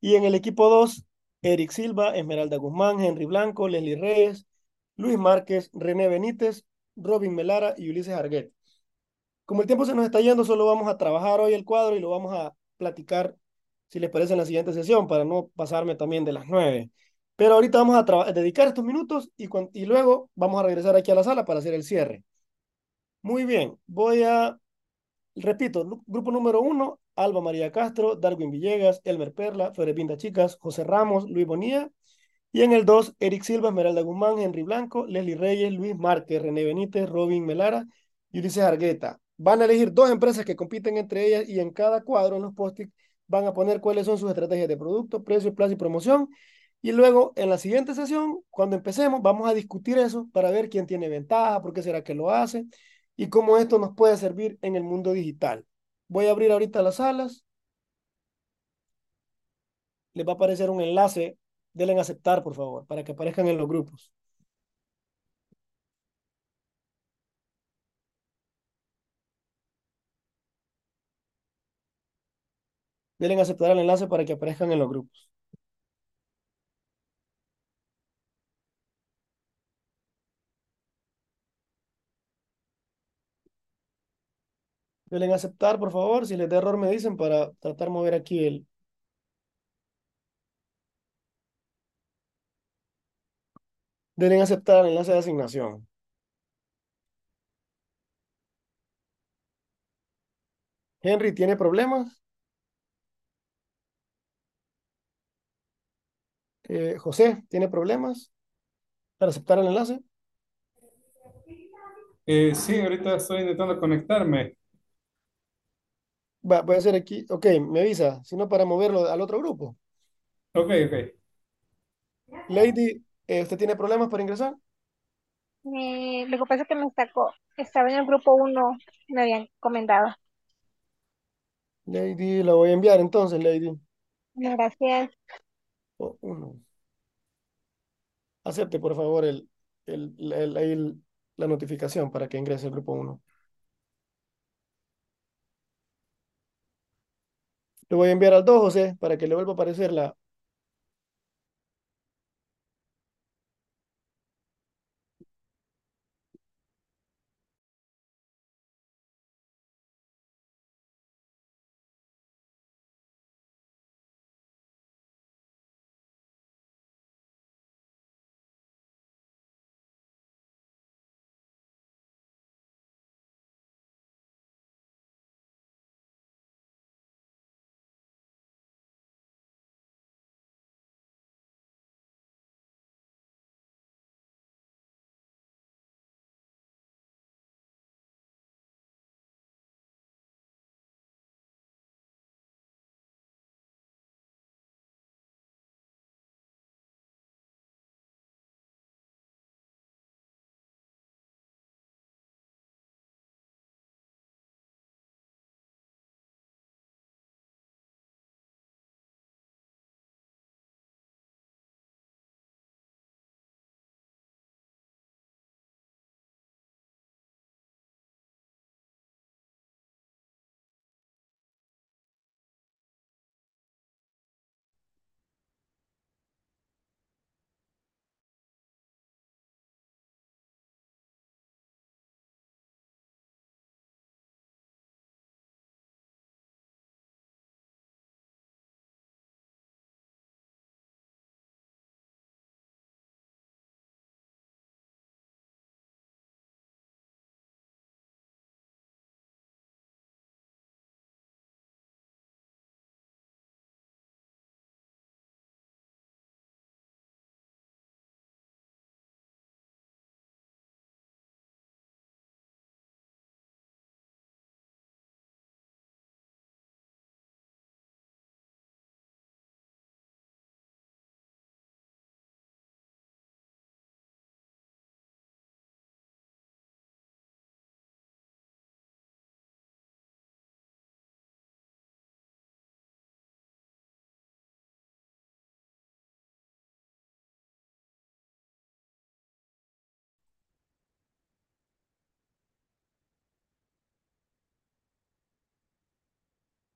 Y en el equipo 2, Eric Silva, Esmeralda Guzmán, Henry Blanco, Leslie Reyes, Luis Márquez, René Benítez, Robin Melara y Ulises Arguet. Como el tiempo se nos está yendo, solo vamos a trabajar hoy el cuadro y lo vamos a platicar, si les parece, en la siguiente sesión, para no pasarme también de las nueve. Pero ahorita vamos a, dedicar estos minutos y, luego vamos a regresar aquí a la sala para hacer el cierre. Muy bien, voy a, repito, grupo número uno, Alba María Castro, Darwin Villegas, Elmer Perla, Pinda Chicas, José Ramos, Luis Bonilla. Y en el 2, Eric Silva, Esmeralda Guzmán, Henry Blanco, Leslie Reyes, Luis Márquez, René Benítez, Robin Melara y Ulises Argueta. Van a elegir dos empresas que compiten entre ellas y en cada cuadro en los post van a poner cuáles son sus estrategias de producto, precio, plazo y promoción y luego, en la siguiente sesión, cuando empecemos, vamos a discutir eso para ver quién tiene ventaja, por qué será que lo hace y cómo esto nos puede servir en el mundo digital. Voy a abrir ahorita las salas. Les va a aparecer un enlace. Denle en aceptar, por favor, para que aparezcan en los grupos. Denle en aceptar el enlace para que aparezcan en los grupos. Denle aceptar, por favor. Si les da error, me dicen para tratar de mover aquí el... Denle aceptar el enlace de asignación. Henry, ¿tiene problemas? Eh, José, ¿tiene problemas para aceptar el enlace? Eh, sí, ahorita estoy intentando conectarme. Va, voy a hacer aquí. Ok, me avisa, si no para moverlo al otro grupo. Ok, ok. Lady, eh, ¿usted tiene problemas para ingresar? Eh, lo que pasa es que me sacó, estaba en el grupo 1, me habían comentado. Lady, la voy a enviar entonces, Lady. Gracias. Oh, uno. Acepte, por favor, el, el, el, la notificación para que ingrese al grupo 1. Le voy a enviar al 2, José, para que le vuelva a aparecer la,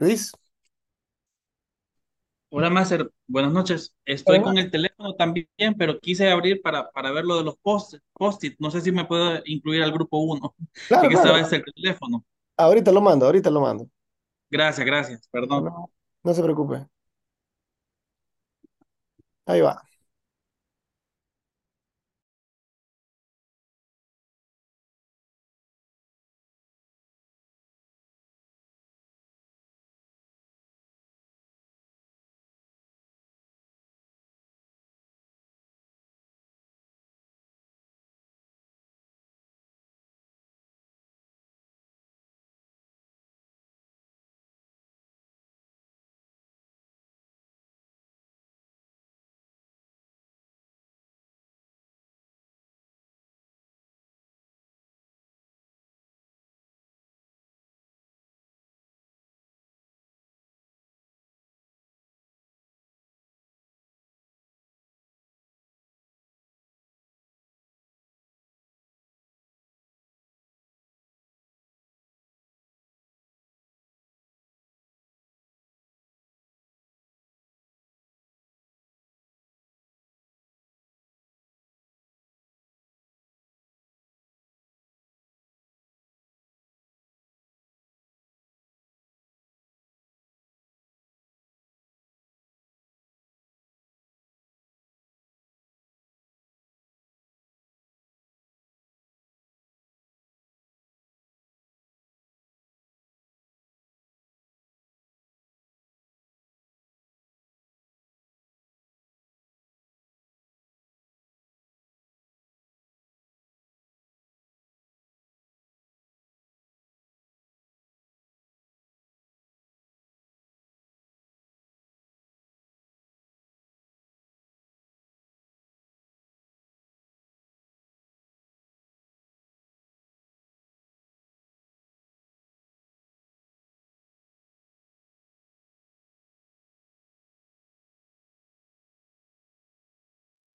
Luis. Hola, Master. Buenas noches. Estoy con el teléfono también, pero quise abrir para, para ver lo de los post- post-it. No sé si me puedo incluir al grupo 1, [laughs] Claro, ya que estaba claro. desde el teléfono. Ahorita lo mando, ahorita lo mando. Gracias, gracias. Perdón. No, no se preocupe. Ahí va.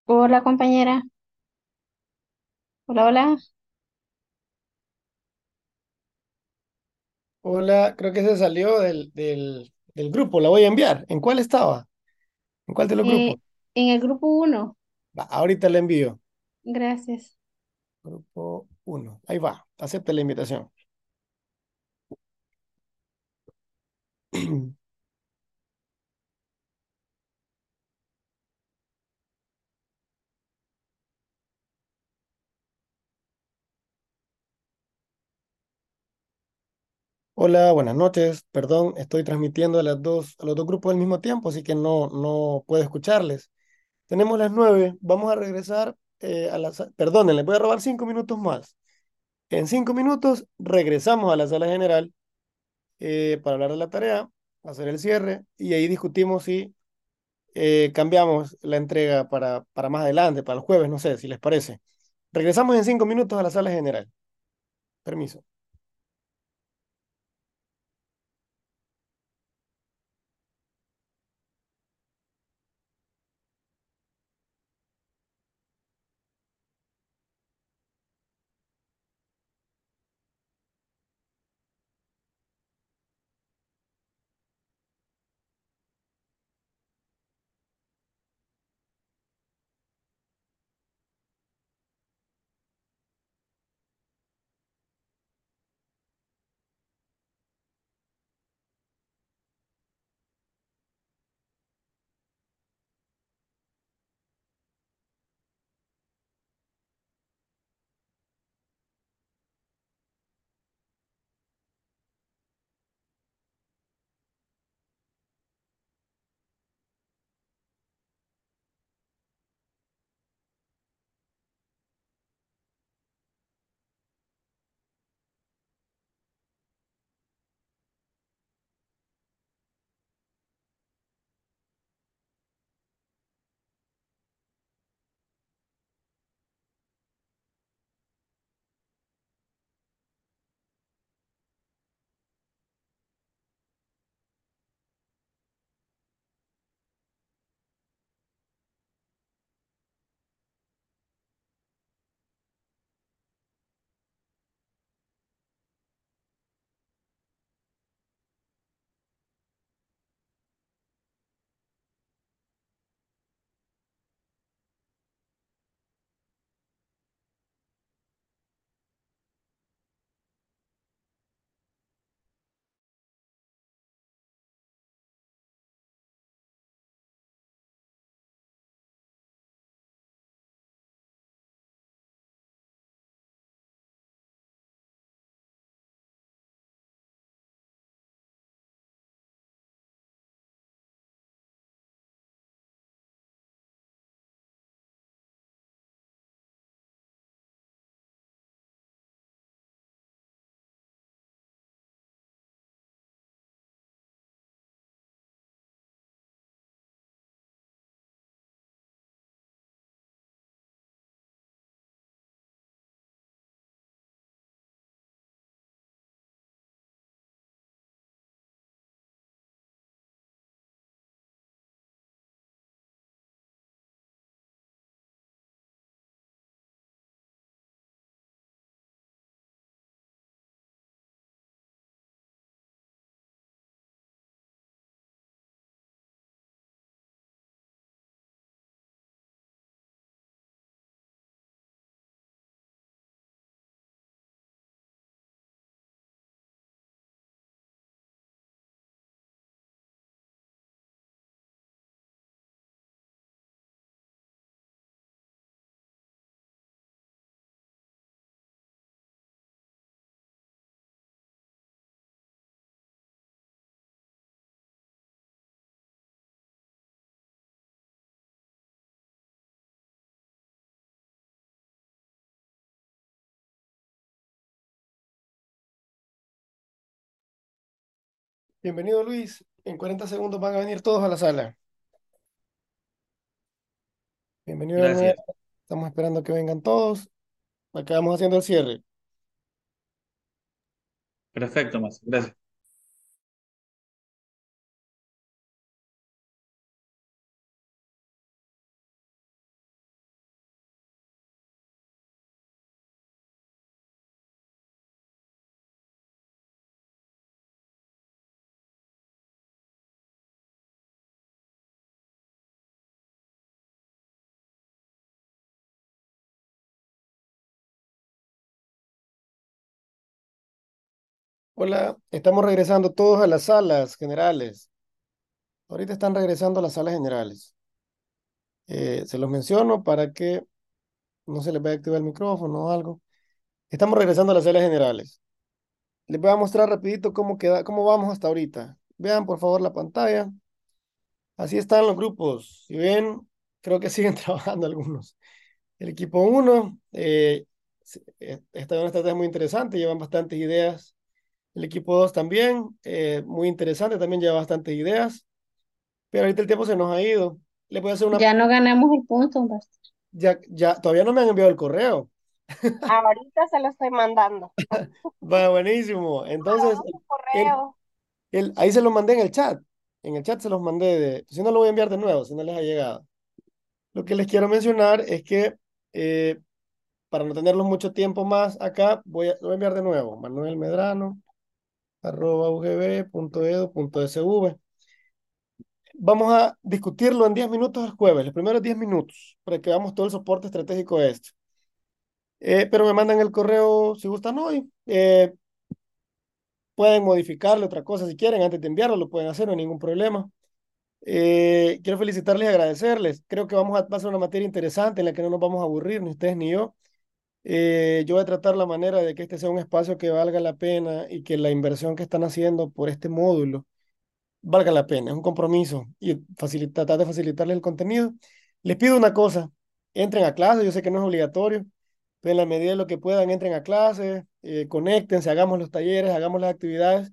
Hola, compañera. Hola, hola. Hola, creo que se salió del, del, del grupo. La voy a enviar. ¿En cuál estaba? ¿En cuál de los Eh, grupos? en el grupo 1. Va, ahorita la envío. Gracias. Grupo 1. Ahí va. Acepte la invitación. [clears throat] [clears throat] Hola, buenas noches. Perdón, estoy transmitiendo a dos, a los dos grupos al mismo tiempo, así que no, no puedo escucharles. Tenemos las nueve. Vamos a regresar eh, a las... Perdonen, les voy a robar cinco minutos más. En cinco minutos regresamos a la sala general eh, para hablar de la tarea, hacer el cierre y ahí discutimos si eh, cambiamos la entrega para, para más adelante, para el jueves, no sé si les parece. Regresamos en cinco minutos a la sala general. Permiso. Bienvenido, Luis. En 40 segundos van a venir todos a la sala. Bienvenido de nuevo. Gracias. Estamos esperando que vengan todos. Acabamos haciendo el cierre. Perfecto, más. Gracias. Hola, estamos regresando todos a las salas generales. Ahorita están regresando a las salas generales. Eh, se los menciono para que no se les vaya a activar el micrófono o algo. Estamos regresando a las salas generales. Les voy a mostrar rapidito cómo queda, cómo vamos hasta ahorita. Vean por favor la pantalla. Así están los grupos. Si ven, creo que [laughs] siguen trabajando algunos. El equipo 1, eh, eh, esta es una estrategia muy interesante, llevan bastantes ideas. El equipo 2 también, eh, muy interesante, también lleva bastantes ideas. Pero ahorita el tiempo se nos ha ido. Le voy a hacer una... Ya no ganamos el punto. Ya, ya, todavía no me han enviado el correo. Ahorita se lo estoy mandando. [laughs] Va, buenísimo. Entonces, el- correo. el- ahí se los mandé en el chat. En el chat se los mandé de... Si no, lo voy a enviar de nuevo, si no les ha llegado. Lo que les quiero mencionar es que, eh, para no tenerlos mucho tiempo más acá, voy a, lo voy a enviar de nuevo. Manuel Medrano, arroba. Vamos a discutirlo en 10 minutos el jueves, los primeros 10 minutos, para que veamos todo el soporte estratégico de esto. Eh, pero me mandan el correo si gustan hoy. Eh, pueden modificarle otra cosa si quieren, antes de enviarlo, lo pueden hacer, no hay ningún problema. Eh, quiero felicitarles y agradecerles. Creo que vamos a pasar una materia interesante en la que no nos vamos a aburrir, ni ustedes ni yo. Eh, yo voy a tratar la manera de que este sea un espacio que valga la pena y que la inversión que están haciendo por este módulo valga la pena. Es un compromiso y facilita, tratar de facilitarles el contenido. Les pido una cosa, entren a clase, yo sé que no es obligatorio, pero en la medida de lo que puedan, entren a clase, eh, conéctense, hagamos los talleres, hagamos las actividades,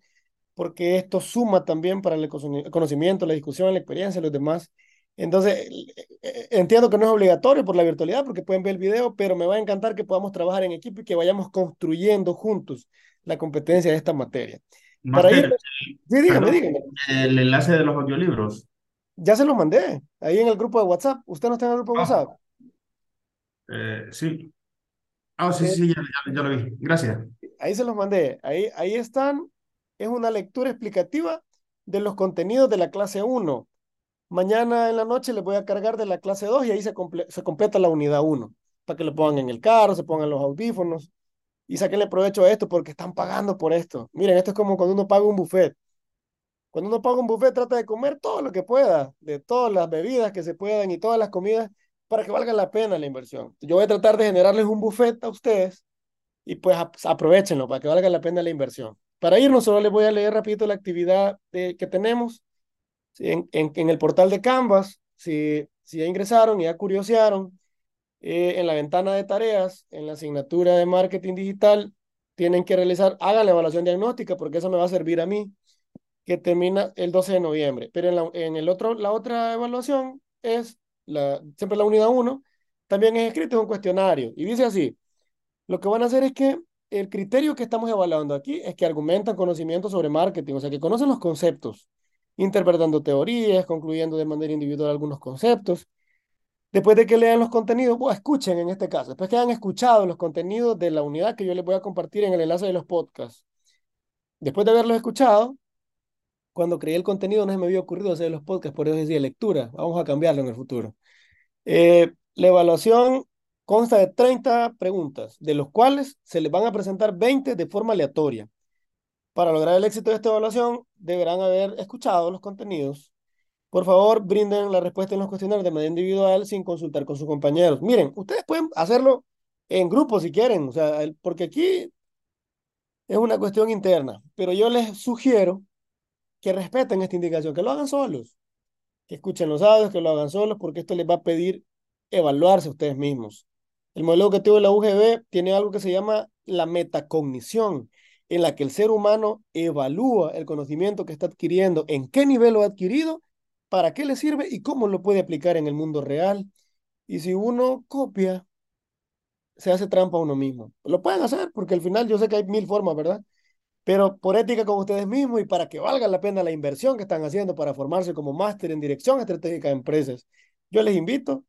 porque esto suma también para el cono- conocimiento, la discusión, la experiencia los demás. Entonces, eh, eh, entiendo que no es obligatorio por la virtualidad, porque pueden ver el video, pero me va a encantar que podamos trabajar en equipo y que vayamos construyendo juntos la competencia de esta materia. Para ir, sí, dígame, perdón, dígame. el enlace de los audiolibros. Ya se los mandé ahí en el grupo de WhatsApp. ¿Usted no está en el grupo de WhatsApp? Eh, sí. Ah, sí, Eh, sí, ya, ya- ya lo vi. Gracias. ahí se los mandé. Ahí, ahí están. Es una lectura explicativa de los contenidos de la clase 1. Mañana en la noche les voy a cargar de la clase 2 y ahí se, comple- se completa la unidad 1. Para que lo pongan en el carro, se pongan los audífonos y saquenle provecho a esto porque están pagando por esto. Miren, esto es como cuando uno paga un buffet. Cuando uno paga un buffet, trata de comer todo lo que pueda, de todas las bebidas que se puedan y todas las comidas para que valga la pena la inversión. Yo voy a tratar de generarles un buffet a ustedes y pues ap- aprovechenlo para que valga la pena la inversión. Para irnos, solo les voy a leer rapidito la actividad que tenemos en, en, en el portal de Canvas. Si, si ya ingresaron y ya curiosearon, eh, en la ventana de tareas, en la asignatura de marketing digital, tienen que realizar, hagan la evaluación diagnóstica porque eso me va a servir a mí que termina el 12 de noviembre. Pero en la, en el otro, la otra evaluación es la, siempre la unidad 1, también es escrito, es un cuestionario. Y dice así, lo que van a hacer es que el criterio que estamos evaluando aquí es que argumentan conocimiento sobre marketing, o sea, que conocen los conceptos, interpretando teorías, concluyendo de manera individual algunos conceptos. Después de que lean los contenidos, o escuchen en este caso, después que hayan escuchado los contenidos de la unidad que yo les voy a compartir en el enlace de los podcasts. Después de haberlos escuchado, cuando creé el contenido no se me había ocurrido hacer los podcasts, por eso decía lectura. Vamos a cambiarlo en el futuro. Eh, la evaluación consta de 30 preguntas, de los cuales se les van a presentar 20 de forma aleatoria. Para lograr el éxito de esta evaluación, deberán haber escuchado los contenidos. Por favor, brinden la respuesta en los cuestionarios de manera individual sin consultar con sus compañeros. Miren, ustedes pueden hacerlo en grupo si quieren, o sea, porque aquí es una cuestión interna, pero yo les sugiero que respeten esta indicación, que lo hagan solos, que escuchen los audios, que lo hagan solos, porque esto les va a pedir evaluarse ustedes mismos. El modelo educativo de la UGB tiene algo que se llama la metacognición. En la que el ser humano evalúa el conocimiento que está adquiriendo, en qué nivel lo ha adquirido, para qué le sirve y cómo lo puede aplicar en el mundo real. Y si uno copia, se hace trampa a uno mismo. Lo pueden hacer porque al final yo sé que hay mil formas, ¿verdad? Pero por ética con ustedes mismos y para que valga la pena la inversión que están haciendo para formarse como máster en dirección estratégica de empresas, yo les invito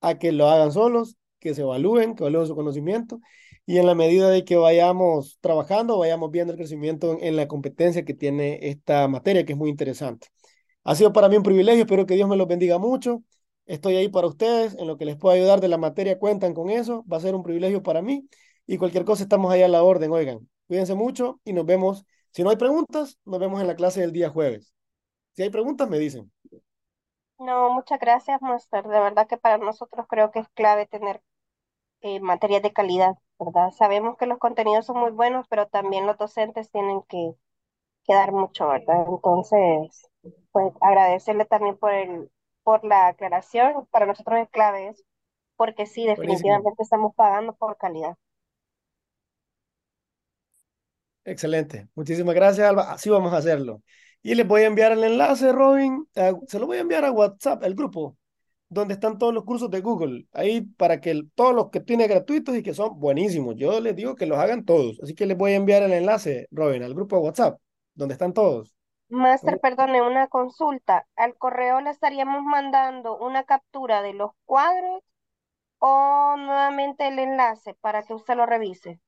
a que lo hagan solos, que se evalúen, que evalúen su conocimiento y en la medida de que vayamos trabajando, vayamos viendo el crecimiento en, la competencia que tiene esta materia, que es muy interesante. Ha sido para mí un privilegio, espero que Dios me los bendiga mucho. Estoy ahí para ustedes, en lo que les pueda ayudar de la materia, cuentan con eso, va a ser un privilegio para mí y cualquier cosa estamos ahí a la orden, oigan. Cuídense mucho y nos vemos. Si no hay preguntas, nos vemos en la clase del día jueves. Si hay preguntas, me dicen. No, muchas gracias, Master. De verdad que para nosotros creo que es clave tener eh, materias de calidad, ¿verdad? Sabemos que los contenidos son muy buenos, pero también los docentes tienen que, que dar mucho, ¿verdad? Entonces, pues agradecerle también por el, por la aclaración. Para nosotros es clave eso, porque sí, Buenísimo. definitivamente estamos pagando por calidad. Excelente. Muchísimas gracias, Alba. Así vamos a hacerlo. Y les voy a enviar el enlace, Robin. a- se lo voy a enviar a WhatsApp, el grupo, donde están todos los cursos de Google. Ahí para que el- todos los que tiene gratuitos y que son buenísimos. Yo les digo que los hagan todos. Así que les voy a enviar el enlace, Robin, al grupo de WhatsApp, donde están todos. Master, perdone, una consulta. ¿Al correo le estaríamos mandando una captura de los cuadros o nuevamente el enlace para que usted lo revise?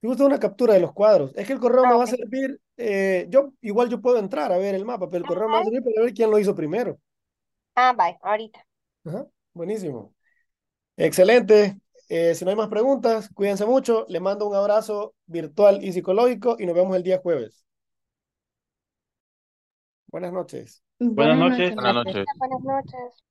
Si gusta una captura de los cuadros. Es que el correo me Ah, va a servir. eh, yo igual yo puedo entrar a ver el mapa, pero el correo me va a servir para ver quién lo hizo primero. Ah, bye, ahorita. Ajá, buenísimo. Excelente. Eh, si no hay más preguntas, cuídense mucho. Les mando un abrazo virtual y psicológico y nos vemos el día jueves. Buenas noches. Buenas noches. Buenas Buenas noches.